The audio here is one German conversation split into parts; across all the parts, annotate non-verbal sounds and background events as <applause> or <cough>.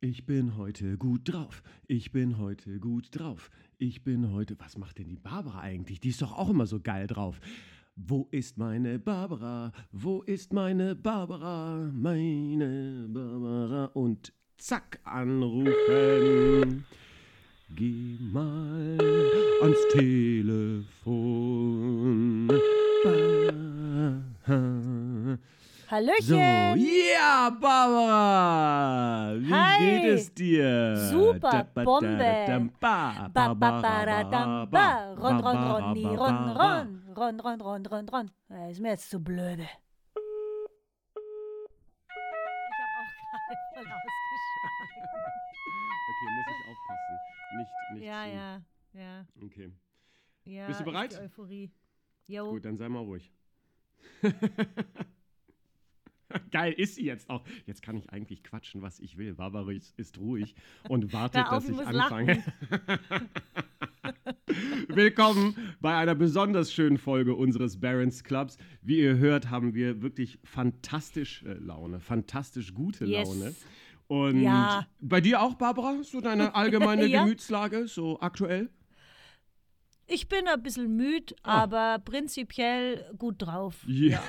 Ich bin heute gut drauf. Ich bin heute gut drauf. Ich bin heute. Was macht denn die Barbara eigentlich? Die ist doch auch immer so geil drauf. Wo ist meine Barbara? Wo ist meine Barbara? Meine Barbara. Und zack, anrufen. Geh mal ans Telefon. Hallöchen! So, ja, Barbara! Wie Hi. geht es dir? Super, Bombe. ba, Ba, ba, ba, ba. Ron, ron, ba, ron, ron. Ron, ron, ron, ron, ron. Ist mir jetzt zu blöde. Ich habe auch gerade voll ausgeschlagen. Okay, muss ich aufpassen. Nicht, nicht Ja, zu. ja, ja, Okay, ja. Bist du ist bereit? Die Euphorie. Jo. gut, dann sei mal ruhig. <laughs> <laughs> Geil ist sie jetzt auch. Jetzt kann ich eigentlich quatschen, was ich will. Barbara ist, ist ruhig und <laughs> wartet, auf, dass ich ich anfange. <laughs> Willkommen bei einer besonders schönen Folge unseres Barons Clubs. Wie ihr hört, haben wir wirklich fantastisch äh, Laune, fantastisch gute Yes. Laune. Und Ja. bei dir auch, Barbara? So deine allgemeine Ja. Gemütslage, so aktuell? Ich bin ein bisschen müde, aber prinzipiell gut drauf. Ja.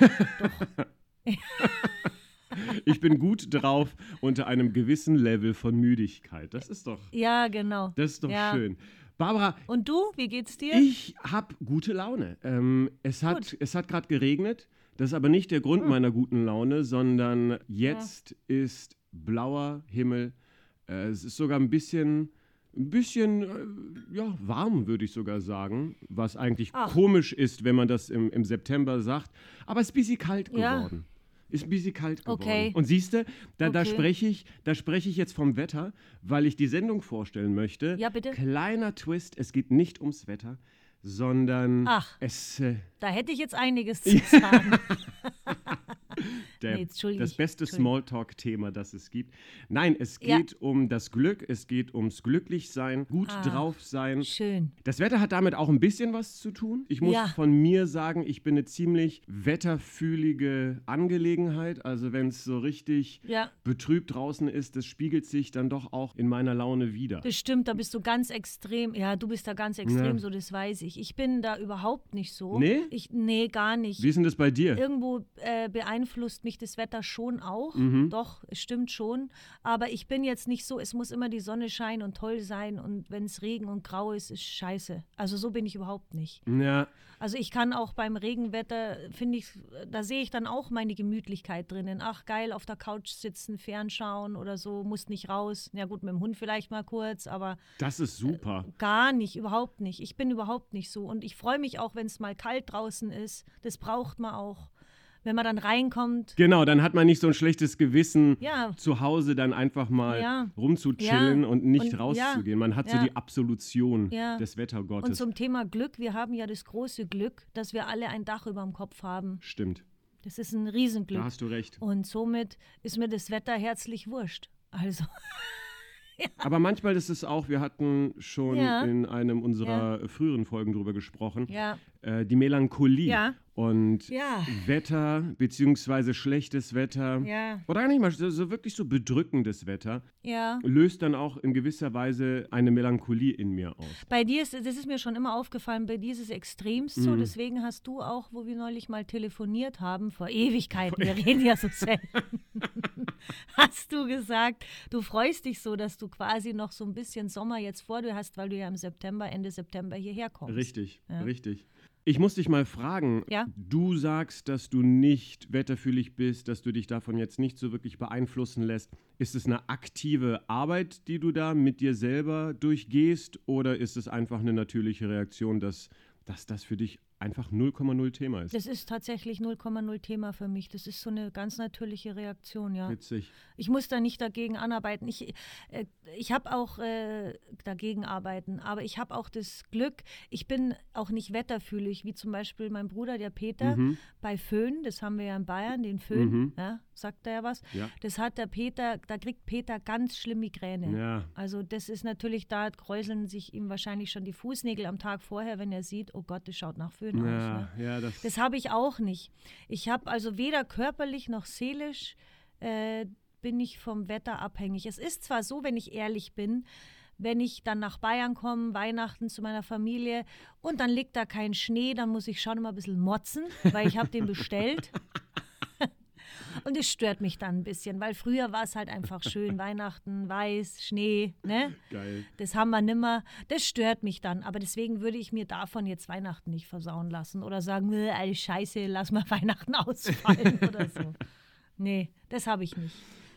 <laughs> ich bin gut drauf unter einem gewissen Level von Müdigkeit. Das ist doch, Ja, genau. das ist doch Ja. schön. Barbara, Und du, wie geht's dir? ich habe gute Laune. Ähm, es hat, Gut. Hm. es hat gerade geregnet. Das ist aber nicht der Grund meiner guten Laune, sondern jetzt ist blauer Himmel. Äh, es ist sogar ein bisschen, ein bisschen äh, ja, warm, würde ich sogar sagen. Was eigentlich Ach. komisch ist, wenn man das im, im September sagt. Aber es ist ein bisschen kalt Ja. geworden. Ist ein bisschen kalt geworden. Okay. Und siehst du, da, da Okay. spreche ich, da spreche ich jetzt vom Wetter, weil ich die Sendung vorstellen möchte. Ja, bitte. Kleiner Twist, es geht nicht ums Wetter, sondern Ach. es äh, Da hätte ich jetzt einiges zu sagen. <laughs> <laughs> <laughs> der, Nee, das beste. Smalltalk-Thema, das es gibt. Nein, es Ja. geht um das Glück, es geht ums Glücklichsein, gut Ah. drauf sein. Schön. Das Wetter hat damit auch ein bisschen was zu tun. Ich muss Ja. von mir sagen, ich bin eine ziemlich wetterfühlige Angelegenheit. Also wenn es so richtig Ja. betrübt draußen ist, das spiegelt sich dann doch auch in meiner Laune wieder. Das stimmt, da bist du ganz extrem. Ja, du bist da ganz extrem, Ja. so das weiß ich. Ich bin da überhaupt nicht so. Nee? Ich, nee, gar nicht. Wie ist denn das bei dir? Irgendwo äh, beeinflusst mich das Wetter schon auch. Mhm. Doch, es stimmt schon. Aber ich bin jetzt nicht so, es muss immer die Sonne scheinen und toll sein. Und wenn es Regen und grau ist, ist scheiße. Also so bin ich überhaupt nicht. Ja, Also ich kann auch beim Regenwetter, finde ich, da sehe ich dann auch meine Gemütlichkeit drinnen. Ach geil, auf der Couch sitzen, fernschauen oder so, muss nicht raus. Ja gut, mit dem Hund vielleicht mal kurz, aber das ist super. Gar nicht, überhaupt nicht. Ich bin überhaupt nicht so. Und ich freue mich auch, wenn es mal kalt draußen ist. Das braucht man auch. Wenn man dann reinkommt. Genau, dann hat man nicht so ein schlechtes Gewissen, Ja. zu Hause dann einfach mal Ja. rumzuchillen Ja. und nicht Und- rauszugehen. ja. Man hat so Ja. die Absolution Ja. des Und Wettergottes. zum Thema Glück, wir haben ja das große Glück, dass wir alle ein Dach über dem Kopf haben. Stimmt, Das ist ein Riesenglück. da hast du recht. Und somit ist mir das Wetter herzlich wurscht. Also, <laughs> Aber manchmal ist es auch, wir hatten schon Ja. in einem unserer früheren Folgen drüber gesprochen, ja. Äh, die Melancholie Ja. und Ja. Wetter beziehungsweise schlechtes Wetter Ja. oder gar nicht mal so, so wirklich so bedrückendes Wetter löst dann auch in gewisser Weise eine Melancholie in mir aus. Bei dir ist, das ist mir schon immer aufgefallen, bei dir ist es extremst so. Mhm. Deswegen hast du auch, wo wir neulich mal telefoniert haben, vor <laughs> Ewigkeiten, wir reden ja so selten, <laughs> hast du gesagt, du freust dich so, dass du quasi noch so ein bisschen Sommer jetzt vor dir hast, weil du ja im September, Ende September hierher kommst. Richtig, richtig. Ich muss dich mal fragen, Ja. du sagst, dass du nicht wetterfühlig bist, dass du dich davon jetzt nicht so wirklich beeinflussen lässt. Ist es eine aktive Arbeit, die du da mit dir selber durchgehst oder ist es einfach eine natürliche Reaktion, dass, dass das für dich einfach 0,0 Thema ist? Das ist tatsächlich 0,0 Thema für mich. Das ist so eine ganz natürliche Reaktion, ja. Witzig. Ich muss da nicht dagegen anarbeiten. Ich, äh, ich habe auch äh, dagegen arbeiten, aber ich habe auch das Glück, ich bin auch nicht wetterfühlig, wie zum Beispiel mein Bruder, der Peter, Mhm. bei Föhn, das haben wir ja in Bayern, den Föhn, Mhm. ja, sagt er ja was. Ja. Das hat der Peter, da kriegt Peter ganz schlimm Migräne. Ja. Also das ist natürlich, da kräuseln sich ihm wahrscheinlich schon die Fußnägel am Tag vorher, wenn er sieht, oh Gott, das schaut nach Föhn aus. Ja, Ne? ja, das, Das habe ich auch nicht. Ich habe also weder körperlich noch seelisch, äh, bin ich vom Wetter abhängig. Es ist zwar so, wenn ich ehrlich bin, wenn ich dann nach Bayern komme, Weihnachten zu meiner Familie und dann liegt da kein Schnee, dann muss ich schon immer ein bisschen motzen, weil ich habe den bestellt. <laughs> Und es stört mich dann ein bisschen, weil früher war es halt einfach schön, <laughs> Weihnachten, weiß, Schnee, ne? Geil. Das haben wir nimmer. Das stört mich dann. Aber deswegen würde ich mir davon jetzt Weihnachten nicht versauen lassen oder sagen, all Scheiße, lass mal <laughs> Weihnachten ausfallen <laughs> oder so. Nee, das habe ich nicht.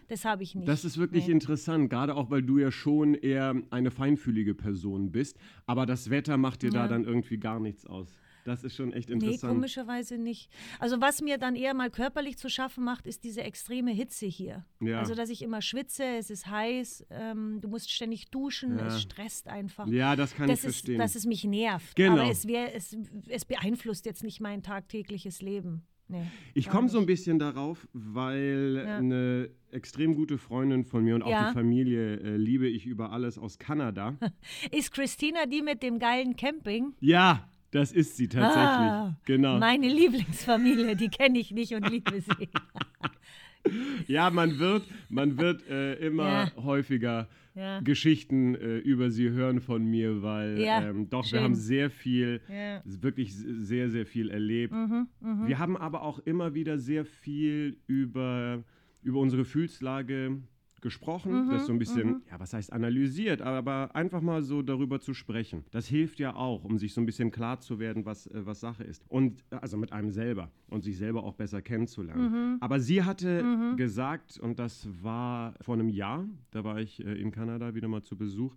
Das habe ich nicht. Das ist wirklich nee. interessant, gerade auch, weil du ja schon eher eine feinfühlige Person bist. Aber das Wetter macht dir Ja. da dann irgendwie gar nichts aus. Das ist schon echt Nee, interessant. komischerweise nicht. Also was mir dann eher mal körperlich zu schaffen macht, ist diese extreme Hitze hier. Ja. Also dass ich immer schwitze, es ist heiß, ähm, du musst ständig duschen, Ja. es stresst einfach. ja, das kann das ich ist, verstehen. dass es mich nervt. Genau. Aber es, wär, es, es beeinflusst jetzt nicht mein tagtägliches Leben. Nee, Ich komme so ein bisschen darauf, weil Ja. eine extrem gute Freundin von mir und auch Ja. die Familie äh, liebe ich über alles aus Kanada. <laughs> Ist Christina die mit dem geilen Camping? ja, das ist sie tatsächlich. Ah, genau. Meine Lieblingsfamilie, die kenne ich nicht und liebe sie. <laughs> Ja, man wird, man wird äh, immer Ja. häufiger Ja. Geschichten äh, über sie hören von mir, weil Ja, ähm, doch, schön. wir haben sehr viel, wirklich sehr, sehr viel erlebt. Mhm, Wir haben aber auch immer wieder sehr viel über, über unsere Gefühlslage gesprochen, Mhm, das so ein bisschen, ja, was heißt analysiert, aber einfach mal so darüber zu sprechen. Das hilft ja auch, um sich so ein bisschen klar zu werden, was, äh, was Sache ist. Und also mit einem selber und sich selber auch besser kennenzulernen. Mhm. Aber sie hatte gesagt, und das war vor einem Jahr, da war ich äh, in Kanada wieder mal zu Besuch,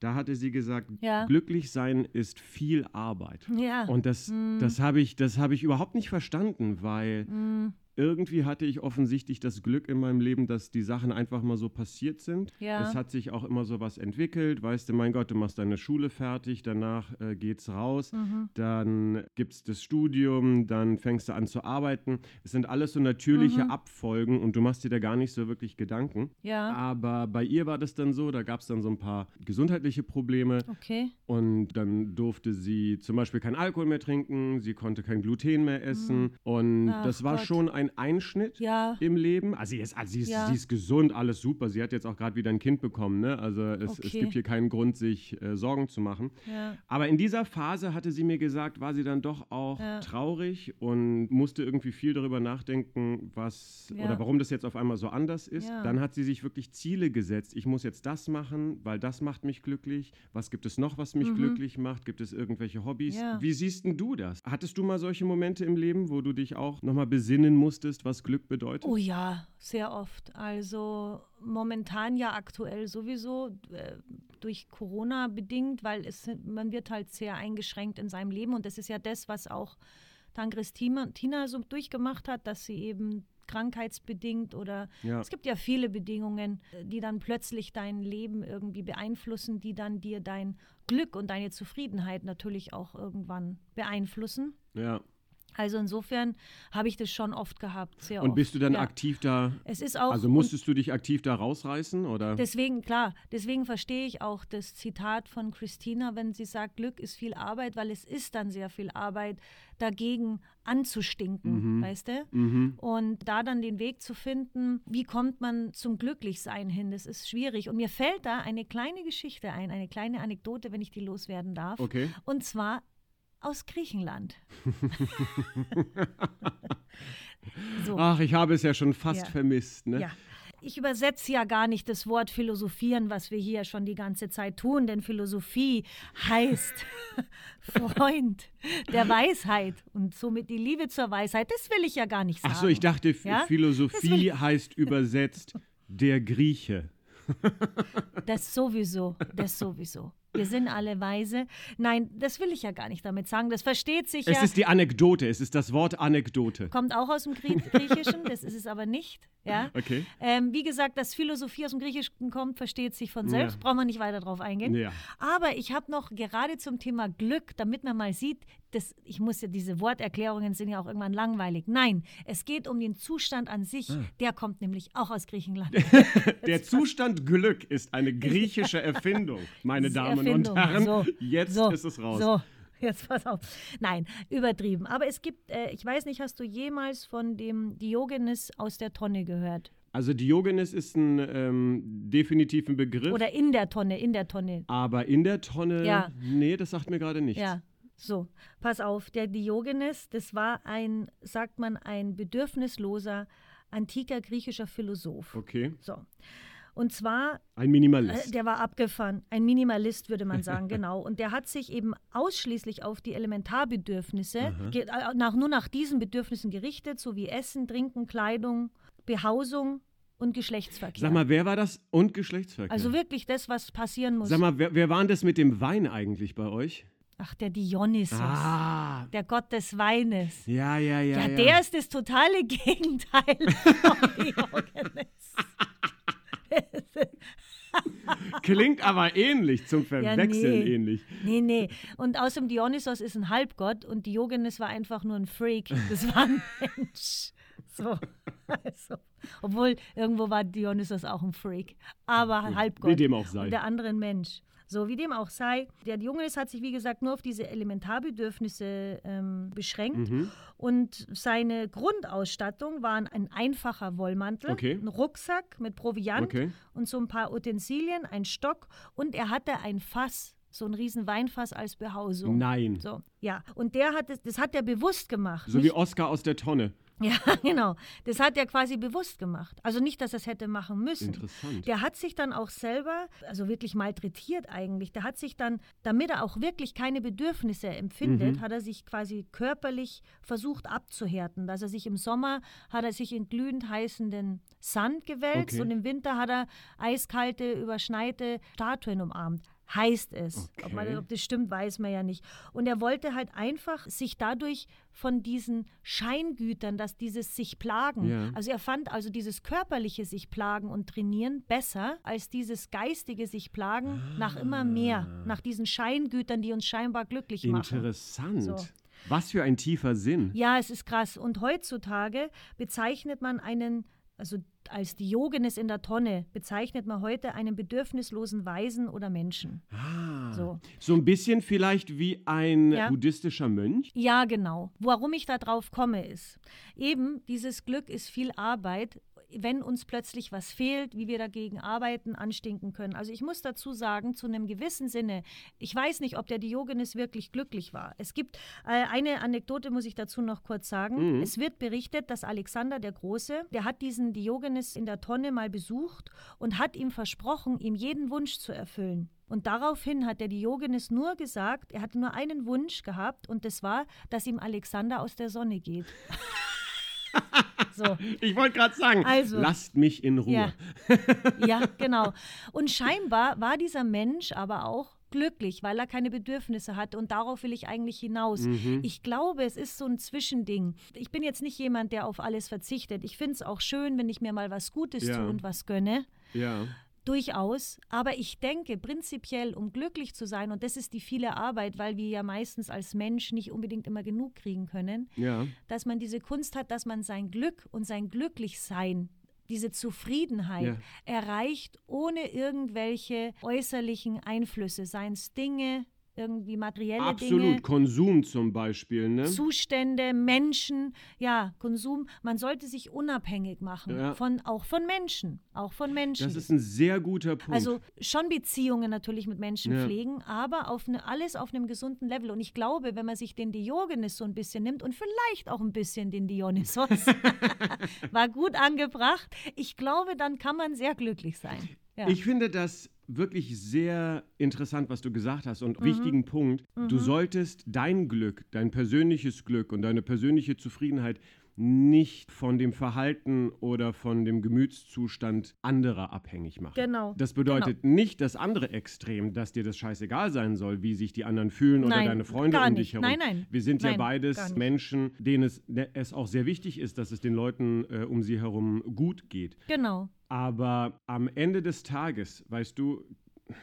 da hatte sie gesagt, Ja. glücklich sein ist viel Arbeit. Ja. Und das, Mhm. das habe ich, das hab ich überhaupt nicht verstanden, weil Mhm. Irgendwie hatte ich offensichtlich das Glück in meinem Leben, dass die Sachen einfach mal so passiert sind. Ja. Es hat sich auch immer so was entwickelt. Weißt du, mein Gott, du machst deine Schule fertig, danach äh, geht's raus, Mhm. dann gibt's das Studium, dann fängst du an zu arbeiten. Es sind alles so natürliche Mhm. Abfolgen und du machst dir da gar nicht so wirklich Gedanken. Ja. Aber bei ihr war das dann so, da gab es dann so ein paar gesundheitliche Probleme. Okay. Und dann durfte sie zum Beispiel kein Alkohol mehr trinken, sie konnte kein Gluten mehr essen. Und Mhm. Ach das war Gott. schon ein Einschnitt Ja. im Leben. Also sie ist, also sie ist, Ja. sie ist gesund, alles super. Sie hat jetzt auch gerade wieder ein Kind bekommen. Ne? Also es, es Okay. gibt hier keinen Grund, sich äh, Sorgen zu machen. Ja. Aber in dieser Phase hatte sie mir gesagt, war sie dann doch auch traurig und musste irgendwie viel darüber nachdenken, was oder warum das jetzt auf einmal so anders ist. Dann hat sie sich wirklich Ziele gesetzt. Ich muss jetzt das machen, weil das macht mich glücklich. Was gibt es noch, was mich glücklich macht? Gibt es irgendwelche Hobbys? Mhm. Wie siehst denn du das? Hattest du mal solche Momente im Leben, wo du dich auch nochmal besinnen musstest, was Glück bedeutet? Oh ja, sehr oft. Also momentan ja aktuell sowieso äh, durch Corona bedingt, weil es, man wird halt sehr eingeschränkt in seinem Leben und das ist ja das, was auch dann Christina Tina so durchgemacht hat, dass sie eben krankheitsbedingt oder Ja. es gibt ja viele Bedingungen, die dann plötzlich dein Leben irgendwie beeinflussen, die dann dir dein Glück und deine Zufriedenheit natürlich auch irgendwann beeinflussen. Ja. Also insofern habe ich das schon oft gehabt, sehr Und oft. bist du dann ja. aktiv da? Es ist auch Also musstest du dich aktiv da rausreißen oder? Deswegen, klar, deswegen verstehe ich auch das Zitat von Christina, wenn sie sagt, Glück ist viel Arbeit, weil es ist dann sehr viel Arbeit, dagegen anzustinken, weißt du? Mhm. Und da dann den Weg zu finden, wie kommt man zum Glücklichsein hin, das ist schwierig. Und mir fällt da eine kleine Geschichte ein, eine kleine Anekdote, wenn ich die loswerden darf. Okay. Und zwar aus Griechenland. <laughs> so. Ach, ich habe es ja schon fast Ja. vermisst. Ne? Ja. Ich übersetze ja gar nicht das Wort philosophieren, was wir hier schon die ganze Zeit tun, denn Philosophie heißt <laughs> Freund der Weisheit und somit die Liebe zur Weisheit. Das will ich ja gar nicht sagen. Ach so, ich dachte, Ja? Philosophie <laughs> heißt übersetzt der Grieche. Das sowieso, das sowieso. Wir sind alle weise. Nein, das will ich ja gar nicht damit sagen. Das versteht sich Es ja. ist die Anekdote, es ist das Wort Anekdote. Kommt auch aus dem Grie- <laughs> Griechischen, das ist es aber nicht. Ja? Okay. Ähm, wie gesagt, dass Philosophie aus dem Griechischen kommt, versteht sich von selbst. Ja. Brauchen wir nicht weiter drauf eingehen. Ja. Aber ich habe noch gerade zum Thema Glück, damit man mal sieht, das, ich muss ja, diese Worterklärungen sind ja auch irgendwann langweilig. Nein, es geht um den Zustand an sich. Ah. Der kommt nämlich auch aus Griechenland. <laughs> Der Zustand Glück ist eine griechische Erfindung, <laughs> meine Damen Erfindung. und Herren. So, Jetzt so, ist es raus. So, jetzt pass auf. Nein, übertrieben. Aber es gibt, äh, ich weiß nicht, hast du jemals von dem Diogenes aus der Tonne gehört? Also Diogenes ist ein ähm, definitiv ein Begriff. Oder in der Tonne, in der Tonne. aber in der Tonne, Ja. nee, das sagt mir gerade nichts. Ja, so, pass auf, der Diogenes, das war ein, sagt man, ein bedürfnisloser antiker griechischer Philosoph. Okay, So. Und zwar, ein äh, Minimalist. der war abgefahren, ein Minimalist würde man sagen, <laughs> genau. Und der hat sich eben ausschließlich auf die Elementarbedürfnisse, äh, nach, nur nach diesen Bedürfnissen gerichtet, so wie Essen, Trinken, Kleidung, Behausung und Geschlechtsverkehr. Sag mal, wer war das? Und Geschlechtsverkehr. also wirklich das, was passieren muss. Sag mal, wer, wer war denn das mit dem Wein eigentlich bei euch? Ach, der Dionysos, Ah, der Gott des Weines. ja, ja, ja. Ja, ja. der ist das totale <laughs> Gegenteil von Diogenes. <laughs> Klingt aber ähnlich, zum Verwechseln nee. ähnlich. Nee, nee. Und außerdem Dionysos ist ein Halbgott und Diogenes war einfach nur ein Freak. Das war ein <laughs> Mensch. So. Also, obwohl, irgendwo war Dionysos auch ein Freak. Aber Halbgott. Wie dem auch sei. Und der andere ein Mensch. So, wie dem auch sei. Der Diogenes hat sich, wie gesagt, nur auf diese Elementarbedürfnisse ähm, beschränkt. Mhm. Und seine Grundausstattung waren ein einfacher Wollmantel, Okay. ein Rucksack mit Proviant Okay. und so ein paar Utensilien, ein Stock und er hatte ein Fass, so ein riesen Weinfass als Behausung. Nein. So, ja. Und der hat das, das hat er bewusst gemacht. So wie Oscar aus der Tonne. Ja, <laughs> genau. Das hat er quasi bewusst gemacht. Also nicht, dass er es hätte machen müssen. Interessant. Der hat sich dann auch selber, also wirklich malträtiert eigentlich, der hat sich dann, damit er auch wirklich keine Bedürfnisse empfindet, Mhm. hat er sich quasi körperlich versucht abzuhärten. Dass er sich im Sommer, hat er sich in glühend heißenden Sand gewälzt Okay. und im Winter hat er eiskalte, überschneite Statuen umarmt. Heißt es. Ob, man, Okay. ob das stimmt, weiß man ja nicht. Und er wollte halt einfach sich dadurch von diesen Scheingütern, dass dieses sich plagen, Ja. also er fand also dieses körperliche sich plagen und trainieren besser als dieses geistige sich plagen nach immer mehr, nach diesen Scheingütern, die uns scheinbar glücklich machen. Interessant. So. Was für ein tiefer Sinn. Ja, es ist krass. Und heutzutage bezeichnet man einen, also als Diogenes in der Tonne, bezeichnet man heute einen bedürfnislosen Weisen oder Menschen. Ah. So. So ein bisschen vielleicht wie ein Ja. buddhistischer Mönch. Ja, genau. Warum ich da drauf komme, ist eben, dieses Glück ist viel Arbeit. Wenn uns plötzlich was fehlt, wie wir dagegen arbeiten, anstinken können. Also ich muss dazu sagen, zu einem gewissen Sinne, ich weiß nicht, ob der Diogenes wirklich glücklich war. Es gibt äh, eine Anekdote, muss ich dazu noch kurz sagen. Es wird berichtet, dass Alexander der Große, der hat diesen Diogenes in der Tonne mal besucht und hat ihm versprochen, ihm jeden Wunsch zu erfüllen. Und daraufhin hat der Diogenes nur gesagt, er hatte nur einen Wunsch gehabt und das war, dass ihm Alexander aus der Sonne geht. <laughs> <laughs> so, Ich wollte gerade sagen, Also. lasst mich in Ruhe. ja. <laughs> ja, genau. Und scheinbar war dieser Mensch aber auch glücklich, weil er keine Bedürfnisse hatte und darauf will ich eigentlich hinaus. Mhm. Ich glaube, es ist so ein Zwischending. Ich bin jetzt nicht jemand, der auf alles verzichtet. Ich finde es auch schön, wenn ich mir mal was Gutes Ja. tue und was gönne. Ja. Durchaus, aber ich denke prinzipiell, um glücklich zu sein, und das ist die viele Arbeit, weil wir ja meistens als Mensch nicht unbedingt immer genug kriegen können, Ja. dass man diese Kunst hat, dass man sein Glück und sein Glücklichsein, diese Zufriedenheit Ja. erreicht, ohne irgendwelche äußerlichen Einflüsse, seien es Dinge, irgendwie materielle Absolut. Dinge. Konsum zum Beispiel, ne? Zustände, Menschen, ja, Konsum. Man sollte sich unabhängig machen, Ja. von, auch von Menschen, auch von Menschen. Das ist ein sehr guter Punkt. Also schon Beziehungen natürlich mit Menschen Ja. pflegen, aber auf eine, alles auf einem gesunden Level. Und ich glaube, wenn man sich den Diogenes so ein bisschen nimmt und vielleicht auch ein bisschen den Dionysos, <laughs> war gut angebracht, ich glaube, dann kann man sehr glücklich sein. Ja. Ich finde das wirklich sehr interessant, was du gesagt hast Mhm. und wichtigen Punkt. Du solltest dein Glück, dein persönliches Glück und deine persönliche Zufriedenheit nicht von dem Verhalten oder von dem Gemütszustand anderer abhängig machen. Genau, Das bedeutet nicht das andere Extrem, dass dir das scheißegal sein soll, wie sich die anderen fühlen oder Nein, deine Freunde um dich herum. Nein, nein. Wir sind ja Nein, gar beides. Menschen, denen es, es auch sehr wichtig ist, dass es den Leuten äh, um sie herum gut geht. genau. Aber am Ende des Tages, weißt du,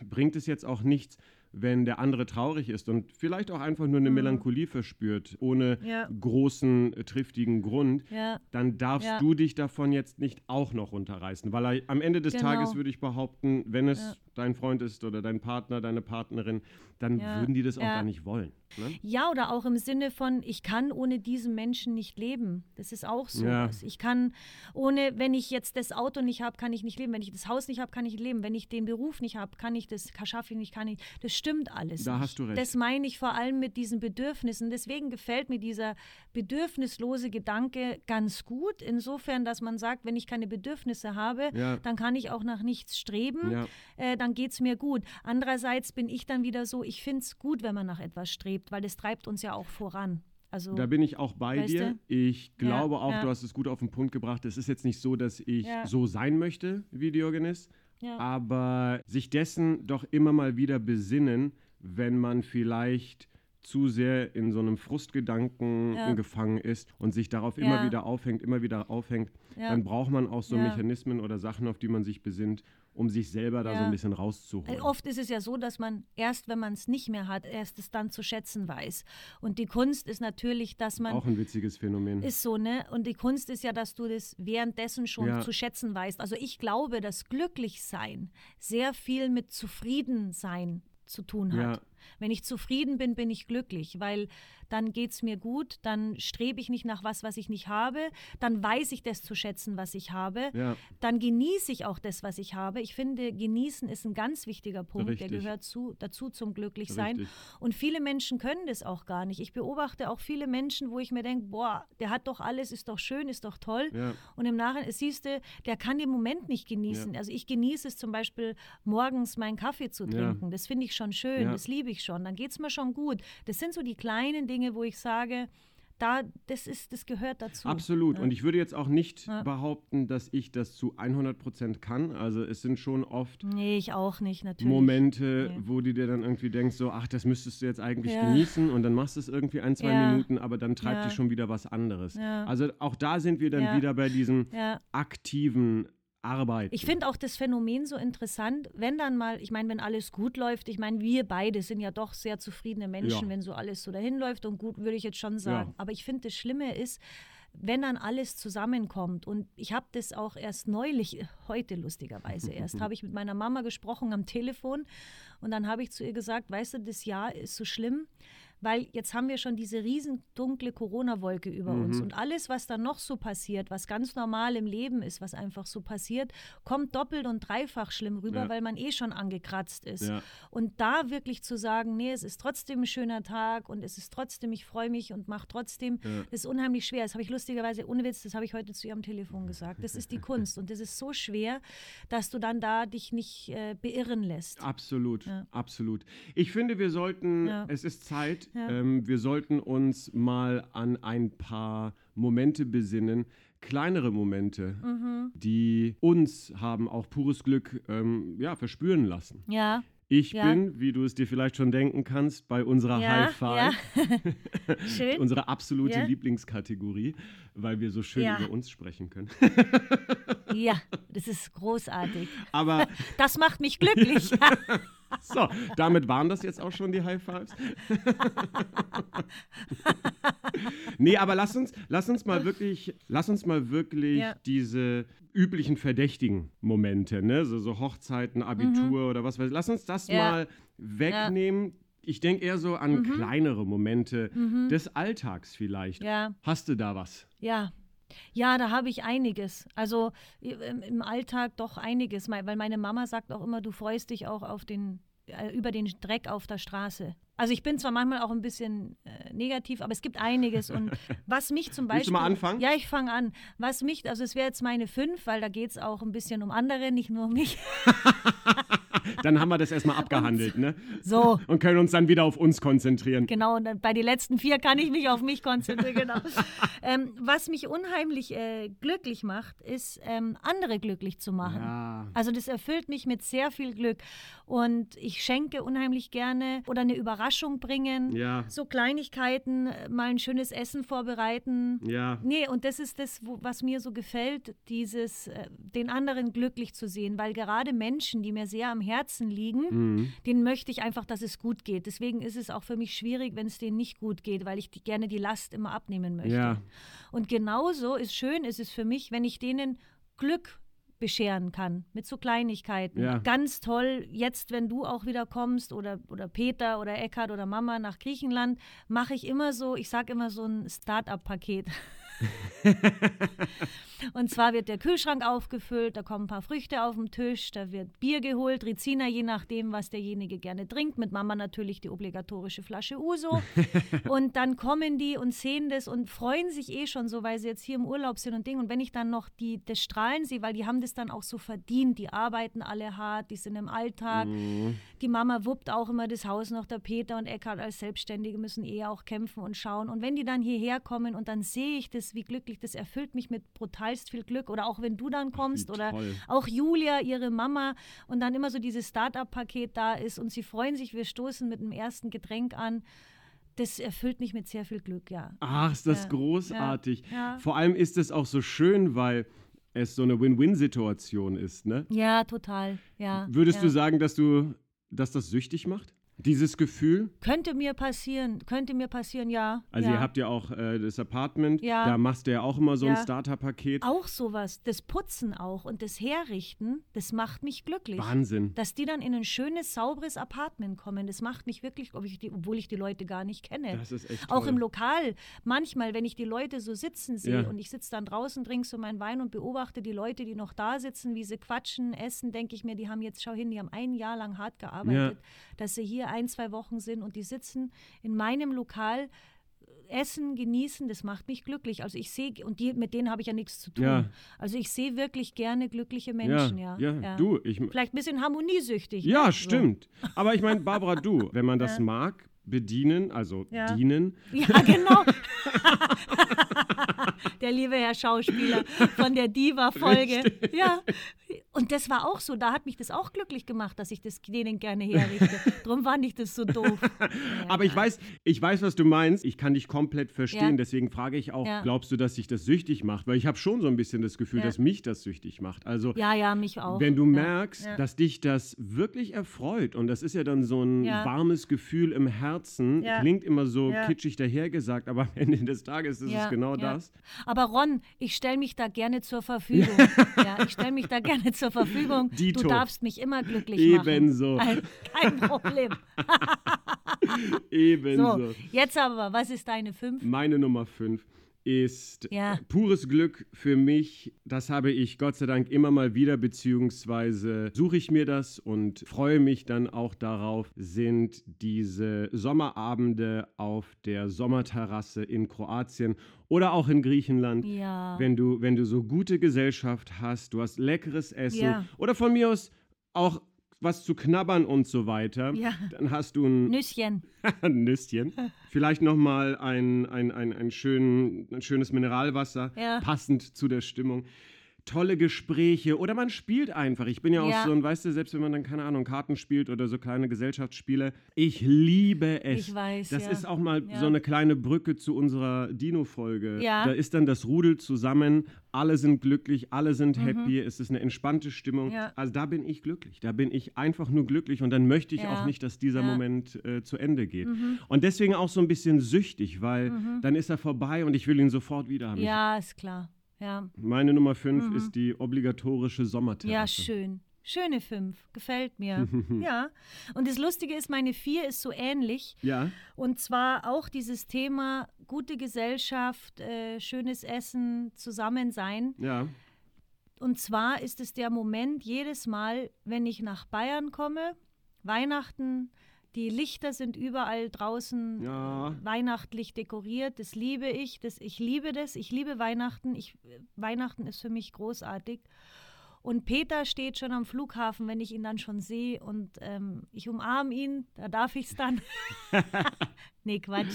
bringt es jetzt auch nichts, wenn der andere traurig ist und vielleicht auch einfach nur eine Melancholie verspürt, ohne Mhm. Ja. großen, äh, triftigen Grund, Ja. dann darfst Ja. du dich davon jetzt nicht auch noch runterreißen. Weil er- am Ende des Genau. Tages würde ich behaupten, wenn es dein Freund ist oder dein Partner, deine Partnerin, dann Ja. würden die das auch Ja. gar nicht wollen. Ne? Ja, oder auch im Sinne von, ich kann ohne diesen Menschen nicht leben. Das ist auch so. Ja. Ich kann ohne, wenn ich jetzt das Auto nicht habe, kann ich nicht leben. Wenn ich das Haus nicht habe, kann ich nicht leben. Wenn ich den Beruf nicht habe, kann ich das, schaffe ich nicht, kann ich. Das stimmt alles. Da nicht. hast du recht. Das meine ich vor allem mit diesen Bedürfnissen. Deswegen gefällt mir dieser bedürfnislose Gedanke ganz gut. Insofern, dass man sagt, wenn ich keine Bedürfnisse habe, Ja. dann kann ich auch nach nichts streben. Äh, dann geht es mir gut. Andererseits bin ich dann wieder so, ich finde es gut, wenn man nach etwas strebt, weil das treibt uns ja auch voran. Also, Da bin ich auch bei Weißt dir. Ich glaube auch, ja. du hast es gut auf den Punkt gebracht. Es ist jetzt nicht so, dass ich Ja. so sein möchte wie Diogenes, ja. aber sich dessen doch immer mal wieder besinnen, wenn man vielleicht zu sehr in so einem Frustgedanken Ja. gefangen ist und sich darauf immer Ja. wieder aufhängt, immer wieder aufhängt, Ja. dann braucht man auch so Ja. Mechanismen oder Sachen, auf die man sich besinnt, um sich selber da so Ja. ein bisschen rauszuholen. Oft ist es ja so, dass man erst, wenn man es nicht mehr hat, erst es dann zu schätzen weiß. Und die Kunst ist natürlich, dass man auch ein witziges Phänomen. Ist so, ne? Und die Kunst ist ja, dass du das währenddessen schon Ja. zu schätzen weißt. Also ich glaube, dass Glücklichsein sehr viel mit Zufriedensein zu tun hat. Ja. Wenn ich zufrieden bin, bin ich glücklich, weil dann geht es mir gut, dann strebe ich nicht nach was, was ich nicht habe, dann weiß ich das zu schätzen, was ich habe, Ja. dann genieße ich auch das, was ich habe. Ich finde, genießen ist ein ganz wichtiger Punkt, der Richtig. gehört zu, dazu zum Glücklichsein. Richtig. Und viele Menschen können das auch gar nicht. Ich beobachte auch viele Menschen, wo ich mir denke, boah, der hat doch alles, ist doch schön, ist doch toll. Ja. Und im Nachhinein, siehst du, der kann den Moment nicht genießen. Also ich genieße es zum Beispiel, morgens meinen Kaffee zu Ja. trinken. Das finde ich schon schön, Ja. das liebe ich schon. Dann geht es mir schon gut. Das sind so die kleinen Dinge, wo ich sage, da, das, ist, das gehört dazu. Absolut. Ja. Und ich würde jetzt auch nicht Ja. behaupten, dass ich das zu 100 Prozent kann. Also es sind schon oft Nee, ich auch nicht, natürlich. Momente, Nee. wo du dir dann irgendwie denkst, so, ach, das müsstest du jetzt eigentlich Ja. genießen und dann machst du es irgendwie ein, zwei. Minuten, aber dann treibt dich schon wieder was anderes. Also auch da sind wir dann wieder bei diesem aktiven Arbeiten. Ich finde auch das Phänomen so interessant, wenn dann mal, ich meine, wenn alles gut läuft, ich meine, wir beide sind ja doch sehr zufriedene Menschen, Ja. wenn so alles so dahin läuft und gut, würde ich jetzt schon sagen. Ja. Aber ich finde, das Schlimme ist, wenn dann alles zusammenkommt und ich habe das auch erst neulich, <laughs> heute lustigerweise <laughs> erst, habe ich mit meiner Mama gesprochen am Telefon und dann habe ich zu ihr gesagt, weißt du, das Jahr ist so schlimm, weil jetzt haben wir schon diese riesen dunkle Corona-Wolke über Mhm. uns und alles, was dann noch so passiert, was ganz normal im Leben ist, was einfach so passiert, kommt doppelt und dreifach schlimm rüber, Ja. weil man eh schon angekratzt ist. Ja. Und da wirklich zu sagen, nee, es ist trotzdem ein schöner Tag und es ist trotzdem, ich freue mich und mache trotzdem, Ja. ist unheimlich schwer. Das habe ich lustigerweise, ohne Witz, das habe ich heute zu ihr am Telefon gesagt. Das ist die <laughs> Kunst und das ist so schwer, dass du dann da dich nicht äh, beirren lässt. Absolut, absolut. Ich finde, wir sollten, es ist Zeit, Ja. ähm, wir sollten uns mal an ein paar Momente besinnen, kleinere Momente, Mhm. die uns haben auch pures Glück ja, verspüren lassen. Ja, Ich Ja. bin, wie du es dir vielleicht schon denken kannst, bei unserer ja, High Five, ja. <laughs> Schön. unsere absolute Ja. Lieblingskategorie, weil wir so schön über uns sprechen können. Ja, das ist großartig. Aber Das macht mich glücklich. <laughs> <laughs> so, damit waren das jetzt auch schon die High Fives. <laughs> nee, aber lass uns, lass uns mal wirklich, lass uns mal wirklich Ja. diese üblichen verdächtigen Momente, ne? so, so Hochzeiten, Abitur oder was weiß ich, lass uns das Mhm. Ja. mal wegnehmen. Ich denke eher so an kleinere Momente des Alltags vielleicht. Mhm. Ja. Hast du da was? Ja. Ja, da habe ich einiges. Also im, Alltag doch einiges, weil meine Mama sagt auch immer, du freust dich auch auf den, äh, über den Dreck auf der Straße. Also ich bin zwar manchmal auch ein bisschen äh, negativ, aber es gibt einiges. Und <laughs> was mich zum Beispiel. Willst du mal anfangen? Ja, ich fange an. Was mich, also es wäre jetzt meine fünf, weil da geht es auch ein bisschen um andere, nicht nur um mich. <laughs> Dann haben wir das erstmal abgehandelt, ne? So. Und können uns dann wieder auf uns konzentrieren. Genau, und bei den letzten vier kann ich mich auf mich konzentrieren. Genau. <laughs> ähm, was mich unheimlich äh, glücklich macht, ist, ähm, andere glücklich zu machen. Ja. Also das erfüllt mich mit sehr viel Glück. Und ich schenke unheimlich gerne oder eine Überraschung bringen. Ja. So Kleinigkeiten, äh, mal ein schönes Essen vorbereiten. Ja. Nee, und das ist das, wo, was mir so gefällt, dieses, äh, den anderen glücklich zu sehen, weil gerade Menschen, die mir sehr am Herzen liegen, Mhm. denen möchte ich einfach, dass es gut geht. Deswegen ist es auch für mich schwierig, wenn es denen nicht gut geht, weil ich die, gerne die Last immer abnehmen möchte. Ja. Und genauso ist schön, ist es für mich, wenn ich denen Glück bescheren kann, mit so Kleinigkeiten. Ja. Ganz toll, jetzt, wenn du auch wieder kommst oder, oder Peter oder Eckhard oder Mama nach Griechenland, mache ich immer so, ich sage immer so ein Start-up-Paket. <laughs> <laughs> Und zwar wird der Kühlschrank aufgefüllt, da kommen ein paar Früchte auf den Tisch, da wird Bier geholt, Rizina, je nachdem, was derjenige gerne trinkt. Mit Mama natürlich die obligatorische Flasche Uso. <laughs> und dann kommen die und sehen das und freuen sich eh schon so, weil sie jetzt hier im Urlaub sind und Ding. Und wenn ich dann noch die, das Strahlen sehe, weil die haben das dann auch so verdient, die arbeiten alle hart, die sind im Alltag. Mhm. Die Mama wuppt auch immer das Haus noch, der Peter und Eckhard als Selbstständige müssen eh auch kämpfen und schauen. Und wenn die dann hierher kommen und dann sehe ich das, wie glücklich, das erfüllt mich mit brutalst viel Glück. Oder auch wenn du dann kommst wie oder toll. auch Julia, ihre Mama und dann immer so dieses Start-up-Paket da ist und sie freuen sich, wir stoßen mit dem ersten Getränk an. Das erfüllt mich mit sehr viel Glück, ja. Ach, ist das Ja, großartig. ja. Vor allem ist es auch so schön, weil es so eine Win-Win-Situation ist, ne? Ja, total. Ja. Würdest ja. du sagen, dass du, dass das süchtig macht? Dieses Gefühl? Könnte mir passieren, könnte mir passieren, ja. Also ja. ihr habt ja auch äh, das Apartment, Ja. da machst du ja auch immer so ein Ja. Starter-Paket. Auch sowas, das Putzen auch und das Herrichten, das macht mich glücklich. Wahnsinn. Dass die dann in ein schönes, sauberes Apartment kommen, das macht mich wirklich, ob ich die, obwohl ich die Leute gar nicht kenne. Das ist echt Auch toll. im Lokal, manchmal, wenn ich die Leute so sitzen sehe und ich sitze dann draußen, trinke so meinen Wein und beobachte die Leute, die noch da sitzen, wie sie quatschen, essen, denke ich mir, die haben jetzt, schau hin, die haben ein Jahr lang hart gearbeitet, dass sie hier ein, zwei Wochen sind und die sitzen in meinem Lokal. äh, Essen, genießen, das macht mich glücklich. Also ich sehe, und die, mit denen habe ich ja nichts zu tun. Ja. Also ich sehe wirklich gerne glückliche Menschen, ja. ja, du, ich, Vielleicht ein bisschen harmoniesüchtig. ja, ne? stimmt. Aber ich meine, Barbara, du, wenn man das mag, bedienen, also Ja. dienen. Ja, genau. <laughs> der liebe Herr Schauspieler von der Diva-Folge. Ja. Und das war auch so, da hat mich das auch glücklich gemacht, dass ich das denen gerne herrichte. Drum fand ich das so doof. Ja, <laughs> Aber ich weiß, ich weiß, was du meinst. Ich kann dich komplett verstehen. Ja. Deswegen frage ich auch, glaubst du, dass sich das süchtig macht? Weil ich habe schon so ein bisschen das Gefühl, dass mich das süchtig macht. Also Ja, ja, mich auch. wenn du merkst, dass dich das wirklich erfreut und das ist ja dann so ein warmes Gefühl im Herzen, Ja. klingt immer so Ja. kitschig dahergesagt, aber am <laughs> Ende des Tages ist Ja, es genau das. Aber Ron, ich stelle mich da gerne zur Verfügung. ja, ich stelle mich da gerne zur Verfügung. <laughs> Dito. Du darfst mich immer glücklich machen. Ebenso. Kein- Kein <laughs> Problem. Ebenso. So, jetzt aber, was ist deine fünf? Meine Nummer 5 ist Ja. pures Glück für mich. Das habe ich Gott sei Dank immer mal wieder, beziehungsweise suche ich mir das und freue mich dann auch darauf, sind diese Sommerabende auf der Sommerterrasse in Kroatien oder auch in Griechenland. Ja. Wenn du, wenn du so gute Gesellschaft hast, du hast leckeres Essen Ja. oder von mir aus auch was zu knabbern und so weiter, Ja. dann hast du ein Nüsschen. <laughs> Nüsschen. Vielleicht nochmal ein, ein, ein, ein, schön, ein schönes Mineralwasser, Ja. passend zu der Stimmung. Tolle Gespräche oder man spielt einfach. Ich bin ja auch Ja. so ein, weißt du, selbst wenn man dann, keine Ahnung, Karten spielt oder so kleine Gesellschaftsspiele, ich liebe es. Ich weiß, Das ja. ist auch mal Ja. so eine kleine Brücke zu unserer Dino-Folge. Ja. Da ist dann das Rudel zusammen, alle sind glücklich, alle sind Mhm. happy, es ist eine entspannte Stimmung. Ja. Also da bin ich glücklich, da bin ich einfach nur glücklich und dann möchte ich auch nicht, dass dieser. Mhm. Moment äh, zu Ende geht. Und deswegen auch so ein bisschen süchtig, weil dann ist er vorbei und ich will ihn sofort wieder haben. Ja, ist klar. Ja, meine Nummer 5 ist die obligatorische Sommerterrasse. ja schön. Schöne fünf. Gefällt mir. <laughs> ja. Und das Lustige ist, meine vier ist so ähnlich. Ja, Und zwar auch dieses Thema gute Gesellschaft, äh, schönes Essen, Zusammensein. ja. Und zwar ist es der Moment jedes Mal, wenn ich nach Bayern komme, Weihnachten, die Lichter sind überall draußen Ja. weihnachtlich dekoriert. Das liebe ich. Das, ich liebe das. Ich liebe Weihnachten. Ich, Weihnachten ist für mich großartig. Und Peter steht schon am Flughafen, wenn ich ihn dann schon sehe und ähm, ich umarme ihn, da darf ich es dann. <laughs> nee, Quatsch,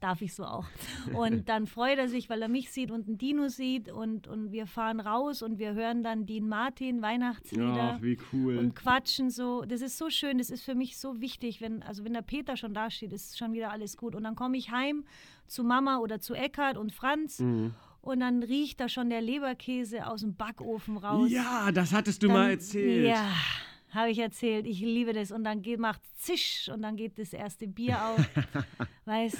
darf ich so auch. Und dann freut er sich, weil er mich sieht und einen Dino sieht und, und wir fahren raus und wir hören dann Dean Martin Weihnachtslieder Ach, wie cool. und quatschen so. Das ist so schön, das ist für mich so wichtig, wenn, also wenn der Peter schon da steht, ist schon wieder alles gut. Und dann komme ich heim zu Mama oder zu Eckhard und Franz Mhm. Und dann riecht da schon der Leberkäse aus dem Backofen raus. Ja, das hattest du Dann- mal erzählt. Ja, habe ich erzählt. Ich liebe das. Und dann macht zisch und dann geht das erste Bier auf. <laughs> weißt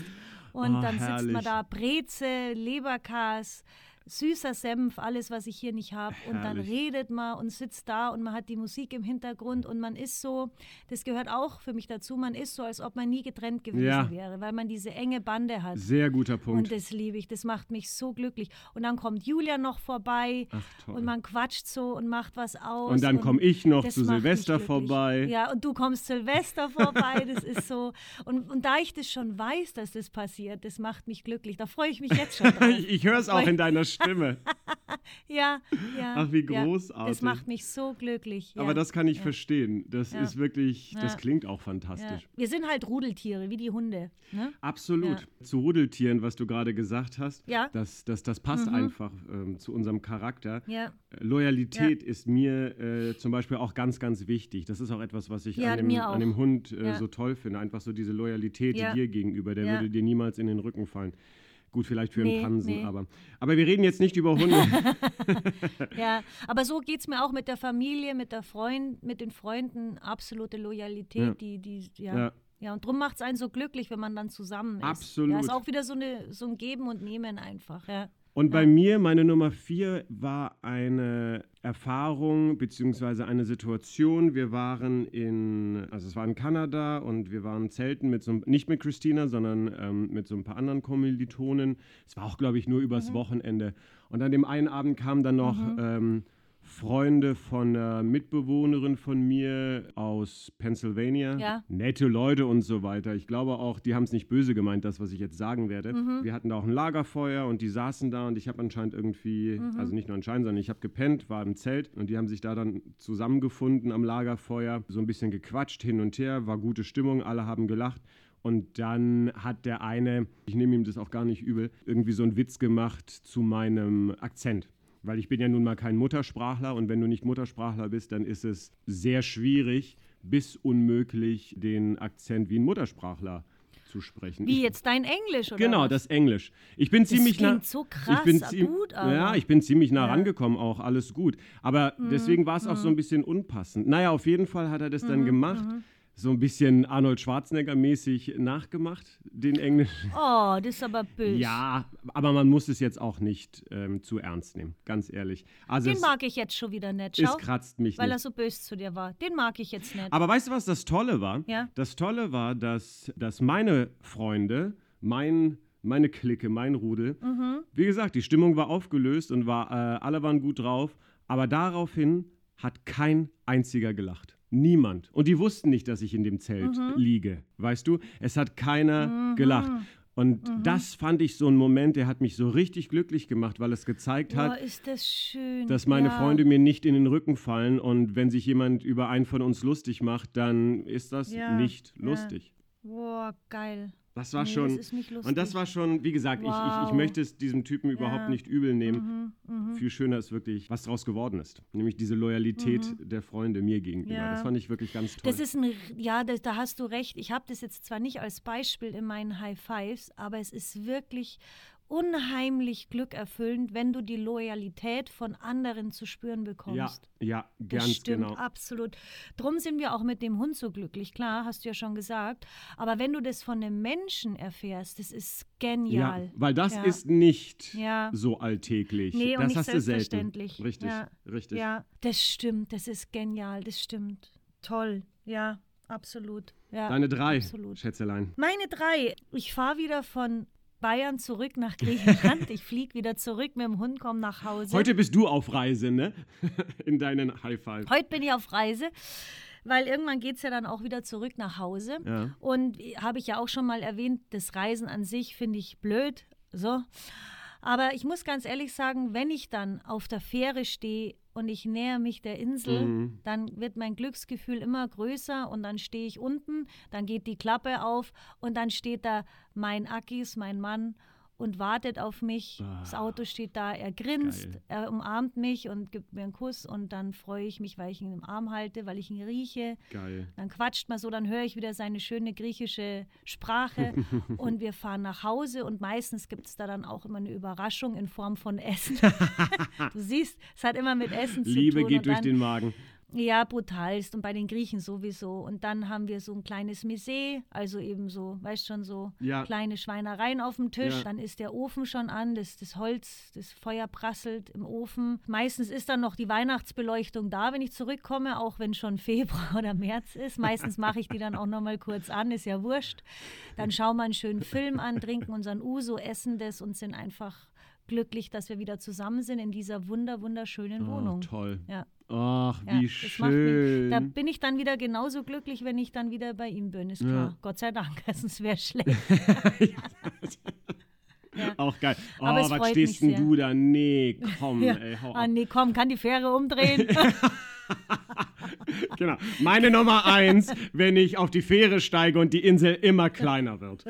Und Oh, dann sitzt herrlich. man da, Breze, Leberkas. Süßer Senf, alles, was ich hier nicht habe. Und dann redet man und sitzt da und man hat die Musik im Hintergrund und man ist so, das gehört auch für mich dazu, man ist so, als ob man nie getrennt gewesen Ja. wäre, weil man diese enge Bande hat. Sehr guter Punkt. Und das liebe ich, das macht mich so glücklich. Und dann kommt Julia noch vorbei Ach, und man quatscht so und macht was aus. Und dann komme ich noch zu Silvester vorbei. Ja, und du kommst Silvester vorbei, das ist so. Und, und da ich das schon weiß, dass das passiert, das macht mich glücklich. Da freue ich mich jetzt schon <laughs> ich höre es auch in deiner Stimme. <laughs> ja, ja. Ach, wie ja. großartig. Das macht mich so glücklich. Ja. Aber das kann ich ja. verstehen. Das Ja. ist wirklich, das Ja. klingt auch Ja. fantastisch. Wir sind halt Rudeltiere, wie die Hunde. Ne? Absolut. Zu Rudeltieren, was du gerade gesagt hast, Ja. das, das, das passt Mhm. einfach ähm, zu unserem Charakter. Ja. Äh, Loyalität ist mir äh, zum Beispiel auch ganz, ganz wichtig. Das ist auch etwas, was ich Ja, an, dem, an dem Hund äh, Ja. so toll finde. Einfach so diese Loyalität Ja. dir gegenüber. Der Ja. würde dir niemals in den Rücken fallen. Gut, vielleicht für Nee, einen Pansen, nee. aber, aber wir reden jetzt nicht über Hunde. <laughs> <laughs> Ja, aber so geht es mir auch mit der Familie, mit der Freund, mit den Freunden. Absolute Loyalität, Ja. die, die, ja. Ja. ja. und drum macht es einen so glücklich, wenn man dann zusammen ist. Absolut. Ja, ist auch wieder so, eine, so ein Geben und Nehmen einfach. Ja. Und bei mir, meine Nummer vier, war eine Erfahrung beziehungsweise eine Situation. Wir waren in, also es war in Kanada und wir waren zelten mit so, nicht mit Christina, sondern ähm, mit so ein paar anderen Kommilitonen. Es war auch, glaube ich, nur übers Wochenende. Und an dem einen Abend kamen dann noch ähm, Freunde von einer Mitbewohnerin von mir aus Pennsylvania. Ja. Nette Leute und so weiter. Ich glaube auch, die haben es nicht böse gemeint, das, was ich jetzt sagen werde. Mhm. Wir hatten da auch ein Lagerfeuer und die saßen da und ich habe anscheinend irgendwie, Mhm. also nicht nur anscheinend, sondern ich habe gepennt, war im Zelt und die haben sich da dann zusammengefunden am Lagerfeuer, so ein bisschen gequatscht hin und her, war gute Stimmung, alle haben gelacht. Und dann hat der eine, ich nehme ihm das auch gar nicht übel, irgendwie so einen Witz gemacht zu meinem Akzent. Weil ich bin ja nun mal kein Muttersprachler und wenn du nicht Muttersprachler bist, dann ist es sehr schwierig bis unmöglich, den Akzent wie ein Muttersprachler zu sprechen. Wie ich, jetzt dein Englisch, oder? Genau, was? das Englisch. Ich bin ziemlich klingt nah. so ich krass, bin ah, ziem- gut, aber. Ja, ich bin ziemlich nah Ja. Mhm, rangekommen, auch alles gut. Aber deswegen war es auch so ein bisschen unpassend. Naja, auf jeden Fall hat er das dann gemacht. mhm. So ein bisschen Arnold Schwarzenegger-mäßig nachgemacht, den Englischen. Oh, das ist aber böse. Ja, aber man muss es jetzt auch nicht ähm, zu ernst nehmen, ganz ehrlich. Also Den es, mag ich jetzt schon wieder nicht. es Schau, kratzt mich weil er nicht. so böse zu dir war. Den mag ich jetzt nicht. Aber weißt du, was das Tolle war? Ja. Das Tolle war, dass, dass meine Freunde, mein, meine Clique, mein Rudel, Mhm. wie gesagt, die Stimmung war aufgelöst und war, äh, alle waren gut drauf, aber daraufhin hat kein einziger gelacht. Niemand. Und die wussten nicht, dass ich in dem Zelt Mhm. liege. Weißt du? Es hat keiner gelacht. Und Mhm. das fand ich so ein Moment, der hat mich so richtig glücklich gemacht, weil es gezeigt Boah, hat, ist das schön. dass meine ja. Freunde mir nicht in den Rücken fallen und wenn sich jemand über einen von uns lustig macht, dann ist das Ja, nicht ja. lustig. Boah, geil. Das war Nee, schon das und das war schon, wie gesagt, ich, ich, ich Wow. möchte es diesem Typen überhaupt Ja. nicht übel nehmen. Mhm, Viel schöner ist wirklich, was daraus geworden ist, nämlich diese Loyalität der Freunde mir gegenüber. Mhm. Ja. Das fand ich wirklich ganz toll. Das ist ein, ja, das, da hast du recht. Ich habe das jetzt zwar nicht als Beispiel in meinen High Fives, aber es ist wirklich unheimlich glückerfüllend, wenn du die Loyalität von anderen zu spüren bekommst. ja, ja, Das ganz stimmt, genau. absolut. Drum sind wir auch mit dem Hund so glücklich, klar, hast du ja schon gesagt. Aber wenn du das von einem Menschen erfährst, das ist genial. Ja, weil das Ja. ist nicht Ja. so alltäglich. Nee, und das nicht hast du selten. selbstverständlich. Richtig, Ja. richtig. Ja, das stimmt, das ist genial, das stimmt. Toll, ja, absolut. Ja, Deine drei, Absolut. Schätzelein. Meine drei. Ich fahre wieder von Bayern zurück nach Griechenland. ich fliege wieder zurück mit dem Hund, komme nach Hause. Heute bist du auf Reise, ne? <laughs> In deinen High Five. Heute bin ich auf Reise, weil irgendwann geht es ja dann auch wieder zurück nach Hause. Ja. Und habe ich ja auch schon mal erwähnt, das Reisen an sich finde ich blöd. So. Aber ich muss ganz ehrlich sagen, wenn ich dann auf der Fähre stehe und ich näher mich der Insel, Mhm. dann wird mein Glücksgefühl immer größer und dann stehe ich unten, dann geht die Klappe auf und dann steht da mein Akis, mein Mann und wartet auf mich. Das Auto steht da, er grinst, Ah. Geil. er umarmt mich und gibt mir einen Kuss und dann freue ich mich, weil ich ihn im Arm halte, weil ich ihn rieche. Geil. Dann quatscht man so, dann höre ich wieder seine schöne griechische Sprache <laughs> und wir fahren nach Hause und meistens gibt es da dann auch immer eine Überraschung in Form von Essen. <laughs> du siehst, es hat immer mit Essen zu Liebe tun. geht und durch den Magen. Ja, brutalst und bei den Griechen sowieso. Und dann haben wir so ein kleines Misee, also eben so, weißt schon, so Ja. kleine Schweinereien auf dem Tisch. Ja. Dann ist der Ofen schon an, das, das Holz, das Feuer prasselt im Ofen. Meistens ist dann noch die Weihnachtsbeleuchtung da, wenn ich zurückkomme, auch wenn schon Februar <laughs> oder März ist. Meistens mache ich die dann auch noch mal kurz an, ist ja wurscht. Dann schauen wir einen schönen Film an, trinken unseren Uso, essen das und sind einfach glücklich, dass wir wieder zusammen sind in dieser wunder, wunderschönen Oh, Wohnung. toll. Ja. Ach, Ja, wie schön. Da bin ich dann wieder genauso glücklich, wenn ich dann wieder bei ihm bin, ist Ja. klar. Gott sei Dank, <laughs> sonst wäre schlecht. <laughs> Auch geil. Oh, Aber es was freut stehst denn du da? Nee, komm, Ja. ey, hau Ah, nee, komm, kann die Fähre umdrehen? <laughs> <laughs> Genau. Meine Nummer eins, wenn ich auf die Fähre steige und die Insel immer kleiner wird.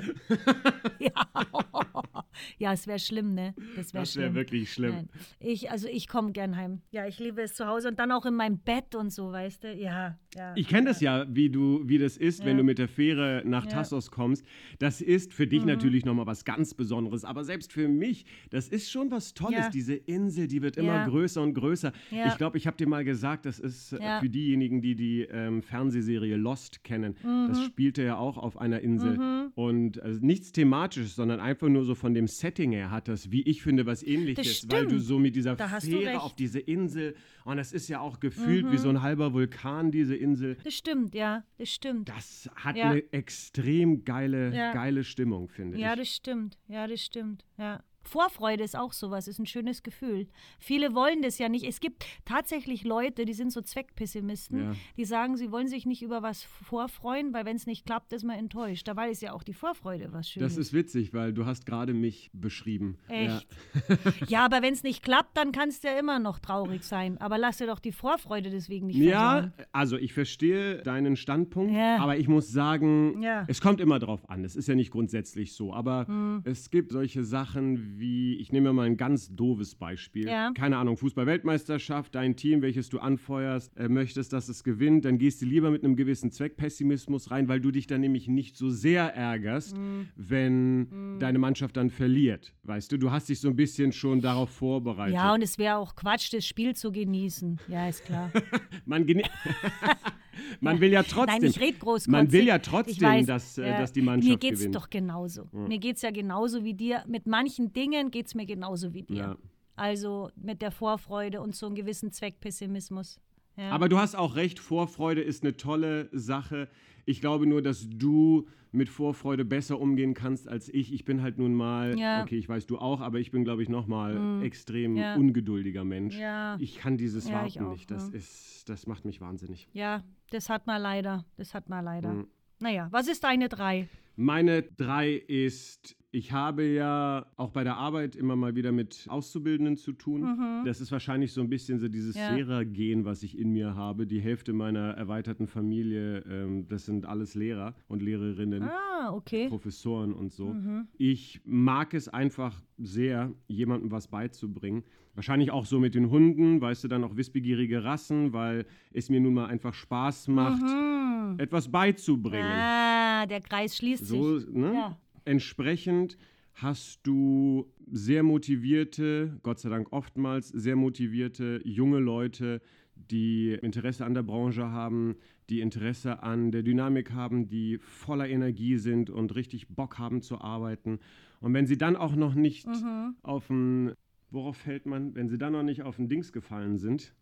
<laughs> ja, es wäre schlimm, ne? Das wäre schlimm. wirklich schlimm. Nein. Ich, also ich komme gern heim. Ja, ich liebe es zu Hause und dann auch in meinem Bett und so, weißt du? Ja, ja. Ich kenne das ja, wie du, wie das ist, wenn Ja. du mit der Fähre nach Ja. Mhm. Tassos kommst. Das ist für dich natürlich nochmal was ganz Besonderes, aber selbst für mich, das ist schon was Tolles. Ja. Diese Insel, die wird immer Ja. größer und größer. Ja. Ich glaube, ich habe dir mal gesagt, das ist äh, Ja. für diejenigen, die die ähm, Fernsehserie Lost kennen. Mhm. Das spielte ja auch auf einer Insel und also nichts thematisches, sondern einfach nur so von dem Setting her hat das, wie ich finde, was ähnliches, weil du so mit dieser Da Fähre. Mhm. auf diese Insel und das ist ja auch gefühlt wie so ein halber Vulkan, diese Insel. Das stimmt, ja, das stimmt. Das hat Ja. eine extrem geile, Ja. geile Stimmung, finde Ja, ich. das stimmt. Ja, das stimmt. Ja. Vorfreude ist auch sowas, ist ein schönes Gefühl. Viele wollen das ja nicht. Es gibt tatsächlich Leute, die sind so Zweckpessimisten, Ja. die sagen, sie wollen sich nicht über was vorfreuen, weil wenn es nicht klappt, ist man enttäuscht. Dabei ist ja auch die Vorfreude was Schönes. Das ist witzig, weil du hast gerade mich beschrieben. Echt? Ja, aber wenn es nicht klappt, dann kannst du ja immer noch traurig sein. Aber lass dir doch die Vorfreude deswegen nicht Ja, versauen. ja also ich verstehe deinen Standpunkt, Ja. aber ich muss sagen, Ja. Hm. es kommt immer drauf an. Es ist ja nicht grundsätzlich so, aber es gibt solche Sachen wie, ich nehme mal ein ganz doofes Beispiel. Ja. Keine Ahnung, Fußball-Weltmeisterschaft, dein Team, welches du anfeuerst, äh, möchtest, dass es gewinnt, dann gehst du lieber mit einem gewissen Zweckpessimismus rein, weil du dich dann nämlich nicht so sehr ärgerst, Hm. wenn deine Mannschaft dann verliert. Weißt du, du hast dich so ein bisschen schon darauf vorbereitet. Ja, und es wäre auch Quatsch, das Spiel zu genießen. Ja, ist klar. <laughs> Man, gene- <laughs> man will ja <laughs> trotzdem. Nein, ich rede groß. Man will ja trotzdem, weiß, dass, äh, ja. dass die Mannschaft Mir geht es gewinnt. doch genauso. Mir geht es ja genauso wie dir. Mit manchen Dingen geht es mir genauso wie dir. Ja. Also mit der Vorfreude und so einem gewissen Zweckpessimismus. Ja. Aber du hast auch recht, Vorfreude ist eine tolle Sache. Ich glaube nur, dass du mit Vorfreude besser umgehen kannst als ich. Ich bin halt nun mal, Ja. okay, ich weiß du auch, aber ich bin, glaube ich, nochmal extrem Ja. ungeduldiger Mensch. Ja. Ich kann dieses Warten auch, nicht. Das, ist, das macht mich wahnsinnig. ja, das hat man leider. Das hat man leider. Mhm. Naja, was ist deine drei? Meine drei ist, ich habe ja auch bei der Arbeit immer mal wieder mit Auszubildenden zu tun. Das ist wahrscheinlich so ein bisschen so dieses Mhm. Ja. Lehrer-Gen, was ich in mir habe. Die Hälfte meiner erweiterten Familie, ähm, das sind alles Lehrer und Lehrerinnen. Ah, okay. Professoren und so. Mhm. Ich mag es einfach sehr, jemandem was beizubringen. Wahrscheinlich auch so mit den Hunden, weißt du, dann auch wissbegierige Rassen, weil es mir nun mal einfach Spaß macht, Mhm. etwas beizubringen. Ah, der Kreis schließt So, sich. ne? Ja. Entsprechend hast du sehr motivierte, Gott sei Dank oftmals sehr motivierte junge Leute, die Interesse an der Branche haben, die Interesse an der Dynamik haben, die voller Energie sind und richtig Bock haben zu arbeiten. Und wenn sie dann auch noch nicht Mhm. auf ein, worauf fällt man, wenn sie dann noch nicht auf ein Dings gefallen sind,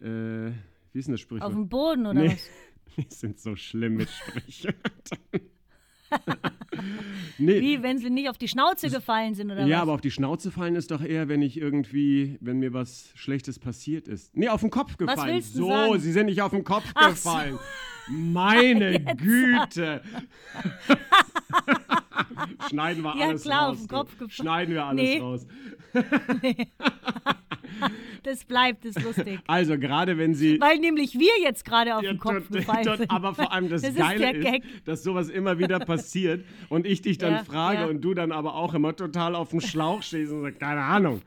äh, wie ist denn das Sprichwort? Auf dem Boden oder Nee. was? <laughs> Die sind so schlimm mit Sprichwörtern. <laughs> <laughs> nee, Wie, wenn sie nicht auf die Schnauze gefallen sind oder ja, was? aber auf die Schnauze fallen ist doch eher, wenn ich irgendwie, wenn mir was Schlechtes passiert ist. Nee, auf den Kopf gefallen. willst du so, sagen? sie sind nicht auf den Kopf Ach so. gefallen. Meine <laughs> Güte. <laughs> <laughs> Schneiden wir <laughs> Ja, alles klar, auf raus. den du. Kopf gefallen. Schneiden wir alles Nee. raus. <laughs> Das bleibt, ist lustig. Also, gerade wenn sie. Weil nämlich wir jetzt gerade auf Ja, den Kopf tot- gefallen tot- sind. Aber vor allem das, Das ist Geile ist, Gag. dass sowas immer wieder passiert und ich dich dann Ja, frage ja. und du dann aber auch immer total auf dem Schlauch stehst und sagst, keine Ahnung.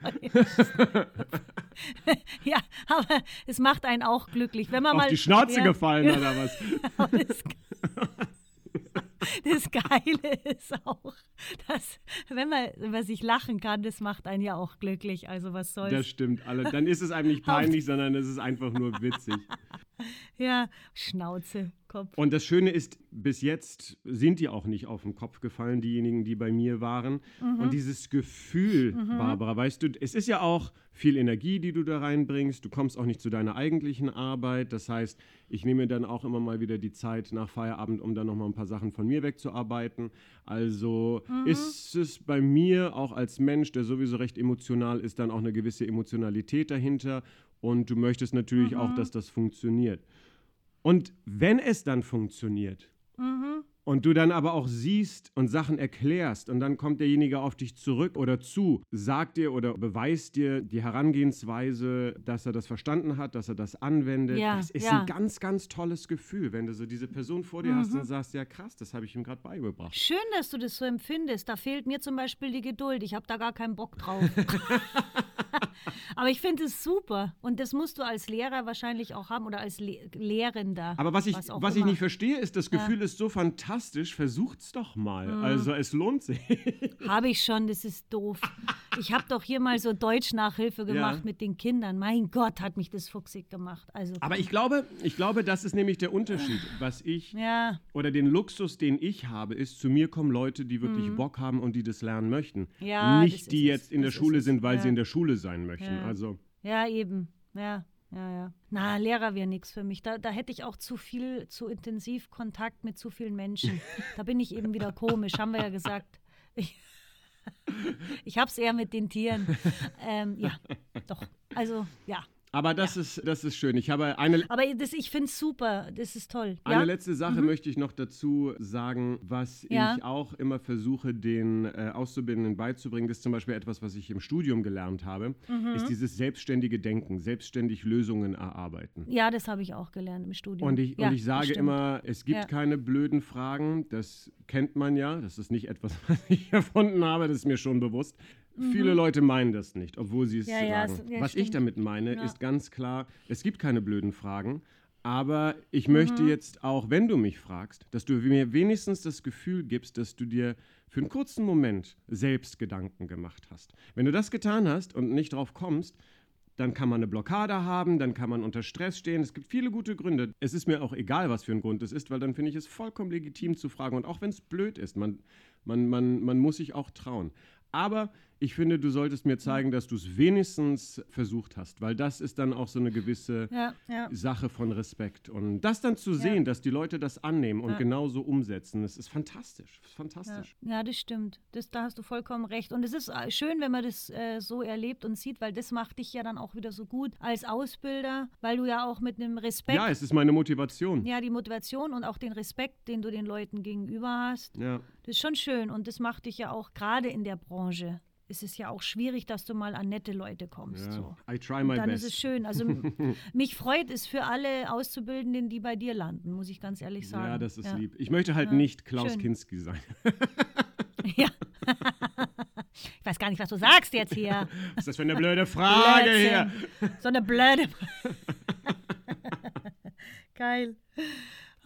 Ja, aber es macht einen auch glücklich. Wenn man Auf mal, die Schnauze gefallen oder was? Das, Geile <laughs> ist auch, dass, wenn man über sich lachen kann, das macht einen ja auch glücklich. Also was soll's. Das stimmt alle. Dann ist es einem nicht <laughs> peinlich, sondern es ist einfach nur witzig. <laughs> Ja, Schnauze, Kopf. Und das Schöne ist, bis jetzt sind die auch nicht auf den Kopf gefallen, diejenigen, die bei mir waren. Mhm. Und dieses Gefühl, Barbara, weißt du, es ist ja auch viel Energie, die du da reinbringst. Du kommst auch nicht zu deiner eigentlichen Arbeit. Das heißt, ich nehme dann auch immer mal wieder die Zeit nach Feierabend, um dann nochmal ein paar Sachen von mir wegzuarbeiten. Also Mhm. ist es bei mir auch als Mensch, der sowieso recht emotional ist, dann auch eine gewisse Emotionalität dahinter. Und du möchtest natürlich Mhm. auch, dass das funktioniert. Und wenn es dann funktioniert Mhm. Und du dann aber auch siehst und Sachen erklärst und dann kommt derjenige auf dich zurück oder zu, sagt dir oder beweist dir die Herangehensweise, dass er das verstanden hat, dass er das anwendet. Ja, das ist ja. ein ganz, ganz tolles Gefühl, wenn du so diese Person vor dir hast und sagst, ja krass, das habe ich ihm gerade beigebracht. Schön, dass du das so empfindest. Da fehlt mir zum Beispiel die Geduld. Ich habe da gar keinen Bock drauf. <laughs> Aber ich finde es super. Und das musst du als Lehrer wahrscheinlich auch haben oder als Le Lehrender. Aber was ich, was was, ich nicht verstehe, ist, das Gefühl ist so fantastisch, versucht's doch mal. Mhm. Also es lohnt sich. <laughs> Habe ich schon, das ist doof. Ich habe doch hier mal so Deutsch-Nachhilfe gemacht Ja. mit den Kindern. Mein Gott, hat mich das fuchsig gemacht. Also, Aber ich glaube, ich glaube, das ist nämlich der Unterschied. Was ich ja, oder den Luxus, den ich habe, ist, zu mir kommen Leute, die wirklich Bock haben und die das lernen möchten. Mhm. Ja, Nicht die es. jetzt in der Das ist Schule es. sind, weil sie in der Schule sein möchten. Ja. Also ja, eben. Ja, ja, ja. Na, Lehrer wäre nichts für mich. Da, da hätte ich auch zu viel, zu intensiv Kontakt mit zu vielen Menschen. Da bin ich eben wieder komisch, haben wir ja gesagt. Ich, <laughs> ich habe es eher mit den Tieren. Ähm, ja, doch. Also, ja. Aber das, ist, das ist schön. Ich habe eine, Aber das, ich finde es super. Das ist toll. Eine Ja? Mhm. letzte Sache möchte ich noch dazu sagen, was Ja. ich auch immer versuche, den äh, Auszubildenden beizubringen. Das ist zum Beispiel etwas, was ich im Studium gelernt habe, Mhm. ist dieses selbstständige Denken, selbstständig Lösungen erarbeiten. ja, das habe ich auch gelernt im Studium. Und ich, ja, und ich sage immer, es gibt Ja. keine blöden Fragen. Das kennt man ja. Das ist nicht etwas, <laughs> was ich erfunden habe. Das ist mir schon bewusst. Viele Leute meinen das nicht, obwohl sie es Mhm. Ja, sagen. ja, was ich stimmt. damit meine, Ja. ist ganz klar, es gibt keine blöden Fragen. Aber ich möchte jetzt auch, wenn du mich fragst, dass du mir wenigstens das Gefühl gibst, dass du dir für einen kurzen Moment selbst Gedanken gemacht hast. Wenn du das getan hast und nicht drauf kommst, dann kann man eine Blockade haben, dann kann man unter Stress stehen. Es gibt viele gute Gründe. Es ist mir auch egal, was für ein Grund es ist, weil dann finde ich es vollkommen legitim zu fragen. Und auch wenn es blöd ist, man, man, man, man muss sich auch trauen. Aber ich finde, du solltest mir zeigen, dass du es wenigstens versucht hast, weil das ist dann auch so eine gewisse Ja, ja. Sache von Respekt. Und das dann zu sehen, dass die Leute das annehmen und Ja. genauso umsetzen, das ist fantastisch. Das ist Ja, fantastisch. ja, das stimmt. Das, da hast du vollkommen recht. Und es ist äh, schön, wenn man das äh, so erlebt und sieht, weil das macht dich ja dann auch wieder so gut als Ausbilder, weil du ja auch mit einem Respekt, Ja, es ist meine Motivation. ja, die Motivation und auch den Respekt, den du den Leuten gegenüber hast, Ja. das ist schon schön. Und das macht dich ja auch gerade in der Branche. Es ist ja auch schwierig, dass du mal an nette Leute kommst. ja. So. I try Und my dann best. ist es schön. Also <laughs> mich freut es für alle Auszubildenden, die bei dir landen, muss ich ganz ehrlich sagen. Ja, das ist ja. lieb. Ich möchte halt Ja, nicht Klaus schön. Kinski sein. <laughs> <laughs> Ja. ich weiß gar nicht, was du sagst jetzt hier. Was ist das für eine blöde Frage hier? Blödsinn. So eine blöde. Geil.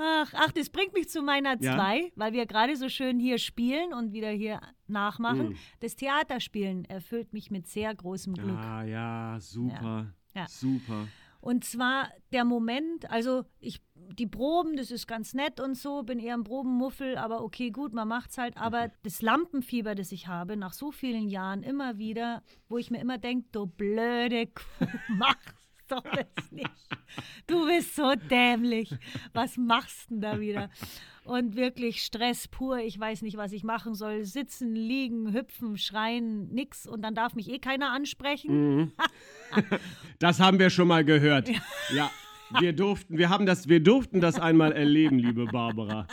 Ach, ach, das bringt mich zu meiner Ja? zwei, weil wir gerade so schön hier spielen und wieder hier nachmachen. Mhm. Das Theaterspielen erfüllt mich mit sehr großem Glück. Ah, ja, super. Ja. Super. Und zwar der Moment, also ich, die Proben, das ist ganz nett und so, bin eher ein Probenmuffel, aber okay, gut, man macht's halt. Aber Mhm. das Lampenfieber, das ich habe, nach so vielen Jahren immer wieder, wo ich mir immer denke, du blöde Kuh, <laughs> mach's doch das nicht. Du bist so dämlich. Was machst denn da wieder? Und wirklich Stress pur. Ich weiß nicht, was ich machen soll. Sitzen, liegen, hüpfen, schreien, nix. Und dann darf mich eh keiner ansprechen. Mhm. <laughs> Das haben wir schon mal gehört. Ja. Wir durften, wir haben das, wir durften das einmal erleben, liebe Barbara.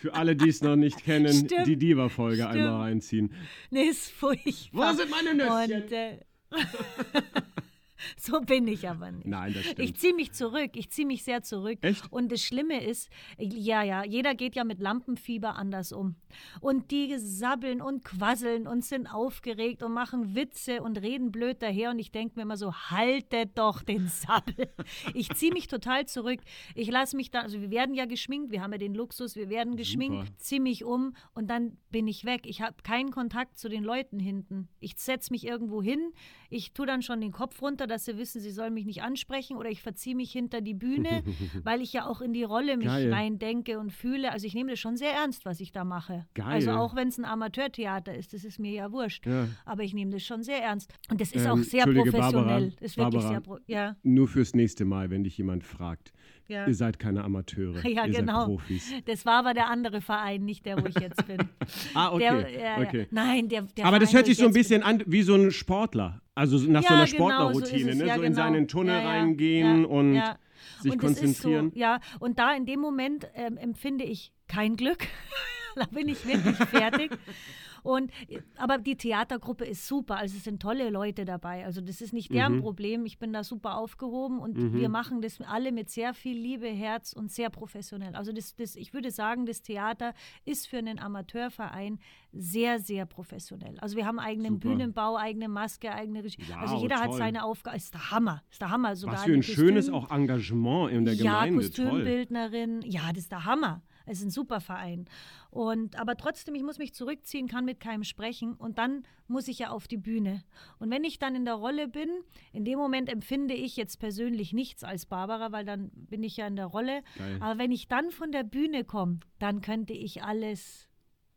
Für alle, die es noch nicht kennen, Stimmt. die Diva-Folge einmal reinziehen. Nee, ist furchtbar. Wo sind meine Nüsschen? Und, äh, <laughs> <laughs> so bin ich aber nicht. Nein, das stimmt. Ich ziehe mich zurück. Ich ziehe mich sehr zurück. Echt? Und das Schlimme ist, ja, ja, jeder geht ja mit Lampenfieber anders um. Und die sabbeln und quasseln und sind aufgeregt und machen Witze und reden blöd daher. Und ich denke mir immer so, haltet doch den <laughs> Sabbel. Ich ziehe mich total zurück. Ich lasse mich dann, also wir werden ja geschminkt, wir haben ja den Luxus, wir werden geschminkt, ziehe mich um und dann bin ich weg. Ich habe keinen Kontakt zu den Leuten hinten. Ich setze mich irgendwo hin, ich tue dann schon den Kopf runter, dass sie wissen, sie sollen mich nicht ansprechen oder ich verziehe mich hinter die Bühne, <laughs> weil ich ja auch in die Rolle mich Geil. rein denke und fühle. Also ich nehme das schon sehr ernst, was ich da mache. Geil. Also auch wenn es ein Amateurtheater ist, das ist mir ja wurscht. Ja. Aber ich nehme das schon sehr ernst. Und das ist Ähm, auch sehr professionell. Barbara, ist wirklich Barbara. sehr pro ja, Nur fürs nächste Mal, wenn dich jemand fragt. Ja. Ihr seid keine Amateure. <laughs> Ja, ihr genau. seid Profis. Das war aber der andere Verein, nicht der, wo ich jetzt bin. <laughs> Ah, okay. Der, ja. okay. Nein, der, der Aber das Verein, hört wo sich ich so ein jetzt bin- bisschen an wie so ein Sportler. Also nach so Ja, einer genau, so Sportlerroutine, es, ne? so in genau. seinen Tunnel reingehen und sich und das konzentrieren. Ist so, ja, und da in dem Moment ähm, empfinde ich kein Glück. <laughs> da bin ich wirklich fertig. Und, aber die Theatergruppe ist super, also es sind tolle Leute dabei. Also das ist nicht deren Mhm. Problem. Ich bin da super aufgehoben und Mhm. wir machen das alle mit sehr viel Liebe, Herz und sehr professionell. Also das, das, ich würde sagen, das Theater ist für einen Amateurverein sehr, sehr professionell. Also wir haben eigenen Super. Bühnenbau, eigene Maske, eigene Regie. also Wow, jeder hat toll. seine Aufgabe. Ist der Hammer. Ist der Hammer. Sogar Was für ein schönes auch Engagement in der ja, Gemeinde. Toll. Kostümbildnerin. Ja, das ist der Hammer. Es ist ein super Verein. Und, aber trotzdem, ich muss mich zurückziehen, kann mit keinem sprechen und dann muss ich ja auf die Bühne. Und wenn ich dann in der Rolle bin, in dem Moment empfinde ich jetzt persönlich nichts als Barbara, weil dann bin ich ja in der Rolle. Geil. Aber wenn ich dann von der Bühne komme, dann könnte ich alles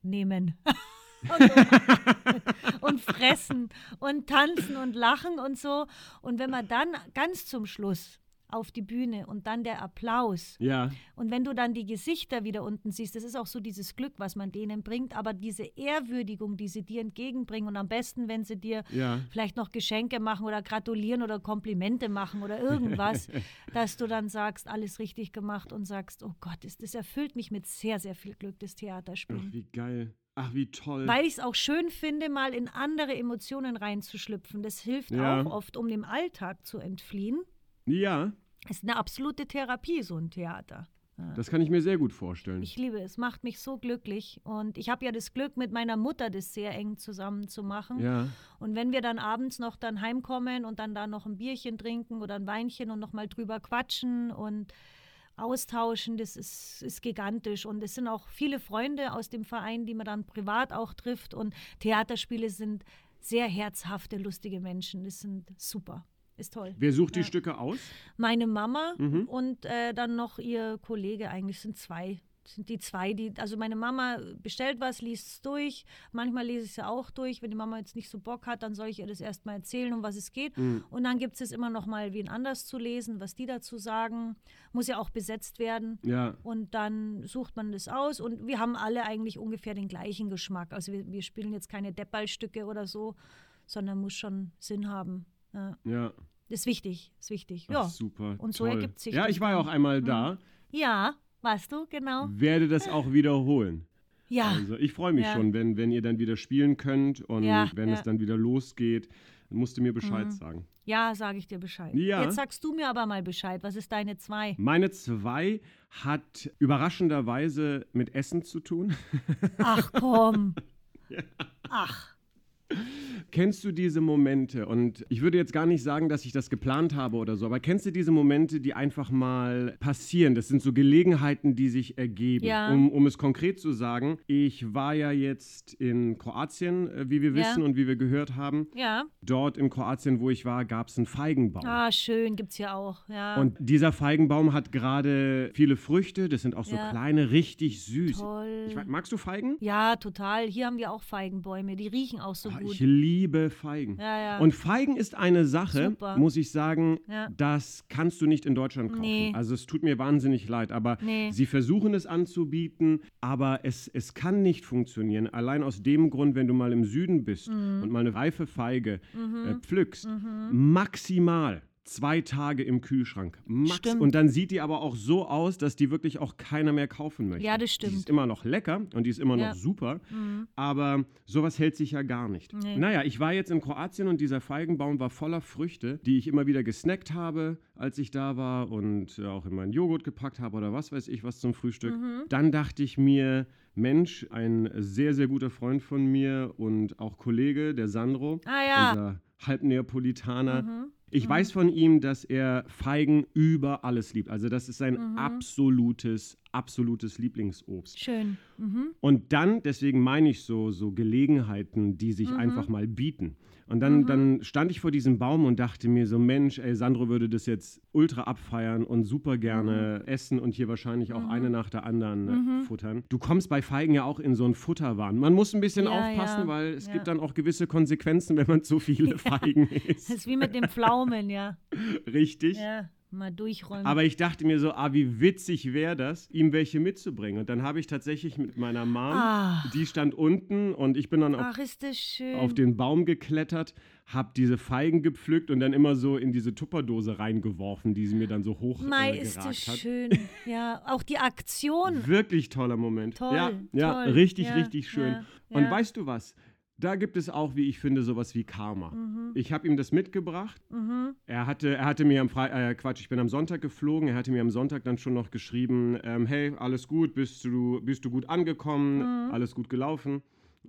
nehmen. <laughs> und, und fressen und tanzen und lachen und so. Und wenn man dann ganz zum Schluss auf die Bühne und dann der Applaus. Ja, Und wenn du dann die Gesichter wieder unten siehst, das ist auch so dieses Glück, was man denen bringt, aber diese Ehrwürdigung, die sie dir entgegenbringen und am besten, wenn sie dir ja. vielleicht noch Geschenke machen oder gratulieren oder Komplimente machen oder irgendwas, <laughs> dass du dann sagst, alles richtig gemacht und sagst, oh Gott, das, das erfüllt mich mit sehr, sehr viel Glück, das Ach, Theaterspielen. wie geil. Ach, wie toll. Weil ich es auch schön finde, mal in andere Emotionen reinzuschlüpfen. Das hilft Ja. auch oft, um dem Alltag zu entfliehen. Ja, Es ist eine absolute Therapie, so ein Theater. das kann ich mir sehr gut vorstellen. Ich liebe es, macht mich so glücklich. Und ich habe ja das Glück, mit meiner Mutter das sehr eng zusammen zu machen. ja, Und wenn wir dann abends noch dann heimkommen und dann da noch ein Bierchen trinken oder ein Weinchen und noch mal drüber quatschen und austauschen, das ist, ist gigantisch. Und es sind auch viele Freunde aus dem Verein, die man dann privat auch trifft. Und Theaterspiele sind sehr herzhafte, lustige Menschen. Das sind super. Ist toll. Wer sucht die Ja. Stücke aus? Meine Mama Mhm. und äh, dann noch ihr Kollege, eigentlich sind zwei. Sind die zwei, die, also meine Mama bestellt was, liest es durch. Manchmal lese ich es ja auch durch. Wenn die Mama jetzt nicht so Bock hat, dann soll ich ihr das erstmal erzählen, um was es geht. Mhm. Und dann gibt es immer noch mal wen anders zu lesen, was die dazu sagen. Muss ja auch besetzt werden. Ja, Und dann sucht man das aus. Und wir haben alle eigentlich ungefähr den gleichen Geschmack. Also wir, wir spielen jetzt keine Deppballstücke oder so, sondern muss schon Sinn haben. Ja. ja. Das ist wichtig, ist wichtig. Ach, Ja. super. Und so toll. ergibt sich Ja, ich war ja auch einmal Mhm. da. Ja, warst du, genau. Werde das auch wiederholen. Ja, Also ich freue mich Ja. schon, wenn, wenn ihr dann wieder spielen könnt und Ja, wenn es ja. dann wieder losgeht, dann musst du mir Bescheid Mhm. sagen. ja, sage ich dir Bescheid. Ja. Jetzt sagst du mir aber mal Bescheid. Was ist deine zwei? Meine zwei hat überraschenderweise mit Essen zu tun. Ach komm. <laughs> Ach, Kennst du diese Momente? Und ich würde jetzt gar nicht sagen, dass ich das geplant habe oder so, aber kennst du diese Momente, die einfach mal passieren? Das sind so Gelegenheiten, die sich ergeben. Ja. Um, um es konkret zu sagen, ich war ja jetzt in Kroatien, äh, wie wir Ja. wissen und wie wir gehört haben. ja. Dort in Kroatien, wo ich war, gab es einen Feigenbaum. Ah, schön, gibt's hier auch. Ja. Und dieser Feigenbaum hat gerade viele Früchte. Das sind auch so Ja. kleine, richtig süß. Toll. Ich magst du Feigen? ja, total. Hier haben wir auch Feigenbäume. Die riechen auch so gut. Ich liebe Feigen. Ja, ja. Und Feigen ist eine Sache, Super. muss ich sagen, Ja. das kannst du nicht in Deutschland kaufen. Nee. Also es tut mir wahnsinnig leid, aber Nee. sie versuchen es anzubieten, aber es, es kann nicht funktionieren. Allein aus dem Grund, wenn du mal im Süden bist Mhm. und mal eine reife Feige äh, pflückst, maximal zwei Tage im Kühlschrank. Max. Stimmt. Und dann sieht die aber auch so aus, dass die wirklich auch keiner mehr kaufen möchte. Ja, das Die stimmt. ist immer noch lecker und die ist immer Ja. noch super. Mhm. Aber sowas hält sich ja gar nicht. Nee. Naja, ich war jetzt in Kroatien und dieser Feigenbaum war voller Früchte, die ich immer wieder gesnackt habe, als ich da war und äh, auch in meinen Joghurt gepackt habe oder was weiß ich was zum Frühstück. Mhm. Dann dachte ich mir, Mensch, ein sehr, sehr guter Freund von mir und auch Kollege, der Sandro, Ah ja. unser Halbneapolitaner. Mhm. Ich weiß von ihm, dass er Feigen über alles liebt. Also das ist sein Mhm. absolutes, absolutes Lieblingsobst. Schön. Mhm. Und dann, deswegen meine ich so, so Gelegenheiten, die sich Mhm. einfach mal bieten. Und dann, dann stand ich vor diesem Baum und dachte mir so, Mensch, ey, Sandro würde das jetzt ultra abfeiern und super gerne Mhm. essen und hier wahrscheinlich auch eine nach der anderen äh, futtern. Du kommst bei Feigen ja auch in so einen Futterwahn. Man muss ein bisschen Ja, aufpassen, ja, weil es ja. gibt dann auch gewisse Konsequenzen, wenn man zu viele <laughs> Feigen Das isst. ist wie mit den Pflaumen, ja. <laughs> Richtig? Ja, mal durchräumen. Aber ich dachte mir so, ah, wie witzig wäre das, ihm welche mitzubringen. Und dann habe ich tatsächlich mit meiner Mom, Ah. die stand unten und ich bin dann auf Ach, auf den Baum geklettert, habe diese Feigen gepflückt und dann immer so in diese Tupperdose reingeworfen, die sie mir dann so hoch Mai, äh, ist das hat. schön. <laughs> Ja, auch die Aktion. Wirklich toller Moment. Toll, ja, ja, toll. richtig, Ja, richtig schön. ja, Und weißt du was? Da gibt es auch, wie ich finde, sowas wie Karma. Mhm. Ich habe ihm das mitgebracht. Er, hatte, er hatte mir am Fre äh, Quatsch, ich bin am Sonntag geflogen. Er hatte mir am Sonntag dann schon noch geschrieben, ähm, hey, alles gut, bist du, bist du gut angekommen, Mhm. alles gut gelaufen.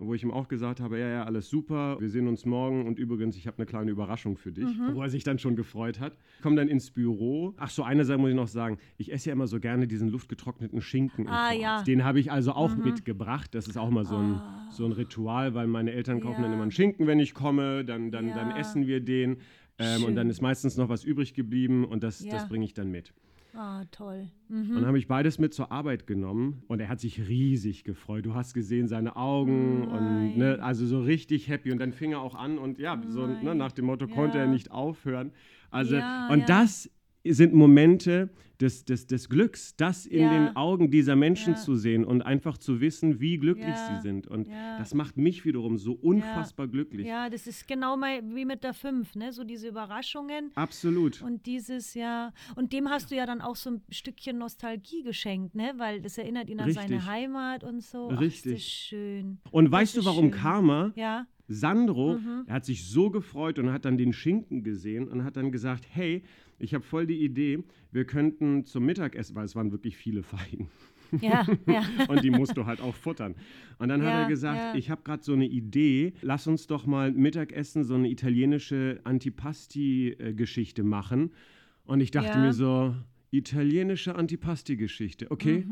Wo ich ihm auch gesagt habe, ja, ja, alles super, wir sehen uns morgen und übrigens, ich habe eine kleine Überraschung für dich, Mhm. wo er sich dann schon gefreut hat. Komm dann ins Büro. Ach so, eine Sache muss ich noch sagen, ich esse ja immer so gerne diesen luftgetrockneten Schinken. in Ah, ja. Den habe ich also auch mitgebracht. Das ist auch mal so ein, Ah. so ein Ritual, weil meine Eltern kaufen dann Ja. immer einen Schinken, wenn ich komme, dann, dann, dann Ja. essen wir den. Ähm, und dann ist meistens noch was übrig geblieben und das, das bringe ich dann mit. Ah, toll. Und Mhm. dann habe ich beides mit zur Arbeit genommen und er hat sich riesig gefreut. Du hast gesehen seine Augen und ne, Nein. also so richtig happy. Und dann fing er auch an und ja, so ne, Nein. nach dem Motto konnte er Ja. nicht aufhören. Also Ja, und ja. das sind Momente des, des, des Glücks, das in Ja. den Augen dieser Menschen Ja. zu sehen und einfach zu wissen, wie glücklich Ja. sie sind. Und das macht mich wiederum so unfassbar glücklich. Ja, das ist genau mal wie mit der 5, ne? So diese Überraschungen. Absolut. Und dieses, ja, und dem hast du ja dann auch so ein Stückchen Nostalgie geschenkt, ne? Weil das erinnert ihn an Richtig. seine Heimat und so. Ach, ist Richtig. das schön. Und weißt ist du, warum schön. Karma? Ja, Sandro, Mhm. er hat sich so gefreut und hat dann den Schinken gesehen und hat dann gesagt, hey, ich habe voll die Idee, wir könnten zum Mittagessen, weil es waren wirklich viele Feigen ja, ja. <laughs> und die musst du halt auch futtern. Und dann hat Ja, er gesagt, ich habe gerade so eine Idee, lass uns doch mal Mittagessen so eine italienische Antipasti-Geschichte machen. Und ich dachte mir so, italienische Antipasti-Geschichte, okay?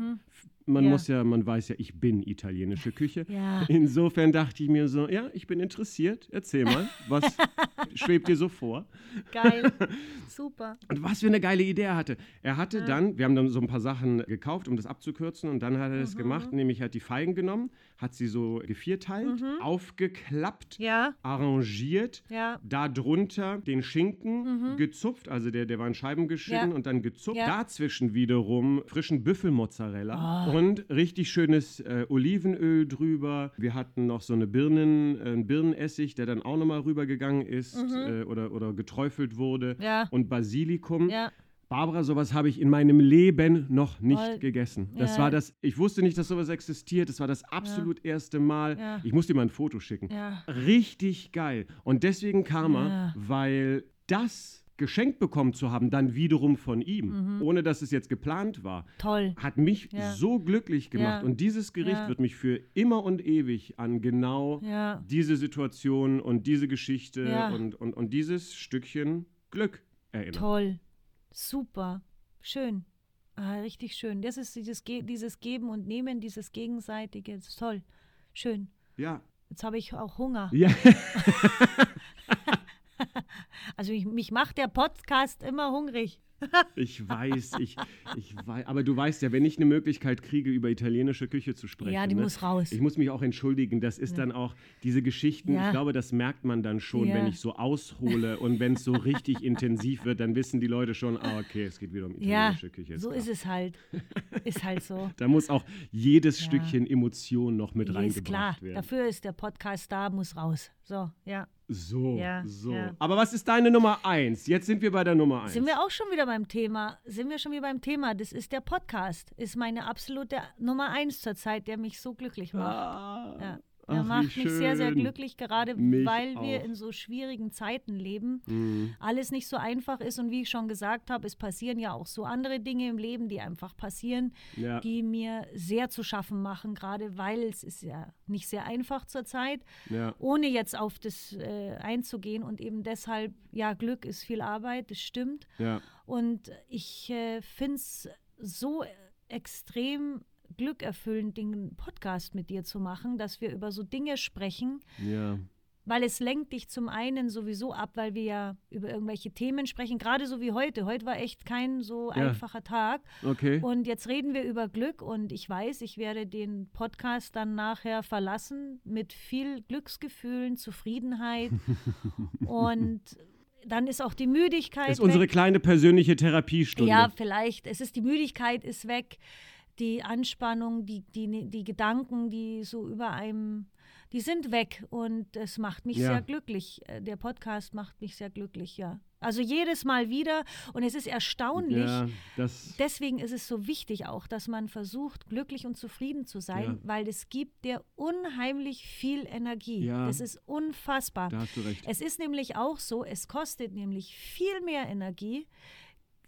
Man Mhm. Ja. muss ja, man weiß ja, ich bin italienische Küche. Insofern dachte ich mir so, ja, ich bin interessiert. Erzähl mal, was <laughs> schwebt dir so vor? <laughs> Geil. <laughs> Super. Und was für eine geile Idee er hatte. Er hatte dann, wir haben dann so ein paar Sachen gekauft, um das abzukürzen, und dann hat er Mhm. das gemacht, nämlich hat die Feigen genommen, hat sie so gevierteilt, aufgeklappt, Ja, arrangiert, ja. darunter den Schinken gezupft, also der, der war in Scheiben geschnitten Mhm. Ja. und dann gezupft. Ja. Dazwischen wiederum frischen Büffelmozzarella und richtig schönes äh, Olivenöl drüber. Wir hatten noch so eine Birnen, äh, einen Birnenessig, der dann auch nochmal rübergegangen ist äh, oder, oder geträufelt wurde. Mhm. Ja. Und Basilikum. Ja. Barbara, sowas habe ich in meinem Leben noch nicht Voll. gegessen. Das Ja. war das, ich wusste nicht, dass sowas existiert. Das war das absolut erste Mal. Ja. Ich muss dir mal ein Foto schicken. Ja. Richtig geil. Und deswegen Karma, Ja. weil das geschenkt bekommen zu haben, dann wiederum von ihm, ohne dass es jetzt geplant war, Toll. hat mich Mhm. Ja. so glücklich gemacht. Ja. Und dieses Gericht Ja. wird mich für immer und ewig an genau diese Situation und diese Geschichte und, und, und dieses Stückchen Glück erinnern. Toll. Super. Schön. Ah, richtig schön. Das ist dieses, Ge dieses Geben und Nehmen, dieses Gegenseitige. Das ist toll. Schön. Ja. Jetzt habe ich auch Hunger. Ja. <laughs> <laughs> Also ich, mich macht der Podcast immer hungrig. <laughs> Ich weiß, ich, ich weiß, aber du weißt ja, wenn ich eine Möglichkeit kriege, über italienische Küche zu sprechen. Ja, die ne, muss raus. Ich muss mich auch entschuldigen. Das ist dann auch diese Geschichten. Ja. Ich glaube, das merkt man dann schon, Ja. wenn ich so aushole und wenn es so richtig intensiv wird, dann wissen die Leute schon, ah, okay, es geht wieder um Ja, italienische Küche. so ist es halt. Ist halt so. <laughs> Da muss auch jedes Ja. Stückchen Emotion noch mit ist reingebracht klar. werden. Dafür ist der Podcast da, muss raus. So, ja. So, Ja, so. ja. Aber was ist deine Nummer eins? Jetzt sind wir bei der Nummer eins. Sind wir auch schon wieder beim Thema? Sind wir schon wieder beim Thema? Das ist der Podcast. Ist meine absolute Nummer eins zurzeit, der mich so glücklich macht. Ah, Ja. Ach, Er macht mich sehr, sehr glücklich, gerade Mich weil wir auch. in so schwierigen Zeiten leben. Mhm. Alles nicht so einfach ist und wie ich schon gesagt habe, es passieren ja auch so andere Dinge im Leben, die einfach passieren, Ja. die mir sehr zu schaffen machen, gerade weil es ist ja nicht sehr einfach zurzeit, ja. ohne jetzt auf das äh, einzugehen und eben deshalb, ja, Glück ist viel Arbeit, das stimmt. Ja. Und ich äh, finde es so extrem glückerfüllend, den Podcast mit dir zu machen, dass wir über so Dinge sprechen, Ja. weil es lenkt dich zum einen sowieso ab, weil wir ja über irgendwelche Themen sprechen, gerade so wie heute. Heute war echt kein so Ja. einfacher Tag. Okay. Und jetzt reden wir über Glück und ich weiß, ich werde den Podcast dann nachher verlassen mit viel Glücksgefühlen, Zufriedenheit <laughs> und dann ist auch die Müdigkeit ist unsere weg. kleine persönliche Therapiestunde. Ja, vielleicht. Es ist die Müdigkeit ist weg, die Anspannung, die, die, die Gedanken, die so über einem, die sind weg und es macht mich Ja. sehr glücklich. Äh, Der Podcast macht mich sehr glücklich, ja. Also jedes Mal wieder und es ist erstaunlich. Ja. Deswegen ist es so wichtig auch, dass man versucht, glücklich und zufrieden zu sein, Ja. weil es gibt dir unheimlich viel Energie. Ja. Das ist unfassbar. Da hast du recht. Es ist nämlich auch so, es kostet nämlich viel mehr Energie,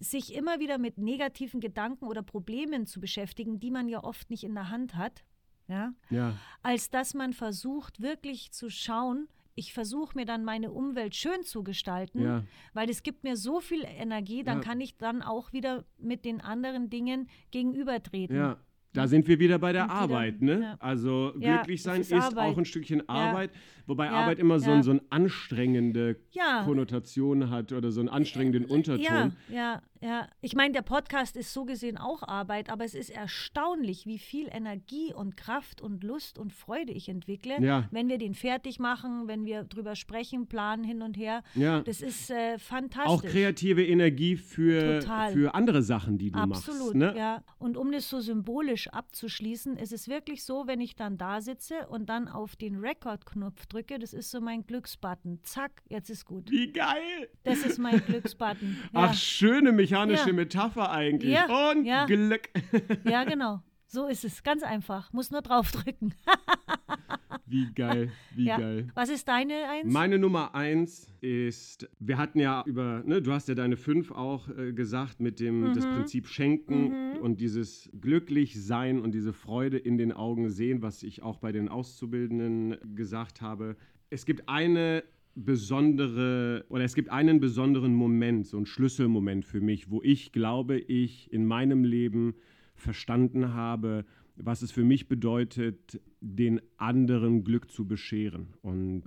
sich immer wieder mit negativen Gedanken oder Problemen zu beschäftigen, die man ja oft nicht in der Hand hat, ja, Ja. als dass man versucht, wirklich zu schauen, ich versuche mir dann meine Umwelt schön zu gestalten, Ja. weil es gibt mir so viel Energie, dann Ja. kann ich dann auch wieder mit den anderen Dingen gegenübertreten. Ja. Da sind wir wieder bei der wieder- Arbeit, ne? ja. Also glücklich sein ist ist, auch ein Stückchen Arbeit, wobei Arbeit immer so, ein, so eine anstrengende. Konnotation hat oder so einen anstrengenden Unterton. Ja, ja, ja. Ich meine, der Podcast ist so gesehen auch Arbeit, aber es ist erstaunlich, wie viel Energie und Kraft und Lust und Freude ich entwickle, Ja. wenn wir den fertig machen, wenn wir drüber sprechen, planen hin und her. Ja. Das ist äh, fantastisch. Auch kreative Energie für, Total. für andere Sachen, die du Absolut, machst. Ne? ja. Und um das so symbolisch abzuschließen, ist es wirklich so, wenn ich dann da sitze und dann auf den Record-Knopf drücke, das ist so mein Glücksbutton. Zack, jetzt ist gut. Wie geil! Das ist mein Glücksbutton. <laughs> Ja. Ach, schöne mechanische Ja. Metapher eigentlich. Ja, Und ja. Glück. ja, <laughs> genau. So ist es. Ganz einfach. Muss nur draufdrücken. <laughs> Wie geil, wie ja. geil. Was ist deine Eins? Meine Nummer eins ist, wir hatten ja über, ne, du hast ja deine fünf auch äh, gesagt mit dem Mhm. das Prinzip Schenken und dieses Glücklichsein und diese Freude in den Augen sehen, was ich auch bei den Auszubildenden gesagt habe. Es gibt eine besondere oder es gibt einen besonderen Moment, so einen Schlüsselmoment für mich, wo ich glaube, ich in meinem Leben verstanden habe, was es für mich bedeutet, den anderen Glück zu bescheren. Und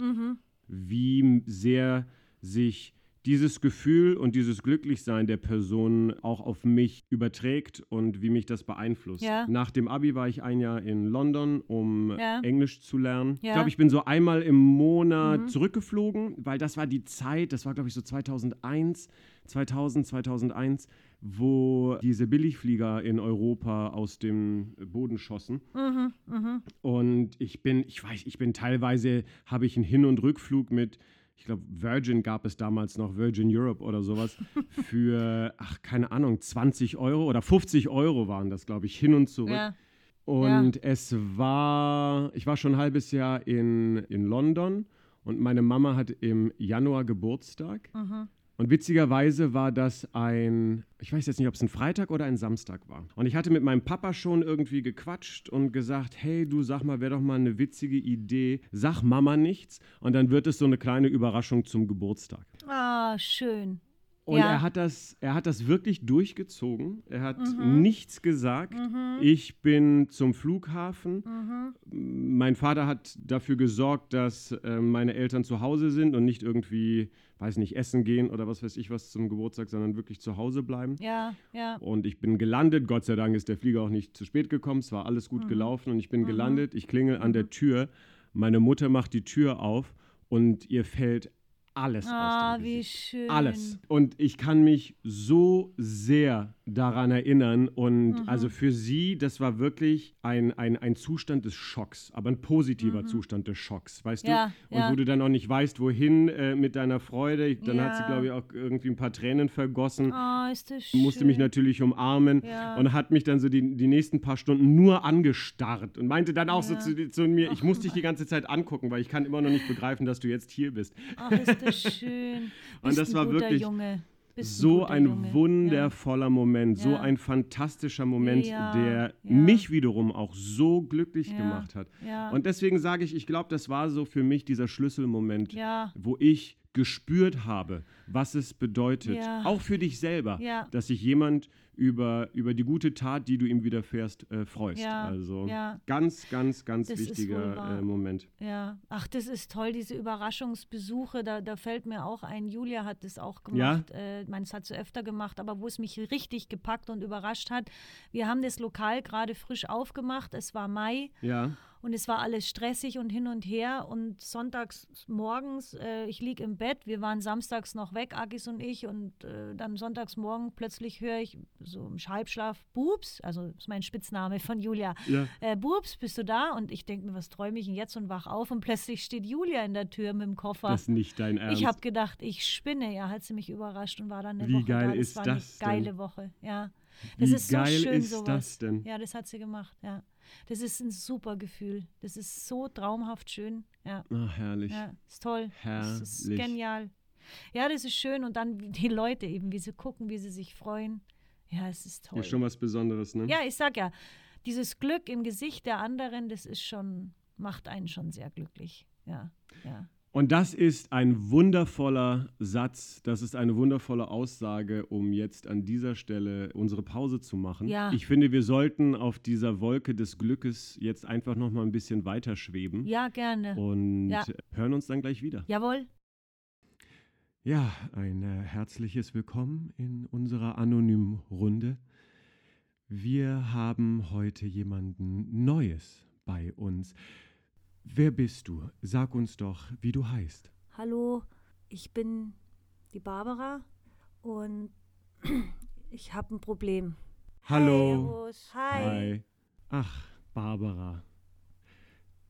wie sehr sich dieses Gefühl und dieses Glücklichsein der Person auch auf mich überträgt und wie mich das beeinflusst. Ja. Nach dem Abi war ich ein Jahr in London, um Ja. Englisch zu lernen. Ich Ja. glaube, ich bin so einmal im Monat zurückgeflogen, weil das war die Zeit, das war glaube ich so 2001, 2000, 2001, wo diese Billigflieger in Europa aus dem Boden schossen. Und ich bin, ich weiß, ich bin teilweise, habe ich einen Hin- und Rückflug mit, ich glaube, Virgin gab es damals noch, Virgin Europe oder sowas, <laughs> für, ach, keine Ahnung, 20 Euro oder 50 Euro waren das, glaube ich, hin und zurück. Ja. Und es war, ich war schon ein halbes Jahr in, in London und meine Mama hat im Januar Geburtstag. Und witzigerweise war das ein, ich weiß jetzt nicht, ob es ein Freitag oder ein Samstag war. Und ich hatte mit meinem Papa schon irgendwie gequatscht und gesagt, hey, du sag mal, wäre doch mal eine witzige Idee, sag Mama nichts und dann wird es so eine kleine Überraschung zum Geburtstag. Ah, schön. Und Ja. er hat das, er hat das wirklich durchgezogen. Er hat Mhm. nichts gesagt. Ich bin zum Flughafen. Mhm. Mein Vater hat dafür gesorgt, dass äh, meine Eltern zu Hause sind und nicht irgendwie, weiß nicht, essen gehen oder was weiß ich was zum Geburtstag, sondern wirklich zu Hause bleiben. Ja, ja. Und ich bin gelandet. Gott sei Dank ist der Flieger auch nicht zu spät gekommen. Es war alles Mhm. gut gelaufen und ich bin gelandet. Ich klingel an der Tür. Meine Mutter macht die Tür auf und ihr fällt alles Ah, aus dem wie Gesicht. schön. Alles. Und ich kann mich so sehr daran erinnern. Und Mhm. also für sie, das war wirklich ein, ein, ein Zustand des Schocks, aber ein positiver Zustand des Schocks, weißt Mhm. Ja, du? Und ja. wo du dann auch nicht weißt, wohin äh, mit deiner Freude. Dann hat sie, Ja. glaube ich, auch irgendwie ein paar Tränen vergossen. Oh, ist das schön. musste mich natürlich umarmen Ja. und hat mich dann so die, die nächsten paar Stunden nur angestarrt und meinte dann auch so Ja. zu, zu mir, ich muss <laughs> dich die ganze Zeit angucken, weil ich kann immer noch nicht begreifen, dass du jetzt hier bist. Ach, ist das schön. <laughs> Und das war wirklich Junge. So ein Junge. wundervoller Moment, so Ja. ein fantastischer Moment, Ja, der ja. mich wiederum auch so glücklich Ja, gemacht hat. ja. Und deswegen sage ich, ich glaube, das war so für mich dieser Schlüsselmoment, Ja. wo ich gespürt habe, was es bedeutet, Ja. auch für dich selber, Ja. dass sich jemand über, über die gute Tat, die du ihm widerfährst, äh, freust. Ja, Also ja. ganz, ganz, ganz Das wichtiger äh, Moment. Ja, ach, das ist toll, diese Überraschungsbesuche. Da, da fällt mir auch ein, Julia hat das auch Ja? gemacht. Äh, ich meine, es hat sie öfter gemacht, aber wo es mich richtig gepackt und überrascht hat, wir haben das Lokal gerade frisch aufgemacht. Es war Mai Ja, und es war alles stressig und hin und her. Und sonntags morgens, äh, ich lieg im Bett, wir waren samstags noch weg, Agis und ich. Und äh, dann sonntags morgen plötzlich höre ich so im Halbschlaf, Bubs, also ist mein Spitzname von Julia. ja. Äh, Bubs, bist du da? Und ich denke mir, was träume ich denn jetzt und wach auf und plötzlich steht Julia in der Tür mit dem Koffer. Das ist nicht dein Ernst. ich habe gedacht, ich spinne. Ja, hat sie mich überrascht und war dann eine Wie Woche geil da. Das ist war das eine geile denn? Woche, ja. Das Wie ist so geil schön ist sowas. das denn? Ja, das hat sie gemacht, ja. Das ist ein super Gefühl. Das ist so traumhaft schön. Ja, Ach, herrlich. ja ist toll. Das ist Herrlich. genial. Ja, das ist schön und dann die Leute eben, wie sie gucken, wie sie sich freuen. Ja, es ist toll. Ist schon was Besonderes, ne? Ja, ich sag ja, dieses Glück im Gesicht der anderen, das ist schon, macht einen schon sehr glücklich. Ja, ja. Und das ist ein wundervoller Satz, das ist eine wundervolle Aussage, um jetzt an dieser Stelle unsere Pause zu machen. Ja. Ich finde, wir sollten auf dieser Wolke des Glückes jetzt einfach noch mal ein bisschen weiter schweben Ja, gerne. und Ja. hören uns dann gleich wieder. Jawohl. Ja, ein äh, herzliches Willkommen in unserer anonymen Runde. Wir haben heute jemanden Neues bei uns. Wer bist du? Sag uns doch, wie du heißt. Hallo, ich bin die Barbara und <clears throat> ich habe ein Problem. Hallo. Hi. Hi. Ach, Barbara.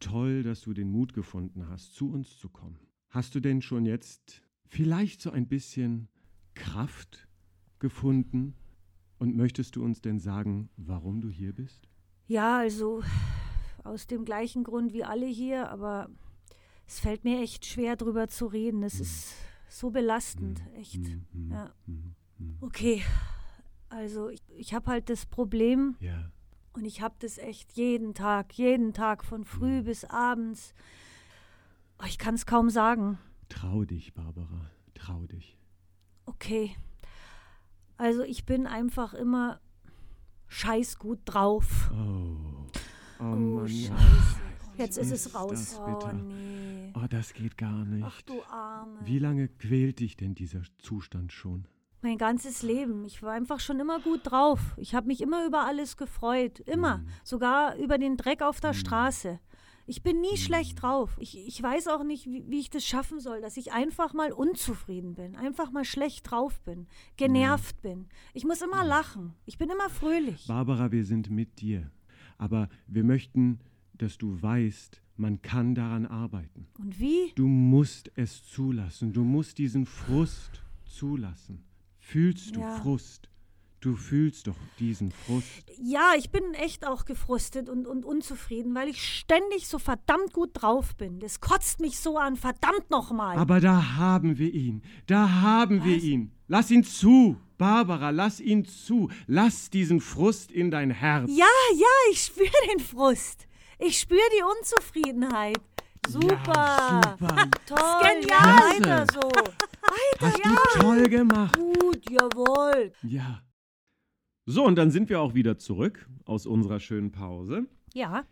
Toll, dass du den Mut gefunden hast, zu uns zu kommen. Hast du denn schon jetzt vielleicht so ein bisschen Kraft gefunden? Und möchtest du uns denn sagen, warum du hier bist? Ja, also aus dem gleichen Grund wie alle hier, aber es fällt mir echt schwer drüber zu reden. Es ist so belastend, echt. Mhm, Ja. mhm, mhm. Okay, also ich, ich habe halt das Problem, Ja. Und ich habe das echt jeden Tag, jeden Tag von früh Mhm. bis abends. Oh, ich kann es kaum sagen. Trau dich, Barbara. Trau dich. Okay. Also ich bin einfach immer scheiß gut drauf. Oh. Oh, Oh, Mann. Scheiße. Jetzt ist es raus. das oh nee. Oh, das geht gar nicht. Ach du Arme. Wie lange quält dich denn dieser Zustand schon? Mein ganzes Leben. Ich war einfach schon immer gut drauf. Ich habe mich immer über alles gefreut. Immer. Mhm. Sogar über den Dreck auf der Mhm. Straße. Ich bin nie Mhm. schlecht drauf. Ich, ich weiß auch nicht, wie, wie ich das schaffen soll, dass ich einfach mal unzufrieden bin, einfach mal schlecht drauf bin, genervt bin. Ich muss immer lachen. Ich bin immer fröhlich. Barbara, wir sind mit dir. Aber wir möchten, dass du weißt, man kann daran arbeiten. Und wie? Du musst es zulassen. Du musst diesen Frust zulassen. Fühlst du Ja. Frust? Du fühlst doch diesen Frust. Ja, ich bin echt auch gefrustet und, und unzufrieden, weil ich ständig so verdammt gut drauf bin. Das kotzt mich so an, verdammt nochmal. Aber da haben wir ihn. Da haben wir Was? ihn. Lass ihn zu. Barbara, lass ihn zu. Lass diesen Frust in dein Herz. Ja, ja, ich spüre den Frust. Ich spüre die Unzufriedenheit. Super. Ja, super. <laughs> Toll. Klasse. Ja, weiter so. Hast du toll gemacht. Gut, jawohl. Ja. So, und dann sind wir auch wieder zurück aus unserer schönen Pause. Ja.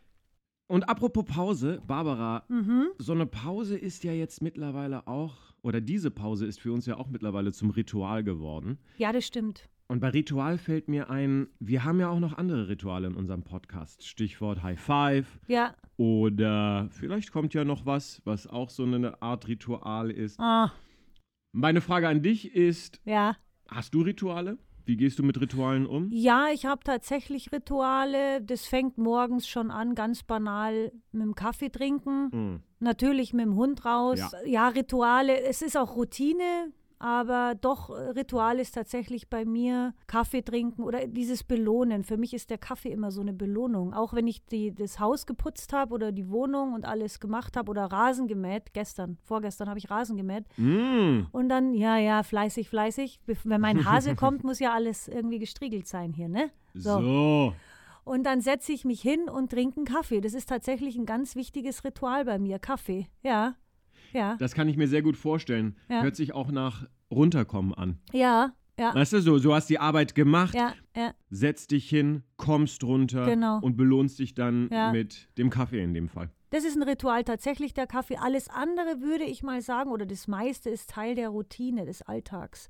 Und apropos Pause, Barbara, Mhm. so eine Pause ist ja jetzt mittlerweile auch, oder diese Pause ist für uns ja auch mittlerweile zum Ritual geworden. Ja, das stimmt. Und bei Ritual fällt mir ein, wir haben ja auch noch andere Rituale in unserem Podcast. Stichwort High Five Ja. oder vielleicht kommt ja noch was, was auch so eine Art Ritual ist. Ah, Meine Frage an dich ist, ja. hast du Rituale? Wie gehst du mit Ritualen um? Ja, ich habe tatsächlich Rituale. Das fängt morgens schon an, ganz banal mit dem Kaffee trinken. Hm. Natürlich mit dem Hund raus. Ja. Ja. Rituale. Es ist auch Routine, aber doch, äh, Ritual ist tatsächlich bei mir Kaffee trinken oder dieses Belohnen. Für mich ist der Kaffee immer so eine Belohnung. Auch wenn ich die, das Haus geputzt habe oder die Wohnung und alles gemacht habe oder Rasen gemäht. Gestern, vorgestern habe ich Rasen gemäht. Mm. Und dann, ja, ja, fleißig, fleißig. Wenn mein Hase kommt, muss ja alles irgendwie gestriegelt sein hier, ne? <laughs> So. Und dann setze ich mich hin und trinke einen Kaffee. Das ist tatsächlich ein ganz wichtiges Ritual bei mir. Kaffee, ja. Ja, Das kann ich mir sehr gut vorstellen. Ja. Hört sich auch nach runterkommen an. ja, ja, Weißt du, so, du hast die Arbeit gemacht, ja, ja. setzt dich hin, kommst runter Genau. und belohnst dich dann Ja. mit dem Kaffee in dem Fall. Das ist ein Ritual tatsächlich, der Kaffee. Alles andere würde ich mal sagen, oder das meiste ist Teil der Routine des Alltags.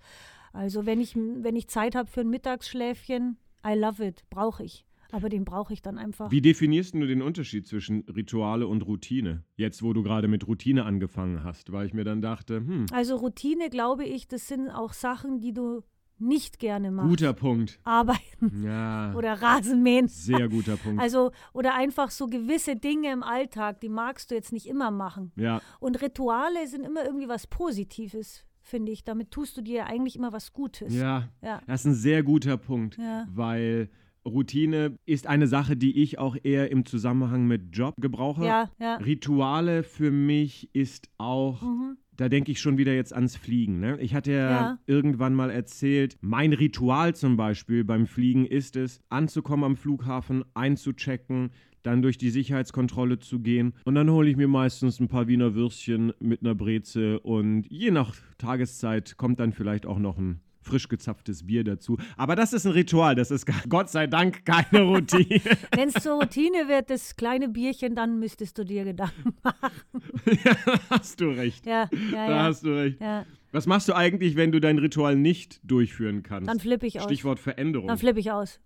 Also wenn ich, wenn ich Zeit habe für ein Mittagsschläfchen, I love it, brauche ich. Aber den brauche ich dann einfach. Wie definierst du den Unterschied zwischen Rituale und Routine? Jetzt, wo du gerade mit Routine angefangen hast, weil ich mir dann dachte, hm, Also Routine, glaube ich, das sind auch Sachen, die du nicht gerne machst. guter Punkt. Arbeiten <laughs> Ja, oder Rasenmähen. sehr guter Punkt. Also, oder einfach so gewisse Dinge im Alltag, die magst du jetzt nicht immer machen. ja, Und Rituale sind immer irgendwie was Positives, finde ich. Damit tust du dir eigentlich immer was Gutes. ja, Ja. das ist ein sehr guter Punkt, Ja. weil Routine ist eine Sache, die ich auch eher im Zusammenhang mit Job gebrauche. Ja, ja. Rituale für mich ist auch, Mhm. da denke ich schon wieder jetzt ans Fliegen. Ne? Ich hatte ja, Ja. irgendwann mal erzählt, mein Ritual zum Beispiel beim Fliegen ist es, anzukommen am Flughafen, einzuchecken, dann durch die Sicherheitskontrolle zu gehen und dann hole ich mir meistens ein paar Wiener Würstchen mit einer Breze und je nach Tageszeit kommt dann vielleicht auch noch ein frisch gezapftes Bier dazu. Aber das ist ein Ritual, das ist <laughs> Gott sei Dank keine Routine. <laughs> Wenn es zur Routine wird, das kleine Bierchen, dann müsstest du dir Gedanken machen. <laughs> ja, hast du recht. Ja, ja, Da ja. hast du recht. ja. Was machst du eigentlich, wenn du dein Ritual nicht durchführen kannst? Dann flippe ich aus. Stichwort Veränderung. Dann flippe ich aus.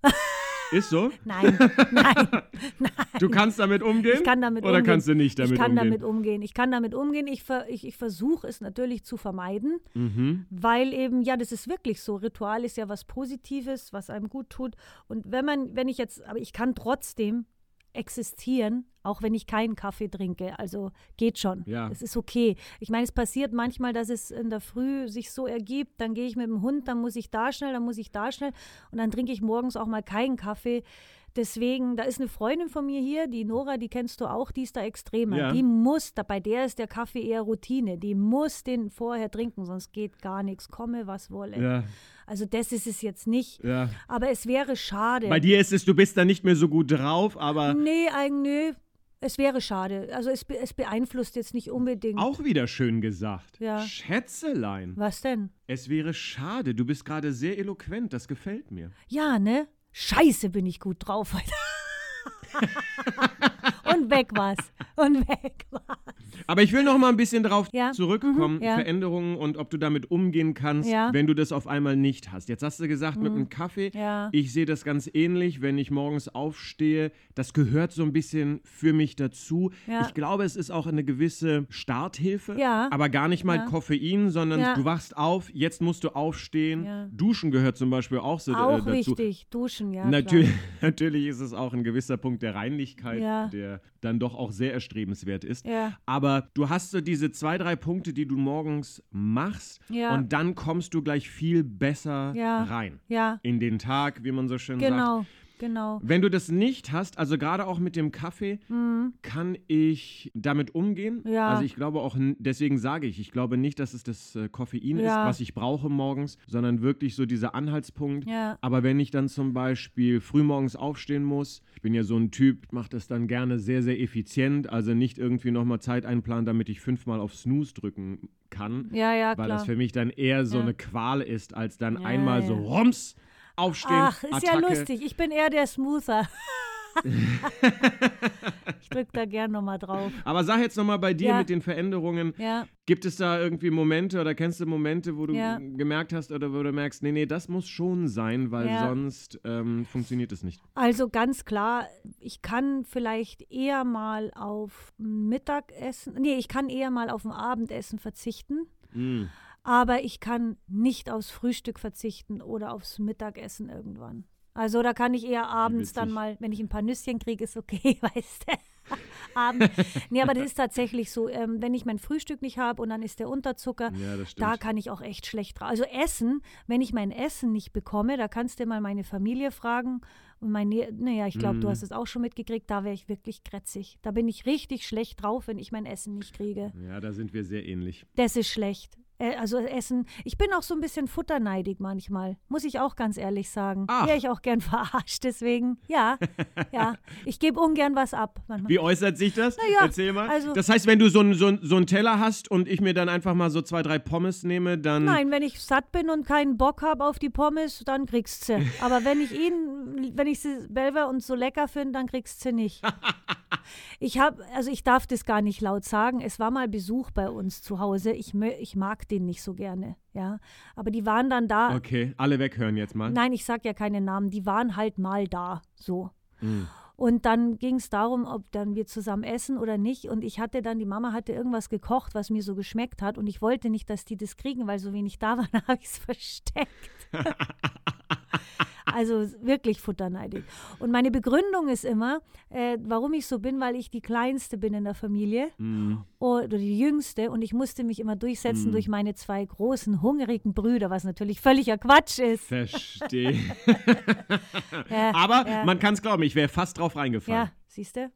Ist so? Nein, nein, <laughs> nein. Du kannst damit umgehen? Ich kann damit Oder umgehen. kannst du nicht damit ich kann umgehen? damit umgehen. Ich kann damit umgehen. Ich, ver, ich, ich versuche es natürlich zu vermeiden, Mhm. weil eben, ja, das ist wirklich so. Ritual ist ja was Positives, was einem gut tut. Und wenn man, wenn ich jetzt, aber ich kann trotzdem existieren, auch wenn ich keinen Kaffee trinke. Also geht schon. Ja. Es ist okay. Ich meine, es passiert manchmal, dass es in der Früh sich so ergibt, dann gehe ich mit dem Hund, dann muss ich da schnell, dann muss ich da schnell und dann trinke ich morgens auch mal keinen Kaffee. Deswegen, da ist eine Freundin von mir hier, die Nora, die kennst du auch, die ist da extremer. Ja. Die muss, da, bei der ist der Kaffee eher Routine. Die muss den vorher trinken, sonst geht gar nichts. Komme, was wolle. Ja, Also das ist es jetzt nicht. ja. Aber es wäre schade. Bei dir ist es, du bist da nicht mehr so gut drauf, aber Nee, eigentlich, nö. Es wäre schade. Also es, es beeinflusst jetzt nicht unbedingt. auch wieder schön gesagt. Ja. Schätzelein. Was denn? Es wäre schade. Du bist gerade sehr eloquent. Das gefällt mir. Ja, ne? Scheiße, bin ich gut drauf heute. <laughs> Und weg war's. Und weg war's. Aber ich will noch mal ein bisschen drauf Ja. zurückkommen. Mhm, ja. Veränderungen und ob du damit umgehen kannst, Ja. wenn du das auf einmal nicht hast. Jetzt hast du gesagt, mit einem Kaffee. Ich sehe das ganz ähnlich, wenn ich morgens aufstehe. Das gehört so ein bisschen für mich dazu. Ich glaube, es ist auch eine gewisse Starthilfe. Aber gar nicht mal. Koffein, sondern du wachst auf, jetzt musst du aufstehen. Duschen gehört zum Beispiel auch so äh, Auch dazu. wichtig. Duschen, ja. Natürlich, <laughs> natürlich ist es auch ein gewisser Punkt der Reinlichkeit, Ja. Dann doch auch sehr erstrebenswert ist. Ja. Aber du hast so diese zwei, drei Punkte, die du morgens machst Ja. und dann kommst du gleich viel besser Ja. rein Ja, in den Tag, wie man so schön sagt. Genau. Wenn du das nicht hast, also gerade auch mit dem Kaffee, kann ich damit umgehen. Mhm. Ja. Also ich glaube auch, deswegen sage ich, ich glaube nicht, dass es das äh, Koffein ist, Ja. was ich brauche morgens, sondern wirklich so dieser Anhaltspunkt. Ja. Aber wenn ich dann zum Beispiel frühmorgens aufstehen muss, ich bin ja so ein Typ, mache das dann gerne sehr, sehr effizient, also nicht irgendwie nochmal Zeit einplanen, damit ich fünfmal auf Snooze drücken kann. Ja, ja, Weil klar. das für mich dann eher so Ja. eine Qual ist, als dann Ja, einmal so rums aufstehen. Ach, ist ja Attacke. lustig. Ich bin eher der Smoother. <laughs> ich drück da gern nochmal drauf. Aber sag jetzt nochmal bei dir Ja. mit den Veränderungen, Ja. gibt es da irgendwie Momente oder kennst du Momente, wo du Ja. gemerkt hast oder wo du merkst, nee, nee, das muss schon sein, weil Ja. sonst ähm, funktioniert es nicht. Also ganz klar, ich kann vielleicht eher mal auf Mittagessen, nee, ich kann eher mal auf ein Abendessen verzichten. Mm. Aber ich kann nicht aufs Frühstück verzichten oder aufs Mittagessen irgendwann. Also da kann ich eher abends dann mal, wenn ich ein paar Nüsschen kriege, ist okay, <laughs> weißt du. Abend. Nee, aber das ist tatsächlich so, ähm, wenn ich mein Frühstück nicht habe und dann ist der Unterzucker, Ja, da kann ich auch echt schlecht drauf. Also Essen, wenn ich mein Essen nicht bekomme, da kannst du mal meine Familie fragen. Und meine, naja, ich glaube, du Mhm. hast es auch schon mitgekriegt, da wäre ich wirklich krätzig. Da bin ich richtig schlecht drauf, wenn ich mein Essen nicht kriege. Ja, da sind wir sehr ähnlich. Das ist schlecht. Äh, Also Essen, ich bin auch so ein bisschen futterneidig manchmal, muss ich auch ganz ehrlich sagen. Ach. Wäre ich auch gern <laughs> verarscht, deswegen, ja, ja. Ich gebe ungern was ab. Manchmal. Wie äußert sich das? Na ja, Erzähl mal. also- das heißt, wenn du so einen so so einen Teller hast und ich mir dann einfach mal so zwei, drei Pommes nehme, dann. Nein, wenn ich satt bin und keinen Bock habe auf die Pommes, dann kriegst sie. <laughs> Aber wenn ich ihn, wenn ich sie selber und so lecker finde, dann kriegst sie nicht. <laughs> Ich habe, also ich darf das gar nicht laut sagen. Es war mal Besuch bei uns zu Hause. Ich, ich mag den nicht so gerne, ja. Aber die waren dann da. Okay, alle weghören jetzt mal. Nein, ich sag ja keine Namen. Die waren halt mal da, so. Mhm. Und dann ging es darum, ob dann wir zusammen essen oder nicht. Und ich hatte dann, die Mama hatte irgendwas gekocht, was mir so geschmeckt hat. Und ich wollte nicht, dass die das kriegen, weil so wenig da war, dann <laughs> habe ich es versteckt. <laughs> also wirklich futterneidig. Und meine Begründung ist immer, äh, warum ich so bin, weil ich die Kleinste bin in der Familie Mhm. oder die Jüngste. Und ich musste mich immer durchsetzen Mhm. durch meine zwei großen, hungrigen Brüder, was natürlich völliger Quatsch ist. Verstehe. <laughs> Ja, Aber ja. man kann es glauben, ich wäre fast drauf reingefallen. Ja, siehst du?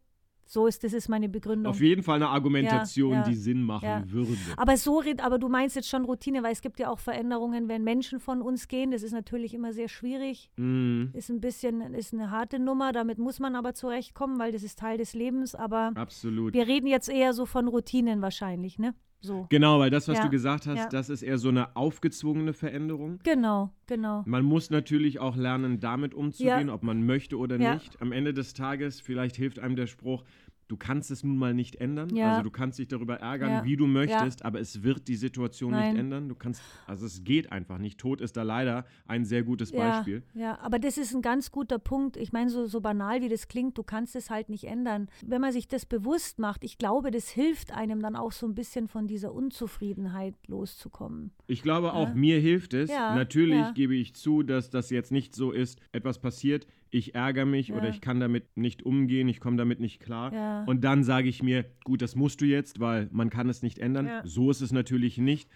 So ist, das ist meine Begründung. Auf jeden Fall eine Argumentation, Ja, ja. die Sinn machen Ja. würde. Aber so, aber du meinst jetzt schon Routine, weil es gibt ja auch Veränderungen, wenn Menschen von uns gehen. Das ist natürlich immer sehr schwierig. Mhm. Ist ein bisschen, ist eine harte Nummer. Damit muss man aber zurechtkommen, weil das ist Teil des Lebens. Aber Absolut. wir reden jetzt eher so von Routinen wahrscheinlich, ne? So. Genau, weil das, was Ja, du gesagt hast, ja. das ist eher so eine aufgezwungene Veränderung. Genau, genau. Man muss natürlich auch lernen, damit umzugehen, ob man möchte oder Ja. nicht. Am Ende des Tages, vielleicht hilft einem der Spruch, du kannst es nun mal nicht ändern. Ja. Also du kannst dich darüber ärgern, Ja. wie du möchtest, aber es wird die Situation Nein. nicht ändern. Du kannst, also es geht einfach nicht. Tod ist da leider ein sehr gutes Beispiel. Ja, ja, aber das ist ein ganz guter Punkt. Ich meine, so, so banal wie das klingt, du kannst es halt nicht ändern. Wenn man sich das bewusst macht, ich glaube, das hilft einem dann auch so ein bisschen von dieser Unzufriedenheit loszukommen. Ich glaube auch, Ja. mir hilft es. Ja, Natürlich ja. gebe ich zu, dass das jetzt nicht so ist, etwas passiert, ich ärgere mich Ja. oder ich kann damit nicht umgehen, ich komme damit nicht klar. Ja. Und dann sage ich mir, gut, das musst du jetzt, weil man kann es nicht ändern. Ja. So ist es natürlich nicht.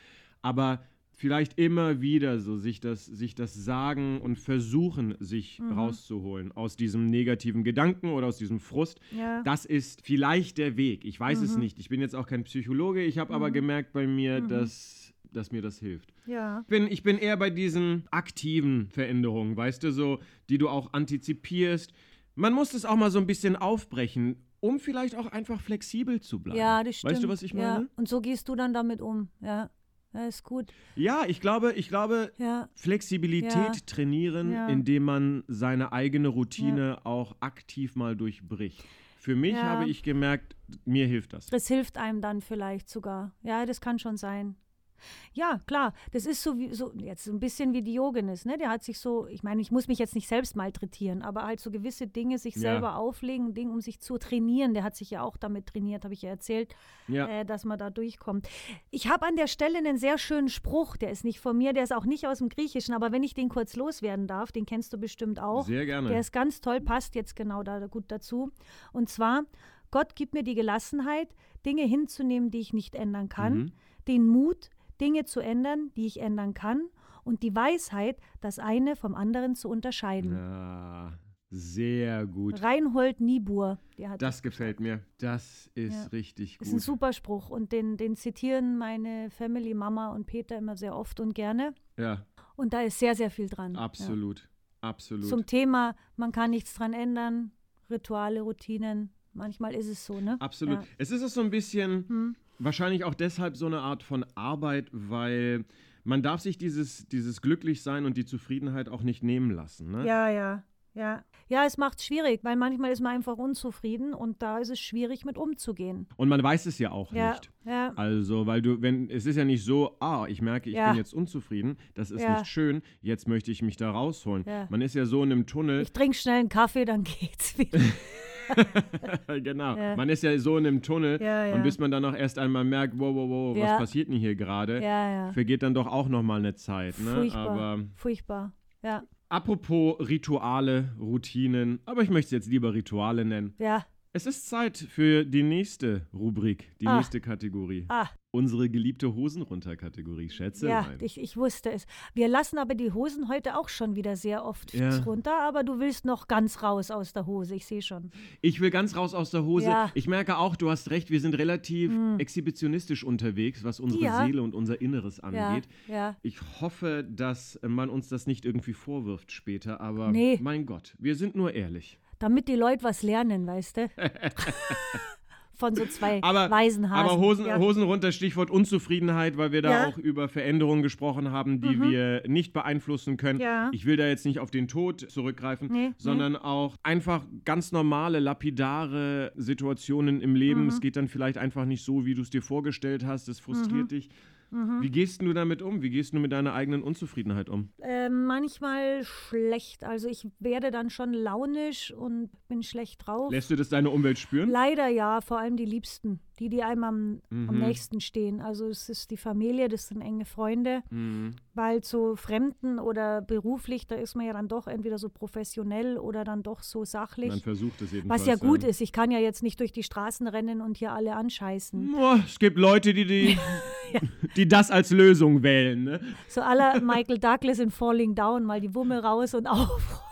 Aber vielleicht immer wieder so sich das, sich das sagen und versuchen, sich Mhm. rauszuholen aus diesem negativen Gedanken oder aus diesem Frust. Ja. Das ist vielleicht der Weg. Ich weiß Mhm. es nicht. Ich bin jetzt auch kein Psychologe. Ich habe aber gemerkt bei mir, Mhm. dass, dass mir das hilft. Ja. Ich bin, ich bin eher bei diesen aktiven Veränderungen, weißt du, so, die du auch antizipierst. Man muss es auch mal so ein bisschen aufbrechen, um vielleicht auch einfach flexibel zu bleiben. Ja, das stimmt. Weißt du, was ich meine? Ja. Und so gehst du dann damit um. Ja, ja ist gut. Ja, ich glaube, ich glaube, Ja, Flexibilität Ja. trainieren, Ja. indem man seine eigene Routine auch aktiv mal durchbricht. Für mich habe ich gemerkt, mir hilft das. das hilft einem dann vielleicht sogar. Ja, das kann schon sein. Ja, klar, das ist so wie so jetzt ein bisschen wie Diogenes, ne? Der hat sich so, ich meine, ich muss mich jetzt nicht selbst malträtieren, aber halt so gewisse Dinge sich Ja. selber auflegen, Dinge, um sich zu trainieren. Der hat sich ja auch damit trainiert, habe ich ja erzählt, Ja. äh, dass man da durchkommt. Ich habe an der Stelle einen sehr schönen Spruch, der ist nicht von mir, der ist auch nicht aus dem Griechischen, aber wenn ich den kurz loswerden darf, den kennst du bestimmt auch. Sehr gerne. Der ist ganz toll, passt jetzt genau da gut dazu. Und zwar, Gott gibt mir die Gelassenheit, Dinge hinzunehmen, die ich nicht ändern kann, Mhm. den Mut, Dinge zu ändern, die ich ändern kann und die Weisheit, das eine vom anderen zu unterscheiden. Ja, sehr gut. Reinhold Niebuhr, der hat Das gefällt mir. Das ist Ja. richtig ist ein gut. super Spruch und den, den zitieren meine Family, Mama und Peter immer sehr oft und gerne. Ja, Und da ist sehr, sehr viel dran. absolut. Ja. Absolut. Zum Thema, man kann nichts dran ändern, Rituale, Routinen. Manchmal ist es so, ne? Absolut. Ja. Es ist auch so ein bisschen, Hm. Wahrscheinlich auch deshalb so eine Art von Arbeit, weil man darf sich dieses, dieses Glücklichsein und die Zufriedenheit auch nicht nehmen lassen. Ne? Ja, ja, ja. Ja, es macht es schwierig, weil manchmal ist man einfach unzufrieden und da ist es schwierig mit umzugehen. Und man weiß es ja auch Ja, nicht. ja. Also, weil du, wenn, es ist ja nicht so, ah, ich merke, ich Ja. bin jetzt unzufrieden, das ist nicht schön, jetzt möchte ich mich da rausholen. Ja. Man ist ja so in einem Tunnel. Ich trinke schnell einen Kaffee, dann <laughs> geht's wieder. <laughs> <laughs> genau. Ja. Man ist ja so in einem Tunnel Ja, ja. und bis man dann auch erst einmal merkt, wow, wow, wow, was passiert denn hier gerade, Ja, ja. vergeht dann doch auch nochmal eine Zeit. Ne? Furchtbar. Aber Furchtbar. Ja, apropos Rituale, Routinen, aber ich möchte es jetzt lieber Rituale nennen. ja. Es ist Zeit für die nächste Rubrik, die Ah. nächste Kategorie. Ah, Unsere geliebte Hosen runter Kategorie. Schätze. ja, ich, ich wusste es. Wir lassen aber die Hosen heute auch schon wieder sehr oft Ja. runter, aber du willst noch ganz raus aus der Hose, ich sehe schon. Ich will ganz raus aus der Hose. Ja. Ich merke auch, du hast recht, wir sind relativ exhibitionistisch unterwegs, was unsere Ja. Seele und unser Inneres Ja, angeht. ja. Ich hoffe, dass man uns das nicht irgendwie vorwirft später, aber Nee. mein Gott, wir sind nur ehrlich. Damit die Leute was lernen, weißt du? <laughs> <laughs> Von so zwei <laughs> Aber, weisen Hasen. aber Hosen, ja. Hosen runter, Stichwort Unzufriedenheit, weil wir da Ja. Mhm. auch über Veränderungen gesprochen haben, die wir nicht beeinflussen können. Ja. Ich will da jetzt nicht auf den Tod zurückgreifen, Nee, nee. sondern auch einfach ganz normale, lapidare Situationen im Leben. Mhm. Es geht dann vielleicht einfach nicht so, wie du es dir vorgestellt hast. Es frustriert dich. Mhm. Wie gehst du damit um? Wie gehst du mit deiner eigenen Unzufriedenheit um? Äh, manchmal schlecht. Also ich werde dann schon launisch und bin schlecht drauf. Lässt du das deine Umwelt spüren? Leider ja, vor allem die Liebsten, die, die einem am, am Mhm. nächsten stehen. Also es ist die Familie, das sind enge Freunde, Mhm. weil zu Fremden oder beruflich, da ist man ja dann doch entweder so professionell oder dann doch so sachlich. Man versucht es jedenfalls. Was ja gut ja. ist, ich kann ja jetzt nicht durch die Straßen rennen und hier alle anscheißen. Boah, es gibt Leute, die, die, <laughs> die das als Lösung wählen. Ne? So aller Michael Douglas in Falling Down, mal die Wumme raus und <laughs> aufräumen.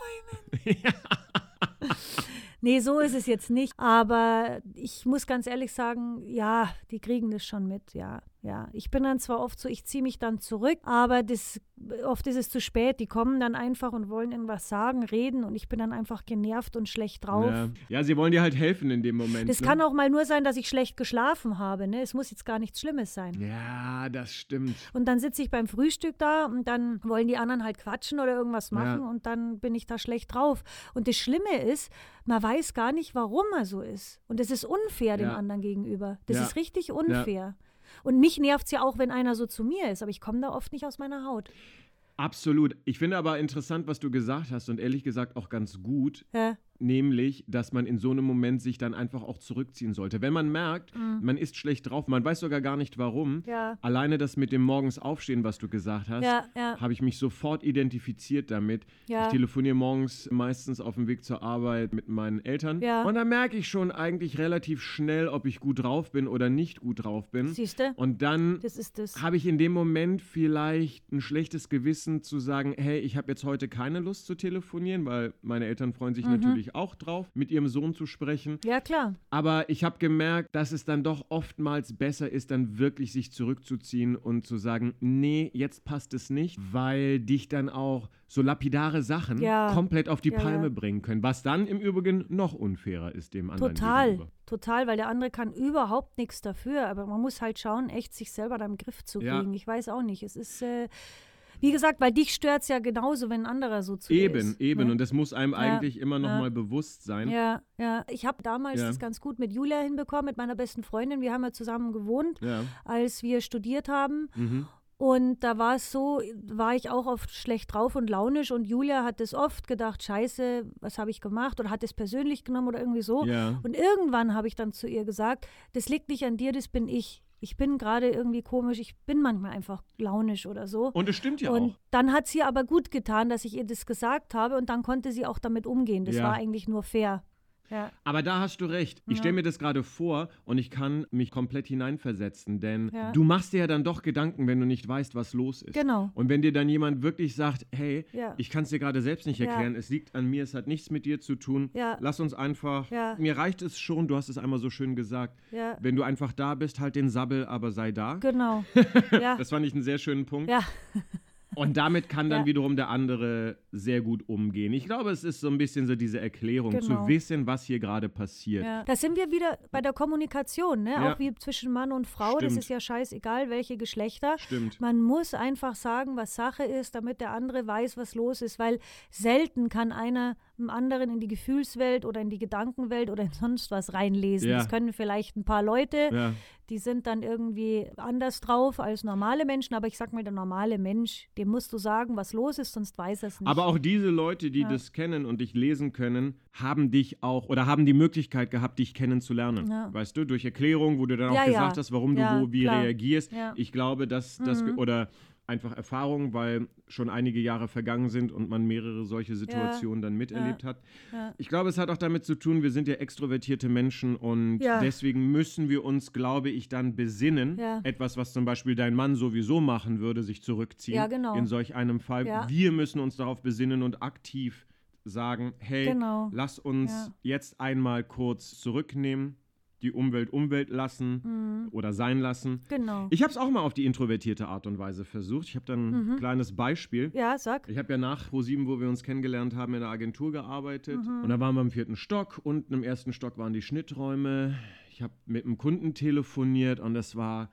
Nee, so ist es jetzt nicht. Aber ich muss ganz ehrlich sagen, ja, die kriegen das schon mit, ja. Ja, ich bin dann zwar oft so, ich ziehe mich dann zurück, aber das, oft ist es zu spät. Die kommen dann einfach und wollen irgendwas sagen, reden und ich bin dann einfach genervt und schlecht drauf. Ja. ja, sie wollen dir halt helfen in dem Moment. Das ne? kann auch mal nur sein, dass ich schlecht geschlafen habe. Ne? Es muss jetzt gar nichts Schlimmes sein. Ja, das stimmt. Und dann sitze ich beim Frühstück da und dann wollen die anderen halt quatschen oder irgendwas machen Ja. und dann bin ich da schlecht drauf. Und das Schlimme ist, man weiß gar nicht, warum er so ist. Und das ist unfair dem Ja. anderen gegenüber. Das ist richtig unfair. Und mich nervt es ja auch, wenn einer so zu mir ist, aber ich komme da oft nicht aus meiner Haut. Absolut. Ich finde aber interessant, was du gesagt hast und ehrlich gesagt auch ganz gut, Ja, nämlich, dass man in so einem Moment sich dann einfach auch zurückziehen sollte. Wenn man merkt, man ist schlecht drauf, man weiß sogar gar nicht warum. Mhm. Ja. Alleine das mit dem morgens aufstehen, was du gesagt hast, Ja, ja. habe ich mich sofort identifiziert damit. Ich telefoniere morgens meistens auf dem Weg zur Arbeit mit meinen Eltern. Und da merke ich schon eigentlich relativ schnell, ob ich gut drauf bin oder nicht gut drauf bin. siehst du? Und dann habe ich in dem Moment vielleicht ein schlechtes Gewissen zu sagen, hey, ich habe jetzt heute keine Lust zu telefonieren, weil meine Eltern freuen Mhm. sich natürlich auch drauf, mit ihrem Sohn zu sprechen. Ja, klar. Aber ich habe gemerkt, dass es dann doch oftmals besser ist, dann wirklich sich zurückzuziehen und zu sagen, nee, jetzt passt es nicht, weil dich dann auch so lapidare Sachen Ja. komplett auf die Ja, Palme ja. bringen können, was dann im Übrigen noch unfairer ist dem anderen Total, gegenüber. total, weil der andere kann überhaupt nichts dafür, aber man muss halt schauen, echt sich selber da im Griff zu kriegen. Ich weiß auch nicht. Es ist, äh, wie gesagt, weil dich stört es ja genauso, wenn ein anderer so zu Eben, ist. eben. ne? Und das muss einem Ja, eigentlich immer noch ja. mal bewusst sein. Ja, ja. Ich habe damals Ja. das ganz gut mit Julia hinbekommen, mit meiner besten Freundin. Wir haben ja zusammen gewohnt, als wir studiert haben. Mhm. Und da war es so, war ich auch oft schlecht drauf und launisch und Julia hat es oft gedacht, scheiße, was habe ich gemacht oder hat es persönlich genommen oder irgendwie so. Ja. Und irgendwann habe ich dann zu ihr gesagt, das liegt nicht an dir, das bin ich. Ich bin gerade irgendwie komisch, ich bin manchmal einfach launisch oder so. Und es stimmt ja und auch. dann hat sie aber gut getan, dass ich ihr das gesagt habe und dann konnte sie auch damit umgehen. Das Ja. war eigentlich nur fair. Ja. Aber da hast du recht. Ich Ja. stelle mir das gerade vor und ich kann mich komplett hineinversetzen, denn Ja. du machst dir ja dann doch Gedanken, wenn du nicht weißt, was los ist. Genau. Und wenn dir dann jemand wirklich sagt, hey, ich kann es dir gerade selbst nicht erklären, es liegt an mir, es hat nichts mit dir zu tun, Ja. lass uns einfach, Ja. mir reicht es schon, du hast es einmal so schön gesagt, Ja. wenn du einfach da bist, halt den Sabbel, aber sei da. Genau. <laughs> Ja. Das fand ich einen sehr schönen Punkt. ja. Und damit kann dann Ja. wiederum der andere sehr gut umgehen. Ich glaube, es ist so ein bisschen so diese Erklärung, Genau. zu wissen, was hier gerade passiert. Ja. Da sind wir wieder bei der Kommunikation, ne? Ja. Auch wie zwischen Mann und Frau. Das Stimmt. ist ja scheißegal, welche Geschlechter. Stimmt. Man muss einfach sagen, was Sache ist, damit der andere weiß, was los ist, weil selten kann einer einem anderen in die Gefühlswelt oder in die Gedankenwelt oder in <laughs> sonst was reinlesen. Ja. Das können vielleicht ein paar Leute, Ja. die sind dann irgendwie anders drauf als normale Menschen, aber ich sag mal, der normale Mensch, dem musst du sagen, was los ist, sonst weiß er es nicht. Aber auch diese Leute, die Ja. das kennen und dich lesen können, haben dich auch oder haben die Möglichkeit gehabt, dich kennenzulernen. Weißt du, durch Erklärung, wo du dann auch gesagt hast, warum du wo wie klar. reagierst. Ich glaube, dass das Mhm. oder einfach Erfahrung, weil schon einige Jahre vergangen sind und man mehrere solche Situationen dann miterlebt hat. Ja. Ich glaube, es hat auch damit zu tun, wir sind ja extrovertierte Menschen und Ja. deswegen müssen wir uns, glaube ich, dann besinnen. Ja. Etwas, was zum Beispiel dein Mann sowieso machen würde, sich zurückziehen. Ja, genau. In solch einem Fall. Ja. Wir müssen uns darauf besinnen und aktiv sagen, hey, Genau. lass uns Ja. jetzt einmal kurz zurücknehmen, die Umwelt Umwelt lassen oder sein lassen. genau. Ich habe es auch mal auf die introvertierte Art und Weise versucht. Ich habe dann Mhm. ein kleines Beispiel. ja, sag. Ich habe ja nach ProSieben, wo wir uns kennengelernt haben, in der Agentur gearbeitet. Mhm. Und da waren wir im vierten Stock. Unten im ersten Stock waren die Schnitträume. Ich habe mit einem Kunden telefoniert und das war,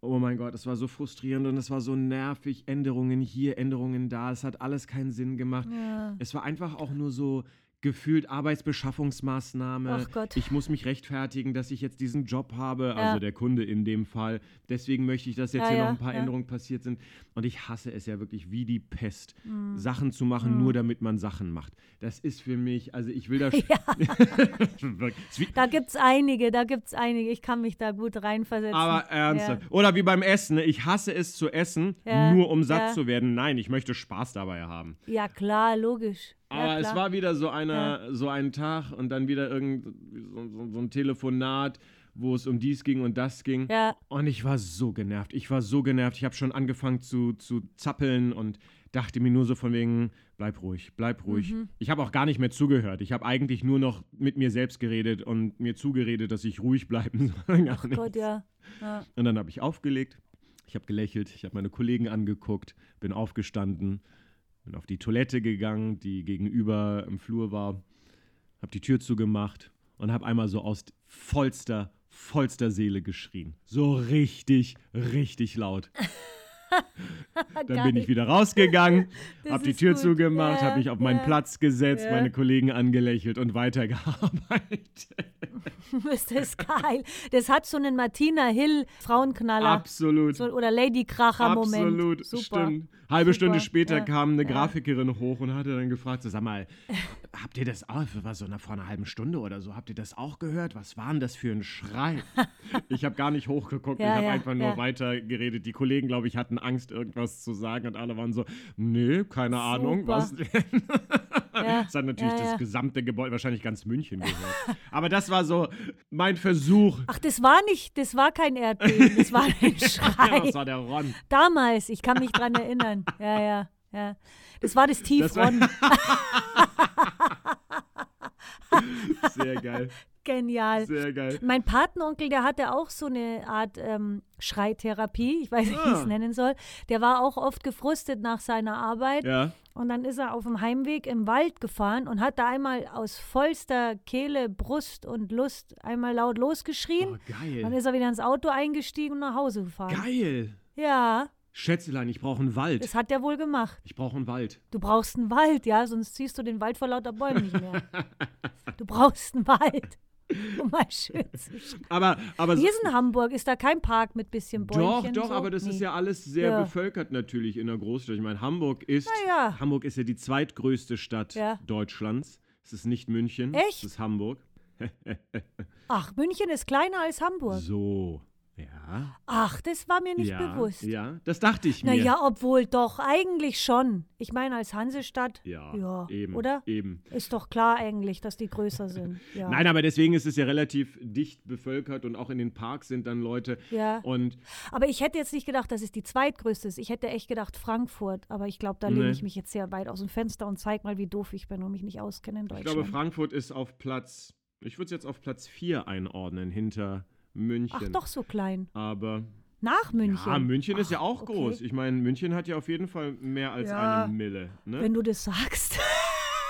oh mein Gott, das war so frustrierend und es war so nervig. Änderungen hier, Änderungen da. Es hat alles keinen Sinn gemacht. Ja. Es war einfach auch nur so gefühlt Arbeitsbeschaffungsmaßnahme. Ach Gott. Ich muss mich rechtfertigen, dass ich jetzt diesen Job habe, Ja. also der Kunde in dem Fall. Deswegen möchte ich, dass jetzt Ja, hier ja, noch ein paar. Änderungen passiert sind. Und ich hasse es ja wirklich wie die Pest, Mhm. Sachen zu machen, nur damit man Sachen macht. Das ist für mich, also ich will da. <laughs> Wirklich, es <laughs> Da einige, da gibt's einige. Ich kann mich da gut reinversetzen. aber ernsthaft. Oder wie beim Essen. Ich hasse es zu essen, nur um satt zu werden. Nein, ich möchte Spaß dabei haben. Ja, klar, logisch. Aber ja, es war wieder so einer, so ein Tag und dann wieder irgend so, so, so ein Telefonat, wo es um dies ging und das ging. Ja, Und ich war so genervt. Ich war so genervt. Ich habe schon angefangen zu, zu zappeln und dachte mir nur so von wegen, bleib ruhig, bleib ruhig. Mhm. Ich habe auch gar nicht mehr zugehört. Ich habe eigentlich nur noch mit mir selbst geredet und mir zugeredet, dass ich ruhig bleiben <laughs> soll. Nichts. Gott, ja. ja. Und dann habe ich aufgelegt. Ich habe gelächelt. Ich habe meine Kollegen angeguckt, bin aufgestanden, bin auf die Toilette gegangen, die gegenüber im Flur war, habe die Tür zugemacht und habe einmal so aus vollster, vollster Seele geschrien. So richtig, richtig laut. <laughs> Dann bin ich wieder rausgegangen, <laughs> habe die Tür gut. zugemacht, Ja, habe mich auf meinen ja, Platz gesetzt, ja. meine Kollegen angelächelt und weitergearbeitet. <laughs> das ist geil. Das hat so einen Martina Hill Frauenknaller Absolut. so, oder Lady Kracher Moment. Absolut, Super. stimmt. Halbe Super, Stunde später ja, kam eine ja. Grafikerin hoch und hatte dann gefragt, so, sag mal, habt ihr das auch, war so nach vor einer halben Stunde oder so, habt ihr das auch gehört? Was war denn das für ein Schrei? ich habe gar nicht hochgeguckt, Ja, ich habe ja, einfach nur ja. weiter geredet. Die Kollegen, glaube ich, hatten Angst, irgendwas zu sagen und alle waren so, nee, keine Ahnung, Super. was denn? Ja, <laughs> Das hat natürlich ja, ja. das gesamte Gebäude, wahrscheinlich ganz München gehört. Aber das war so mein Versuch. Ach, das war nicht, das war kein Erdbeben, das war ein <laughs> Schrei. das war der Ron. Damals, ich kann mich dran erinnern. Ja, ja, ja. Das war das Tiefron. <laughs> Sehr geil, Genial. sehr geil. Mein Patenonkel, der hatte auch so eine Art ähm, Schreitherapie, ich weiß nicht, wie ich es Ah. nennen soll. Der war auch oft gefrustet nach seiner Arbeit Ja. und dann ist er auf dem Heimweg im Wald gefahren und hat da einmal aus vollster Kehle, Brust und Lust einmal laut losgeschrien. Oh, geil. Dann ist er wieder ins Auto eingestiegen und nach Hause gefahren. Geil. Ja, Schätzelein, ich brauche einen Wald. das hat er wohl gemacht. Ich brauche einen Wald. Du brauchst einen Wald, ja, sonst ziehst du den Wald vor lauter Bäumen nicht mehr. <laughs> Du brauchst einen Wald, <laughs> um mal schön zu schreien. Aber, aber Hier ist in Hamburg, ist da kein Park mit bisschen doch, Bäumchen? doch, so? aber das ist Nee. ja alles sehr Ja. bevölkert natürlich in der Großstadt. Ich meine, Hamburg ist, ja. Hamburg ist ja die zweitgrößte Stadt Ja. Deutschlands. Es ist nicht München. Echt? Es ist Hamburg. <laughs> Ach, München ist kleiner als Hamburg. So. Ja. Ach, das war mir nicht ja, bewusst. Ja, das dachte ich mir. Naja, obwohl doch, eigentlich schon. Ich meine, als Hansestadt, Ja, ja, eben. oder? Eben. Ist doch klar eigentlich, dass die größer sind. <laughs> Ja. Nein, aber deswegen ist es ja relativ dicht bevölkert und auch in den Parks sind dann Leute. Ja. Und Aber ich hätte jetzt nicht gedacht, dass es die zweitgrößte ist. Ich hätte echt gedacht Frankfurt. Aber ich glaube, da lehne Nee. ich mich jetzt sehr weit aus dem Fenster und zeig mal, wie doof ich bin und mich nicht auskenne in ich Deutschland. glaube, Frankfurt ist auf Platz, ich würde es jetzt auf Platz 4 einordnen, hinter München. Ach, doch so klein. Aber Nach München. ja, München ist ja Ach, auch okay. groß. Ich meine, München hat ja auf jeden Fall mehr als Ja. eine Mille. Ne? Wenn du das sagst.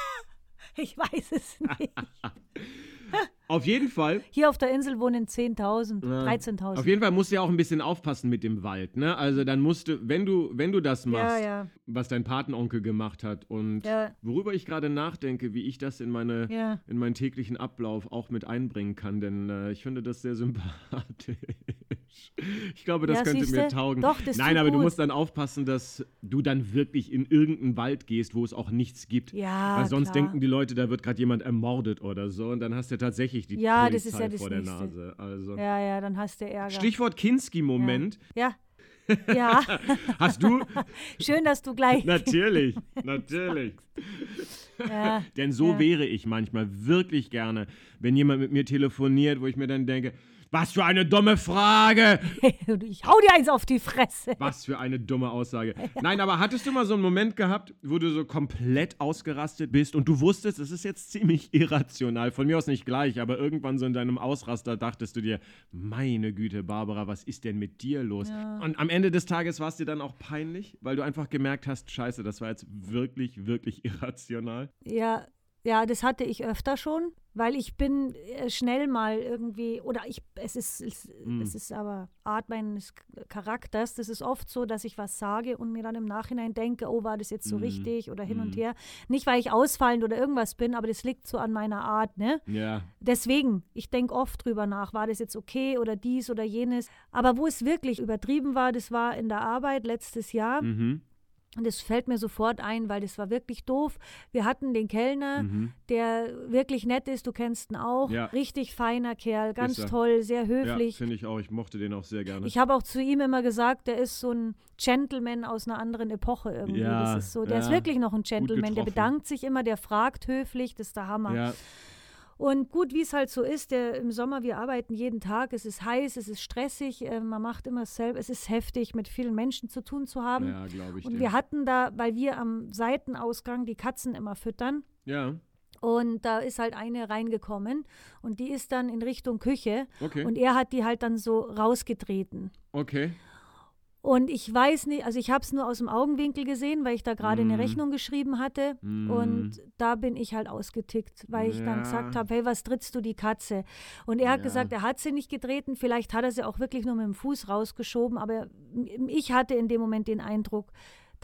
<laughs> ich weiß es nicht. <laughs> Auf jeden Fall. Hier auf der Insel wohnen 10.000, Ja. 13.000. Auf jeden Fall musst du ja auch ein bisschen aufpassen mit dem Wald, ne? Also dann musst du, wenn du, wenn du das machst, ja, ja, was dein Patenonkel gemacht hat und worüber ich gerade nachdenke, wie ich das in meine in meinen täglichen Ablauf auch mit einbringen kann, denn äh, ich finde das sehr sympathisch. Ich glaube, das Ja, könnte mir siehste? taugen. Doch, das Nein, aber du gut. musst dann aufpassen, dass du dann wirklich in irgendeinen Wald gehst, wo es auch nichts gibt. Ja, Weil sonst klar. denken die Leute, da wird gerade jemand ermordet oder so und dann hast du tatsächlich die Ja, Polizei ja vor der Nächste. Nase. Also. Ja, ja, dann hast du Ärger. Stichwort Kinski-Moment. Ja. Ja, <laughs> Hast du? <laughs> schön, dass du gleich. <laughs> natürlich, natürlich. Ja, Denn so Ja. wäre ich manchmal wirklich gerne, wenn jemand mit mir telefoniert, wo ich mir dann denke, was für eine dumme Frage! <laughs> ich hau dir eins auf die Fresse. Was für eine dumme Aussage. Nein, aber hattest du mal so einen Moment gehabt, wo du so komplett ausgerastet bist und du wusstest, es ist jetzt ziemlich irrational, von mir aus nicht gleich, aber irgendwann so in deinem Ausraster dachtest du dir, meine Güte, Barbara, was ist denn mit dir los? Und am Ende des Tages war es dir dann auch peinlich, weil du einfach gemerkt hast, scheiße, das war jetzt wirklich, wirklich irrational. Ja, ja, das hatte ich öfter schon, weil ich bin äh, schnell mal irgendwie, oder ich, es ist, es, Mm. es ist aber Art meines Charakters, das ist oft so, dass ich was sage und mir dann im Nachhinein denke, oh, war das jetzt so Mm. richtig oder hin und Mm. her. Nicht, weil ich ausfallend oder irgendwas bin, aber das liegt so an meiner Art, ne? Ja, Deswegen, ich denke oft drüber nach, war das jetzt okay oder dies oder jenes. Aber wo es wirklich übertrieben war, das war in der Arbeit letztes Jahr. mhm, Und das fällt mir sofort ein, weil das war wirklich doof. Wir hatten den Kellner, mhm. der wirklich nett ist, du kennst ihn auch. Ja. Richtig feiner Kerl, ganz toll, sehr Ja, höflich. finde ich auch. Ich mochte den auch sehr gerne. ich habe auch zu ihm immer gesagt, der ist so ein Gentleman aus einer anderen Epoche irgendwie. Ja, das ist so, der ist ja. wirklich noch ein Gentleman. Der bedankt sich immer, der fragt höflich, das ist der Hammer. ja, Und gut, wie es halt so ist, der, im Sommer, wir arbeiten jeden Tag, es ist heiß, es ist stressig, äh, man macht immer selber, es ist heftig, mit vielen Menschen zu tun zu haben. ja glaube ich Und dir. wir hatten da, weil wir am Seitenausgang die Katzen immer füttern, ja, und da ist halt eine reingekommen und die ist dann in Richtung Küche okay, und er hat die halt dann so rausgetreten. okay. Und ich weiß nicht, also ich habe es nur aus dem Augenwinkel gesehen, weil ich da gerade eine Mhm. Rechnung geschrieben hatte. Mm. Und da bin ich halt ausgetickt, weil ich dann gesagt habe, hey, was trittst du die Katze? Und er hat Ja. gesagt, er hat sie nicht getreten, vielleicht hat er sie auch wirklich nur mit dem Fuß rausgeschoben, aber ich hatte in dem Moment den Eindruck,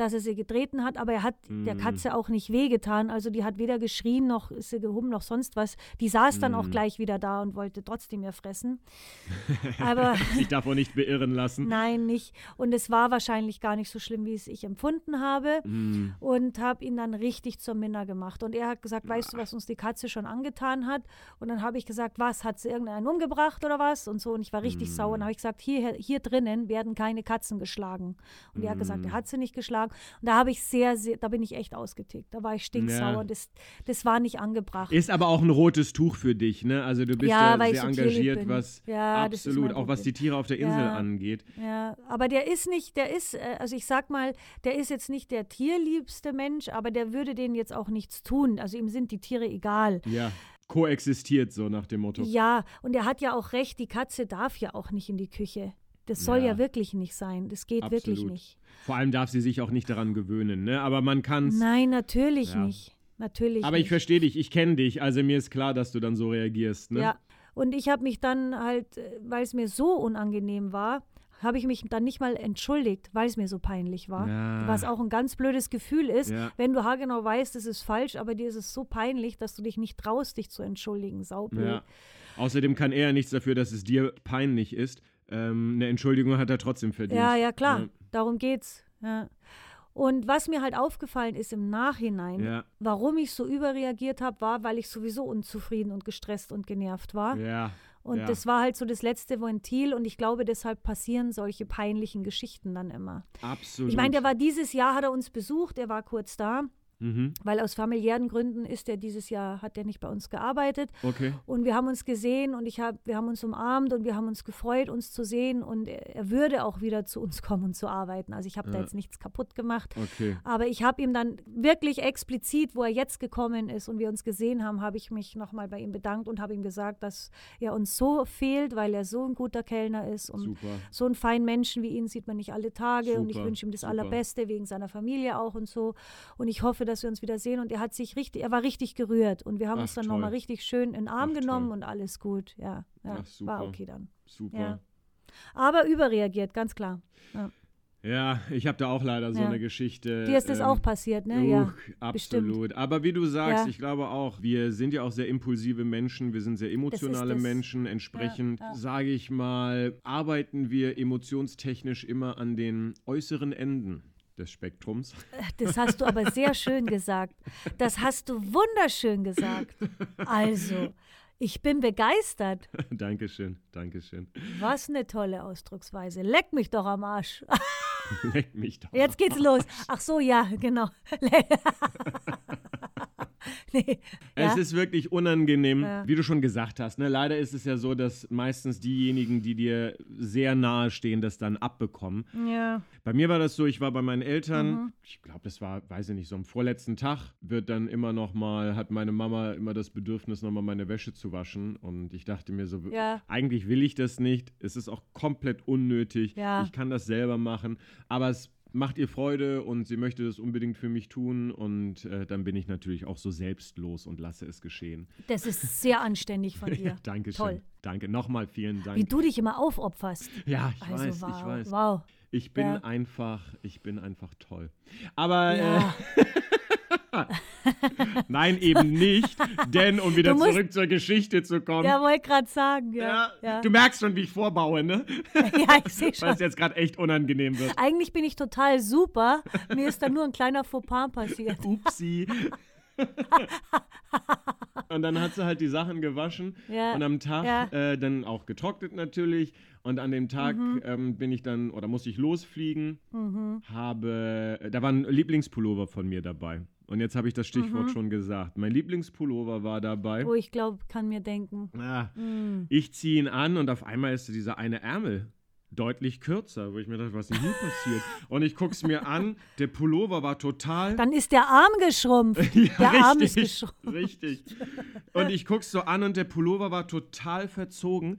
dass er sie getreten hat, aber er hat der Mm. Katze auch nicht wehgetan. Also die hat weder geschrien noch ist sie gehoben noch sonst was. Die saß dann auch Mm. gleich wieder da und wollte trotzdem ihr fressen. <laughs> Aber Sich davon nicht beirren lassen. nein, nicht. Und es war wahrscheinlich gar nicht so schlimm, wie es ich empfunden habe Mm. und habe ihn dann richtig zur Minna gemacht. Und er hat gesagt, weißt du, was uns die Katze schon angetan hat? Und dann habe ich gesagt, was, hat sie irgendeinen umgebracht oder was? Und so, und ich war richtig Mm. sauer. Und habe ich gesagt, hier, hier drinnen werden keine Katzen geschlagen. Und er hat gesagt, Mm. er hat sie nicht geschlagen. Und da habe ich sehr, sehr, da bin ich echt ausgetickt. Da war ich stinksauer. Ja. Das, das war nicht angebracht. Ist aber auch ein rotes Tuch für dich, ne? Also du bist ja, Ja, sehr so engagiert, was Ja, absolut, auch was die. Tiere auf der Insel angeht. Ja, aber der ist nicht, der ist, äh, also ich sag mal, der ist jetzt nicht der tierliebste Mensch, aber der würde denen jetzt auch nichts tun. Also ihm sind die Tiere egal. Ja, koexistiert so nach dem Motto. Ja, und er hat ja auch recht, die Katze darf ja auch nicht in die Küche. Das soll ja, Ja. wirklich nicht sein. Das geht wirklich Absolut. nicht. Vor allem darf sie sich auch nicht daran gewöhnen, ne? Aber man kann's. Nein, natürlich Ja. nicht. Natürlich aber ich verstehe dich, ich kenne dich, also mir ist klar, dass du dann so reagierst, ne? Ja, und ich habe mich dann halt, äh, weil es mir so unangenehm war, habe ich mich dann nicht mal entschuldigt, weil es mir so peinlich war. Ja. Was auch ein ganz blödes Gefühl ist, Ja. wenn du haargenau weißt, es ist falsch, aber dir ist es so peinlich, dass du dich nicht traust, dich zu entschuldigen. Saublöd. Ja. Außerdem kann er ja nichts dafür, dass es dir peinlich ist. Ähm, eine Entschuldigung hat er trotzdem verdient. Ja, ja, klar. Ja. Darum geht's. Ja. Und was mir halt aufgefallen ist im Nachhinein, Ja, warum ich so überreagiert habe, war, weil ich sowieso unzufrieden und gestresst und genervt war. ja. Und ja. das war halt so das letzte Ventil und ich glaube, deshalb passieren solche peinlichen Geschichten dann immer. absolut. Ich meine, der war dieses Jahr, hat er uns besucht, er war kurz da, Mhm. weil aus familiären Gründen ist er dieses Jahr, hat er nicht bei uns gearbeitet. Okay. Und wir haben uns gesehen und ich hab, wir haben uns umarmt und wir haben uns gefreut, uns zu sehen. Und er, er würde auch wieder zu uns <laughs> kommen und zu arbeiten. Also ich habe da Ja. jetzt nichts kaputt gemacht. Okay. Aber ich habe ihm dann wirklich explizit, wo er jetzt gekommen ist und wir uns gesehen haben, habe ich mich nochmal bei ihm bedankt und habe ihm gesagt, dass er uns so fehlt, weil er so ein guter Kellner ist. Und Super. so einen feinen Menschen wie ihn sieht man nicht alle Tage und ich Super, wünsche ihm das super. Allerbeste wegen seiner Familie auch und so. Und ich hoffe, dass wir uns wieder sehen und er hat sich richtig, er war richtig gerührt und wir haben Ach, uns dann nochmal richtig schön in den Arm Ach, genommen toll. und alles gut. Ja, ja Ach, super. war okay dann. Super. Ja. Aber überreagiert, ganz klar. Ja, ich habe da auch leider so Ja. eine Geschichte. Dir ist das ähm, auch passiert, ne? Ja. Uch, absolut. Aber wie du sagst, Ja. ich glaube auch, wir sind ja auch sehr impulsive Menschen, wir sind sehr emotionale das. Menschen. Entsprechend, Ja, ja. sage ich mal, arbeiten wir emotionstechnisch immer an den äußeren Enden des Spektrums. Das hast du aber sehr schön <laughs> gesagt. Das hast du wunderschön gesagt. Also, ich bin begeistert. Dankeschön, Dankeschön. Was eine tolle Ausdrucksweise. Leck mich doch am Arsch. <laughs> Leck mich doch. Jetzt geht's los. Ach so, ja, genau. <laughs> <laughs> nee, Es ja. ist wirklich unangenehm, Ja. wie du schon gesagt hast. Ne? Leider ist es ja so, dass meistens diejenigen, die dir sehr nahe stehen, das dann abbekommen. ja. Bei mir war das so, ich war bei meinen Eltern, Mhm. ich glaube, das war, weiß ich nicht, so am vorletzten Tag wird dann immer noch mal, hat meine Mama immer das Bedürfnis, noch mal meine Wäsche zu waschen und ich dachte mir so, Ja. eigentlich will ich das nicht, es ist auch komplett unnötig, ich kann das selber machen, aber es macht ihr Freude und sie möchte das unbedingt für mich tun und äh, dann bin ich natürlich auch so selbstlos und lasse es geschehen. Das ist sehr anständig von <laughs> dir. Dankeschön. Toll. Danke, nochmal vielen Dank. Wie du dich immer aufopferst. ja, ich Also, weiß, wow. ich weiß. Wow. Ich bin Ja. einfach, ich bin einfach toll. Aber Ja. äh, <laughs> <laughs> nein, eben nicht. Denn um wieder musst- zurück zur Geschichte zu kommen. Ja, wollte gerade sagen. Ja, ja, ja. Du merkst schon, wie ich vorbaue, ne? <laughs> ja ich sehe Weil schon. es jetzt gerade echt unangenehm wird. Eigentlich bin ich total super. Mir ist da nur ein kleiner Fauxpas passiert. <laughs> Upsi. und dann hat sie halt die Sachen gewaschen Ja, und am Tag ja. äh, dann auch getrocknet natürlich. Und an dem Tag Mhm. ähm, bin ich dann oder musste ich losfliegen. Habe, da war ein Lieblingspullover von mir dabei. Und jetzt habe ich das Stichwort Mhm. schon gesagt. Mein Lieblingspullover war dabei. Wo ich glaube, kann mir denken. Ah, Mm. ich ziehe ihn an und auf einmal ist dieser eine Ärmel deutlich kürzer, wo ich mir dachte, was ist denn hier passiert? <laughs> Und ich gucke es mir an, der Pullover war total Dann ist der Arm geschrumpft. <laughs> ja, der Arm ist richtig, geschrumpft. richtig. Und ich guck's so an und der Pullover war total verzogen.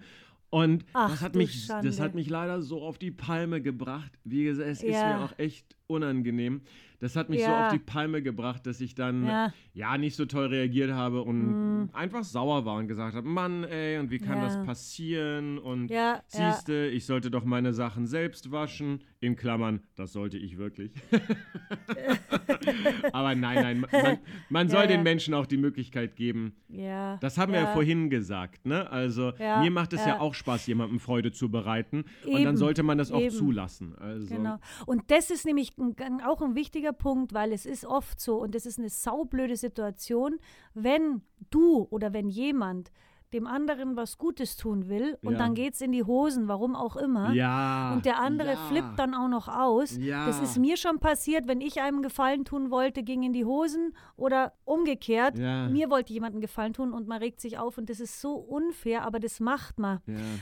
Und Ach, das, hat mich, das hat mich leider so auf die Palme gebracht. Wie gesagt, es ist Ja. mir auch echt unangenehm. Das hat mich so Ja. auf die Palme gebracht, dass ich dann ja, Ja. nicht so toll reagiert habe und einfach sauer war und gesagt habe, Mann, ey, und wie kann Ja. das passieren? Und siehste, ich sollte doch meine Sachen selbst waschen. In Klammern, das sollte ich wirklich. <laughs> Aber nein, nein, man, man, soll den. Menschen auch die Möglichkeit geben. Ja. Das haben wir ja vorhin gesagt, ne? Also mir macht es ja. auch Spaß, jemandem Freude zu bereiten. und dann Eben, sollte man das auch eben. zulassen. Also Genau. Und das ist nämlich ein- auch ein wichtiger Punkt, weil es ist oft so und das ist eine saublöde Situation, wenn du oder wenn jemand dem anderen was Gutes tun will und Ja. dann geht es in die Hosen, warum auch immer. ja. Und der andere ja. flippt dann auch noch aus. Ja. Das ist mir schon passiert, wenn ich einem Gefallen tun wollte, ging in die Hosen oder umgekehrt. Mir wollte jemand einen Gefallen tun und man regt sich auf und das ist so unfair, aber das macht man.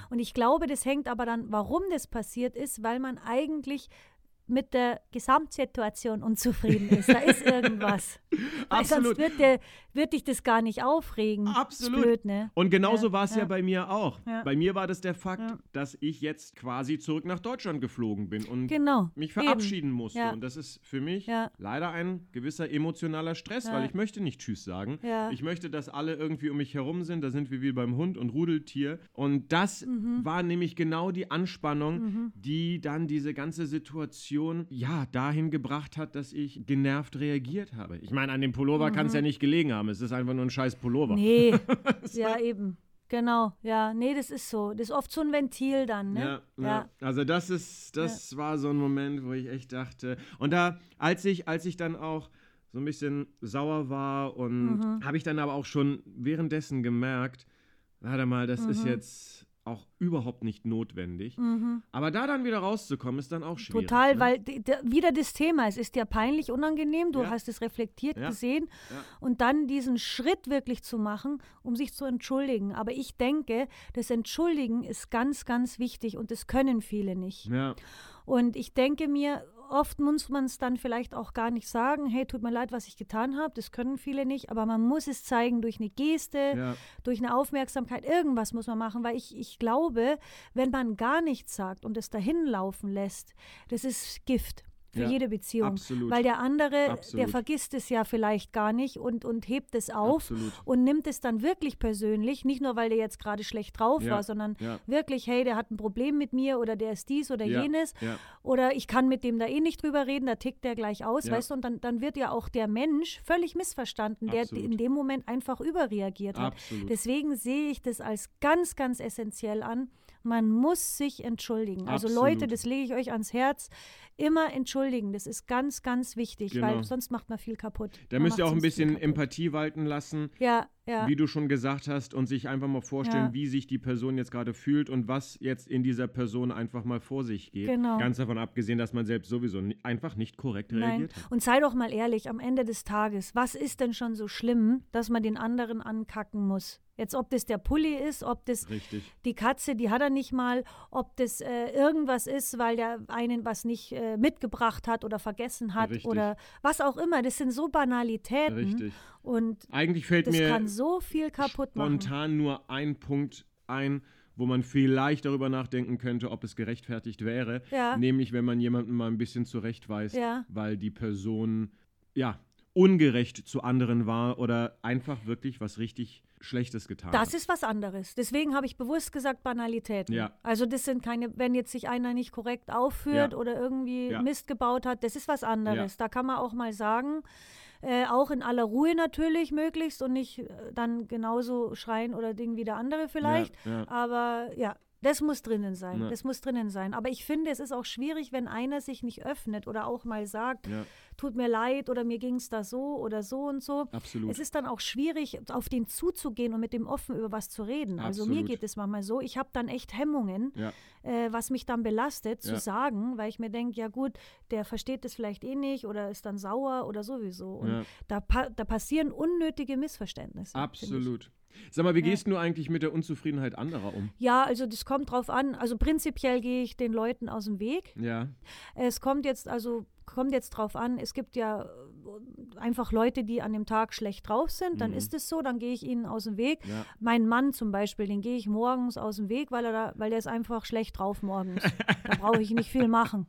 Und ich glaube, das hängt aber dann, warum das passiert ist, weil man eigentlich mit der Gesamtsituation unzufrieden ist. Da ist irgendwas. <laughs> Weil Absolut. sonst wird, der, wird dich das gar nicht aufregen. Absolut. Blöd, ne? Und genauso Ja, war es ja. ja. bei mir auch. Ja. Bei mir war das der Fakt, dass ich jetzt quasi zurück nach Deutschland geflogen bin und Genau. mich eben. verabschieden musste. Ja. Und das ist für mich Ja. leider ein gewisser emotionaler Stress, weil ich möchte nicht Tschüss sagen. Ich möchte, dass alle irgendwie um mich herum sind. Da sind wir wie beim Hund und Rudeltier. Und das Mhm. war nämlich genau die Anspannung, die dann diese ganze Situation ja dahin gebracht hat, dass ich genervt reagiert habe. Ich meine, an dem Pullover kann es ja nicht gelegen haben. Es ist einfach nur ein scheiß Pullover. Nee, <laughs> ja eben. Genau, ja, nee, das ist so. Das ist oft so ein Ventil dann, ne? Ja, ja. Also das ist, das war so ein Moment, wo ich echt dachte. Und da, als ich, als ich dann auch so ein bisschen sauer war und Mhm. habe ich dann aber auch schon währenddessen gemerkt, warte mal, das ist Mhm. jetzt auch überhaupt nicht notwendig. Aber da dann wieder rauszukommen, ist dann auch schwierig. Total, ne? weil wieder das Thema, es ist ja peinlich, unangenehm, du Ja. hast es reflektiert Ja. gesehen Ja. und dann diesen Schritt wirklich zu machen, um sich zu entschuldigen. Aber ich denke, das Entschuldigen ist ganz, ganz wichtig und das können viele nicht. Und ich denke mir, oft muss man es dann vielleicht auch gar nicht sagen, hey, tut mir leid, was ich getan habe, das können viele nicht, aber man muss es zeigen durch eine Geste, ja, durch eine Aufmerksamkeit, irgendwas muss man machen, weil ich, ich glaube, wenn man gar nichts sagt und es dahin laufen lässt, das ist Gift. Für Ja, jede Beziehung. absolut. Weil der andere, der Absolut. vergisst es ja vielleicht gar nicht und, und hebt es auf Absolut. und nimmt es dann wirklich persönlich. Nicht nur, weil der jetzt gerade schlecht drauf Ja, war, sondern ja. wirklich, hey, der hat ein Problem mit mir oder der ist dies oder jenes. Oder ich kann mit dem da eh nicht drüber reden, da tickt der gleich aus, weißt du? Und dann, dann wird ja auch der Mensch völlig missverstanden, der in dem Moment einfach überreagiert hat. Deswegen sehe ich das als ganz, ganz essentiell an. Man muss sich entschuldigen. Also Absolut. Leute, das lege ich euch ans Herz. Immer entschuldigen. Das ist ganz, ganz wichtig, Genau. weil sonst macht man viel kaputt. Da Man müsst ihr auch ein bisschen. Empathie walten lassen. Ja, ja. wie du schon gesagt hast, und sich einfach mal vorstellen, Ja. wie sich die Person jetzt gerade fühlt und was jetzt in dieser Person einfach mal vor sich geht. Genau. Ganz davon abgesehen, dass man selbst sowieso einfach nicht korrekt Nein. reagiert hat. Und sei doch mal ehrlich, am Ende des Tages, was ist denn schon so schlimm, dass man den anderen ankacken muss? Jetzt, ob das der Pulli ist, ob das Richtig. die Katze, die hat er nicht mal, ob das äh, irgendwas ist, weil der einen was nicht äh, mitgebracht hat oder vergessen hat Richtig. oder was auch immer. Das sind so Banalitäten. Richtig. Und Eigentlich fällt das mir kann so viel kaputt machen. spontan nur ein Punkt ein, wo man vielleicht darüber nachdenken könnte, ob es gerechtfertigt wäre. Ja. Nämlich, wenn man jemanden mal ein bisschen zurechtweist, Ja. weil die Person, ja, ungerecht zu anderen war oder einfach wirklich was richtig Schlechtes getan Das hat. ist was anderes. Deswegen habe ich bewusst gesagt Banalitäten. Ja. Also das sind keine, wenn jetzt sich einer nicht korrekt aufführt Ja. oder irgendwie Ja. Mist gebaut hat, das ist was anderes. Da kann man auch mal sagen, äh, auch in aller Ruhe natürlich möglichst und nicht äh, dann genauso schreien oder Ding wie der andere vielleicht. Aber ja, das muss drinnen sein. Ja. Das muss drinnen sein. Aber ich finde, es ist auch schwierig, wenn einer sich nicht öffnet oder auch mal sagt, Ja. tut mir leid oder mir ging es da so oder so und so. Absolut. Es ist dann auch schwierig, auf den zuzugehen und mit dem offen über was zu reden. Also mir Absolut. geht es manchmal so, ich habe dann echt Hemmungen, Ja. äh, was mich dann belastet, zu sagen, weil ich mir denke, ja gut, der versteht das vielleicht eh nicht oder ist dann sauer oder sowieso. Und da, pa da passieren unnötige Missverständnisse. Absolut. Sag mal, wie gehst du eigentlich mit der Unzufriedenheit anderer um? Ja, also das kommt drauf an. Also prinzipiell gehe ich den Leuten aus dem Weg. Ja. Es kommt jetzt also kommt jetzt drauf an, es gibt ja äh, einfach Leute, die an dem Tag schlecht drauf sind, dann ist es so, dann gehe ich ihnen aus dem Weg. Ja. Mein Mann zum Beispiel, den gehe ich morgens aus dem Weg, weil er da, weil der ist einfach schlecht drauf morgens. da brauche ich nicht viel machen.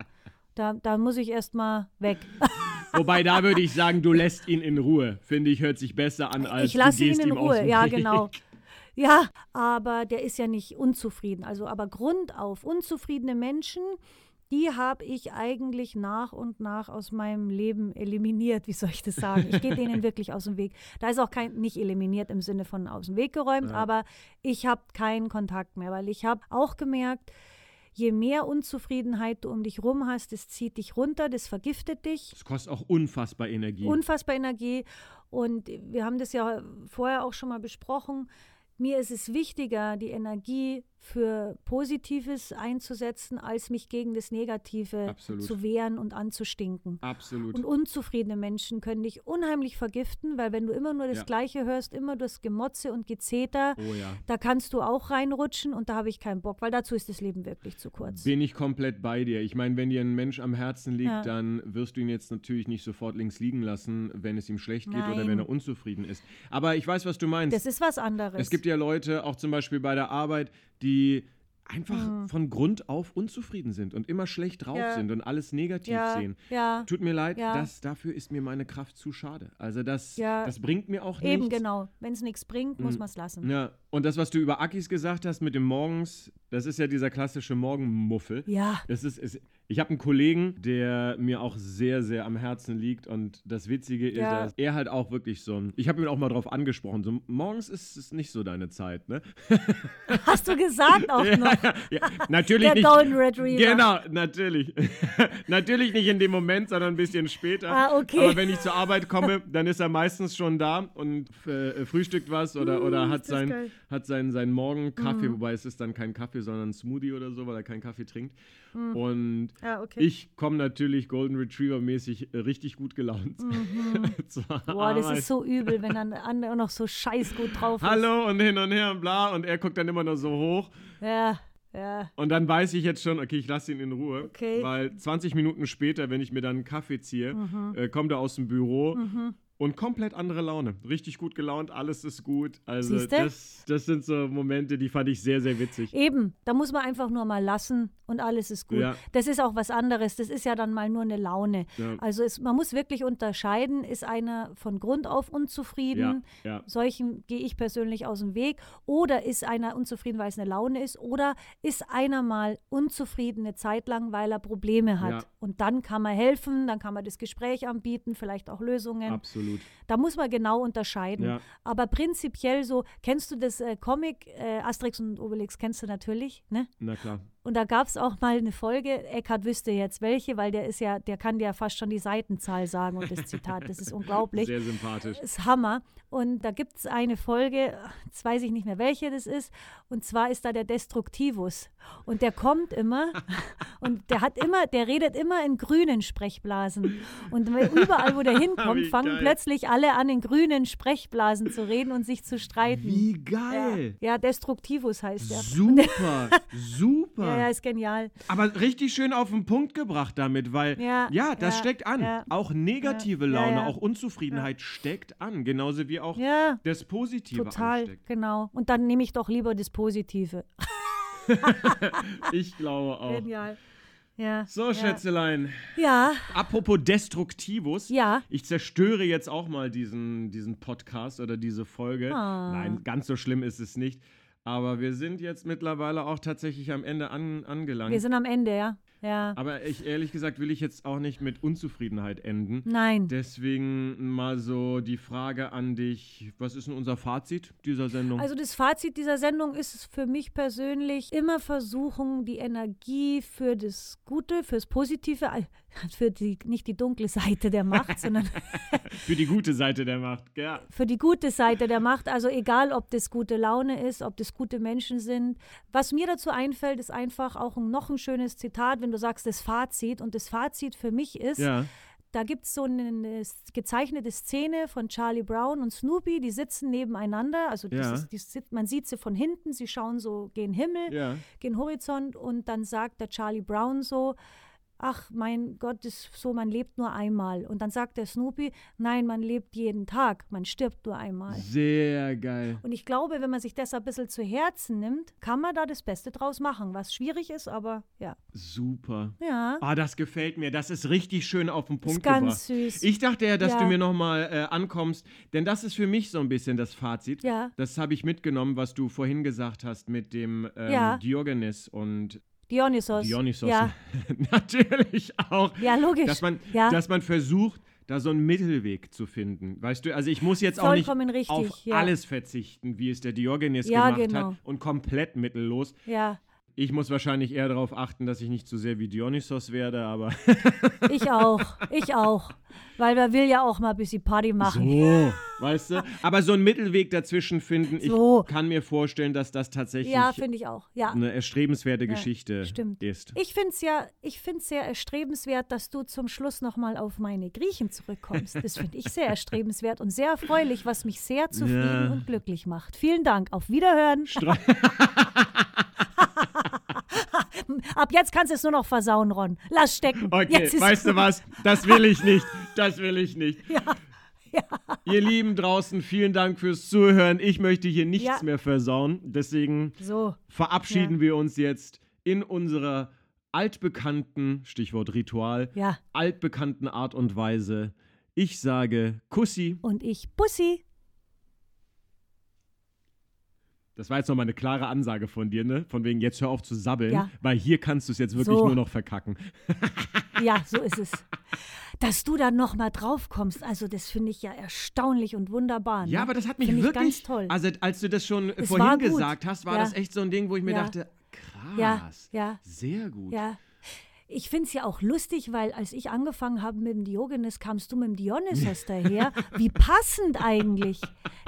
Da, da muss ich erst mal weg. <laughs> Wobei, da würde ich sagen, du lässt ihn in Ruhe. Finde ich, hört sich besser an, als ich lasse ihn in Ruhe, ja, Weg. genau. Ja, aber der ist ja nicht unzufrieden. Also, aber grundauf, unzufriedene Menschen, die habe ich eigentlich nach und nach aus meinem Leben eliminiert. Wie soll ich das sagen? Ich gehe denen <laughs> wirklich aus dem Weg. Da ist auch kein, nicht eliminiert im Sinne von aus dem Weg geräumt, aber ich habe keinen Kontakt mehr, weil ich habe auch gemerkt, je mehr Unzufriedenheit du um dich rum hast, das zieht dich runter, das vergiftet dich Das kostet auch unfassbar Energie. unfassbar Energie. Und wir haben das ja vorher auch schon mal besprochen. Mir ist es wichtiger, die Energie für Positives einzusetzen, als mich gegen das Negative Absolut. zu wehren und anzustinken. Absolut. Und unzufriedene Menschen können dich unheimlich vergiften, weil wenn du immer nur das Ja. Gleiche hörst, immer das Gemotze und Gezeter, oh ja. da kannst du auch reinrutschen und da habe ich keinen Bock, weil dazu ist das Leben wirklich zu kurz. Bin ich komplett bei dir. Ich meine, wenn dir ein Mensch am Herzen liegt, Ja. dann wirst du ihn jetzt natürlich nicht sofort links liegen lassen, wenn es ihm schlecht geht oder Nein. wenn er unzufrieden ist. Aber ich weiß, was du meinst. Das ist was anderes. Es gibt ja Leute, auch zum Beispiel bei der Arbeit, die einfach Hm. von Grund auf unzufrieden sind und immer schlecht drauf Ja. sind und alles negativ ja, sehen. ja. Tut mir leid, das, dafür ist mir meine Kraft zu schade. Also das, Ja. das bringt mir auch nichts. Eben genau. Wenn es nichts bringt, muss Mhm. man es lassen. Ja, und das, was du über Akis gesagt hast mit dem Morgens, das ist ja dieser klassische Morgenmuffel. Ja. Das ist, ist, ich habe einen Kollegen, der mir auch sehr, sehr am Herzen liegt. Und das Witzige ist, Ja. dass er halt auch wirklich so ein. Ich habe ihn auch mal drauf angesprochen. So, morgens ist es nicht so deine Zeit, ne? <laughs> Hast du gesagt auch noch. ja, natürlich Der nicht. Golden Retriever. Genau, natürlich. <laughs> natürlich nicht in dem Moment, sondern ein bisschen später. Ah, okay. Aber wenn ich zur Arbeit komme, dann ist er meistens schon da und äh, frühstückt was oder, oder hat, Mm, sein, geil. Mm. hat seinen, seinen Morgenkaffee, wobei es ist dann kein Kaffee, sondern ein Smoothie oder so, weil er keinen Kaffee trinkt. Und Ja, Mm. okay. ich komme natürlich Golden Retriever-mäßig äh, richtig gut gelaunt Mhm. <laughs> Boah, das ist so übel, wenn dann der andere noch so scheiß gut drauf ist. Hallo und hin und her und bla und er guckt dann immer nur so hoch Ja, ja. Und dann weiß ich jetzt schon, okay, ich lasse ihn in Ruhe. Okay. Weil 20 Minuten später, wenn ich mir dann einen Kaffee ziehe, Mhm. äh, kommt er aus dem Büro und komplett andere Laune. Richtig gut gelaunt, alles ist gut. Also Siehste? das, das sind so Momente, die fand ich sehr, sehr witzig. Eben, da muss man einfach nur mal lassen und alles ist gut. Ja. Das ist auch was anderes. Das ist ja dann mal nur eine Laune. Ja. Also es, man muss wirklich unterscheiden, ist einer von Grund auf unzufrieden, Ja, solchen gehe ich persönlich aus dem Weg, oder ist einer unzufrieden, weil es eine Laune ist, oder ist einer mal unzufrieden eine Zeit lang, weil er Probleme hat. Und dann kann man helfen, dann kann man das Gespräch anbieten, vielleicht auch Lösungen. Absolut. Da muss man genau unterscheiden. Ja. Aber prinzipiell so, kennst du das äh, Comic äh, Asterix und Obelix, kennst du natürlich, ne? Na klar. Und da gab es auch mal eine Folge, Eckhard wüsste jetzt welche, weil der ist ja, der kann dir ja fast schon die Seitenzahl sagen und das Zitat, das ist unglaublich. Sehr sympathisch. Das ist Hammer. Und da gibt es eine Folge, jetzt weiß ich nicht mehr, welche das ist. Und zwar ist da der Destruktivus. Und der kommt immer <laughs> und der hat immer, der redet immer in grünen Sprechblasen. Und überall, wo der <laughs> hinkommt, fangen plötzlich alle an, in grünen Sprechblasen zu reden und sich zu streiten. Wie Ja, geil. ja Destruktivus heißt der. Super, super. Ja, ja, ist genial. Aber richtig schön auf den Punkt gebracht damit, weil Ja, das ja, steckt an. ja. Auch negative Ja, ja, Laune, ja. auch Unzufriedenheit steckt an, genauso wie auch Ja, das Positive total, ansteckt. genau. Und dann nehme ich doch lieber das Positive. <laughs> Ich glaube auch. Genial. Ja. So, ja. Schätzelein. Ja, Apropos Destruktivus. ja. Ich zerstöre jetzt auch mal diesen, diesen Podcast oder diese Folge. Ah. Nein, ganz so schlimm ist es nicht. Aber wir sind jetzt mittlerweile auch tatsächlich am Ende an, angelangt. Wir sind am Ende, ja. Ja. Aber ich ehrlich gesagt will ich jetzt auch nicht mit Unzufriedenheit enden. Nein. Deswegen mal so die Frage an dich: Was ist denn unser Fazit dieser Sendung? Also das Fazit dieser Sendung ist es für mich persönlich immer versuchen, die Energie für das Gute, fürs Positive, <laughs> für die, nicht die dunkle Seite der Macht, sondern <laughs> Für die gute Seite der Macht. Ja. für die gute Seite der Macht. Also egal, ob das gute Laune ist, ob das gute Menschen sind. Was mir dazu einfällt, ist einfach auch noch ein schönes Zitat, wenn du sagst, das Fazit. Und das Fazit für mich ist, ja. da gibt es so eine, gezeichnete Szene von Charlie Brown und Snoopy, die sitzen nebeneinander. Also Ja. ist, die, man sieht sie von hinten, sie schauen so gen Himmel, Ja. gen Horizont und dann sagt der Charlie Brown so, ach mein Gott, ist so, man lebt nur einmal. Und dann sagt der Snoopy, nein, man lebt jeden Tag, man stirbt nur einmal. Sehr geil. Und ich glaube, wenn man sich das ein bisschen zu Herzen nimmt, kann man da das Beste draus machen, was schwierig ist, aber ja. Super. Ja, Ah, das gefällt mir. Das ist richtig schön auf den Punkt ist ganz gebracht. süß. Ich dachte ja, dass Ja. du mir nochmal äh, ankommst, denn das ist für mich so ein bisschen das Fazit. ja, Das habe ich mitgenommen, was du vorhin gesagt hast mit dem ähm, Ja. Diogenes und Dionysos. Dionysos. Ja, <laughs> Natürlich auch. ja logisch. Dass man, ja. dass man versucht, da so einen Mittelweg zu finden. Weißt du, also ich muss jetzt auch nicht Vollkommen richtig, auf ja. alles verzichten, wie es der Diogenes Ja, gemacht genau. hat und komplett mittellos. ja, Ich muss wahrscheinlich eher darauf achten, dass ich nicht zu sehr wie Dionysos werde, aber <laughs> ich auch. Ich auch. Weil man will ja auch mal ein bisschen Party machen. so, weißt du? Aber so einen Mittelweg dazwischen finden, So. ich kann mir vorstellen, dass das tatsächlich Ja, finde ich auch. Ja. eine erstrebenswerte Geschichte stimmt. ist. Ich finde es ja, ich finde sehr erstrebenswert, dass du zum Schluss nochmal auf meine Griechen zurückkommst. Das finde ich sehr erstrebenswert und sehr erfreulich, was mich sehr zufrieden Ja. und glücklich macht. Vielen Dank. Auf Wiederhören. <laughs> Ab jetzt kannst du es nur noch versauen, Ron. Lass stecken. Okay, weißt du was? Das will ich nicht. Das will ich nicht. <laughs> Ja, ja. Ihr Lieben draußen, vielen Dank fürs Zuhören. Ich möchte hier nichts Ja. mehr versauen. Deswegen So. verabschieden Ja. wir uns jetzt in unserer altbekannten, Stichwort Ritual, Ja. altbekannten Art und Weise. Ich sage Kussi. Und ich Bussi. Das war jetzt nochmal eine klare Ansage von dir, ne? Von wegen, jetzt hör auf zu sabbeln, Ja. weil hier kannst du es jetzt wirklich So. nur noch verkacken. <laughs> Ja, so ist es. Dass du da nochmal drauf kommst, also das finde ich ja erstaunlich und wunderbar. Ne? Ja, aber das hat mich Find ich wirklich. ganz toll. Also, als du das schon Es vorhin gesagt hast, war Ja. das echt so ein Ding, wo ich mir Ja. dachte, Ja, krass. ja. Sehr gut. Ja. Ich finde es ja auch lustig, weil als ich angefangen habe mit dem Diogenes, kamst du mit dem Dionysos daher. <laughs> Wie passend eigentlich.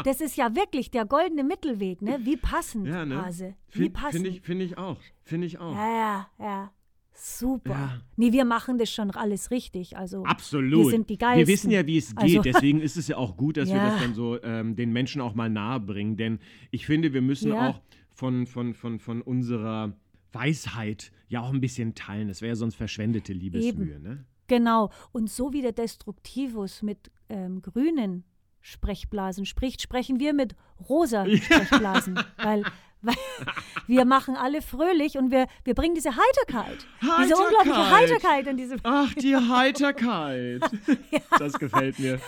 Das ist ja wirklich der goldene Mittelweg, ne? Wie passend, Ja, ne? Hase. Wie passend. Finde ich, find ich auch. Finde ich auch. ja, ja, ja. Super. Ja. Nee, wir machen das schon alles richtig. Also Absolut. Wir sind die Wir Geilsten. wissen ja, wie es geht. Also- <laughs> Deswegen ist es ja auch gut, dass wir Ja. das dann so ähm, den Menschen auch mal nahe bringen. Denn ich finde, wir müssen Ja. auch von, von, von, von unserer Weisheit ja auch ein bisschen teilen. Das wäre ja sonst verschwendete Liebesmühe. Ne? Genau. Und so wie der Destruktivus mit ähm, grünen Sprechblasen spricht, sprechen wir mit rosa Sprechblasen, weil, weil wir machen alle fröhlich und wir, wir bringen diese Heiterkeit, diese unglaubliche Heiterkeit. Heiterkeit in diese. Ach, die Heiterkeit. <laughs> Das gefällt mir.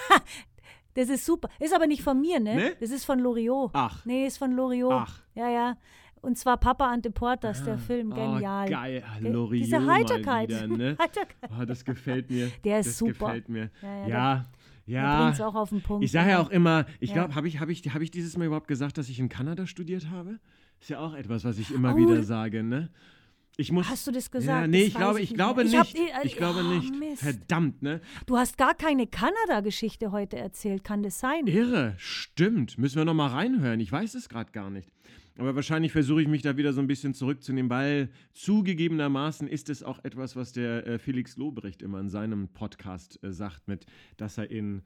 Das ist super. Ist aber nicht von mir, ne? Ne? Das ist von Loriot. Ach. Nee, ist von Loriot. Ach. Ja, ja. Und zwar Papa Ante Portas, der Film. Genial. Oh, geil. Ge- Loriot Diese Heiterkeit. Wieder, <laughs> ne? Heiterkeit. Oh, das gefällt mir. <laughs> Der ist das super. gefällt mir. Ja, ja, Ja, Er ja. bringt es auch auf den Punkt. Ich sage ja auch immer, ich Ja. glaube, habe ich, hab ich, hab ich dieses Mal überhaupt gesagt, dass ich in Kanada studiert habe? Ist ja auch etwas, was ich immer Oh, wieder sage, ne? Ich muss. Hast du das Ja, gesagt? nee, Das ich glaube, ich ich nicht glaube mehr. Ich nicht. hab die- Ich glaube oh, nicht. Mist. Verdammt, ne? Du hast gar keine Kanada-Geschichte heute erzählt. Kann das sein? Irre, stimmt. Müssen wir noch mal reinhören. Ich weiß es gerade gar nicht. Aber wahrscheinlich versuche ich mich da wieder so ein bisschen zurückzunehmen, weil zugegebenermaßen ist es auch etwas, was der äh, Felix Lobrecht immer in seinem Podcast äh, sagt, mit, dass er in,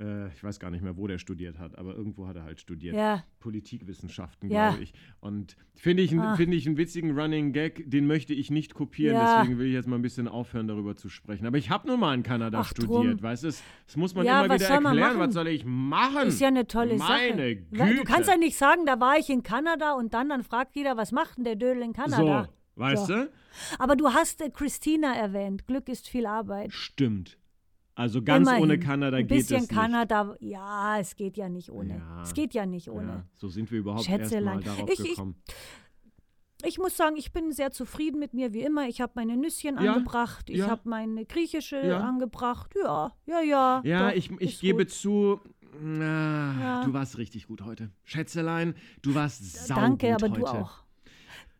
äh, ich weiß gar nicht mehr, wo der studiert hat, aber irgendwo hat er halt studiert. Ja. Politikwissenschaften, Ja. glaube ich. Und finde ich, Ah. finde ich einen witzigen Running Gag, den möchte ich nicht kopieren, Ja. deswegen will ich jetzt mal ein bisschen aufhören, darüber zu sprechen. Aber ich habe nur mal in Kanada Ach, drum. studiert, weißt du? Das, das muss man Ja, immer wieder erklären. Was soll ich machen? Ist ja eine tolle Sache. Meine Güte. Weil Du kannst ja nicht sagen, da war ich in Kanada und dann, dann fragt jeder, was macht denn der Dödel in Kanada? So, weißt So. du? Aber du hast äh, Christina erwähnt. Glück ist viel Arbeit. Stimmt. Also ganz Immerhin. ohne Kanada Ein geht bisschen es nicht. Kanada, ja, es geht ja nicht ohne. Ja. Es geht ja nicht ohne. Ja, so sind wir überhaupt erst Schätzelein. mal darauf Ich- ich- gekommen. Ich muss sagen, ich bin sehr zufrieden mit mir, wie immer. Ich habe meine Nüsschen Ja, angebracht, ich ja. habe meine griechische Ja. angebracht. Ja, ja, ja. Ja, doch, ich, ich gebe gut. zu, na, du warst richtig gut heute. Schätzelein, du warst saugut Danke, aber heute. du auch.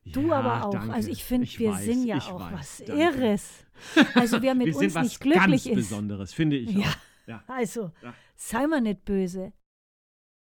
Du Ja, aber auch. danke. Also ich finde, wir weiß, sind ja auch weiß, was danke. Irres. Also wer <laughs> mit wir uns nicht glücklich ganz ist. Besonderes, finde ich Ja. auch. Ja. Also, Ja. sei mal nicht böse.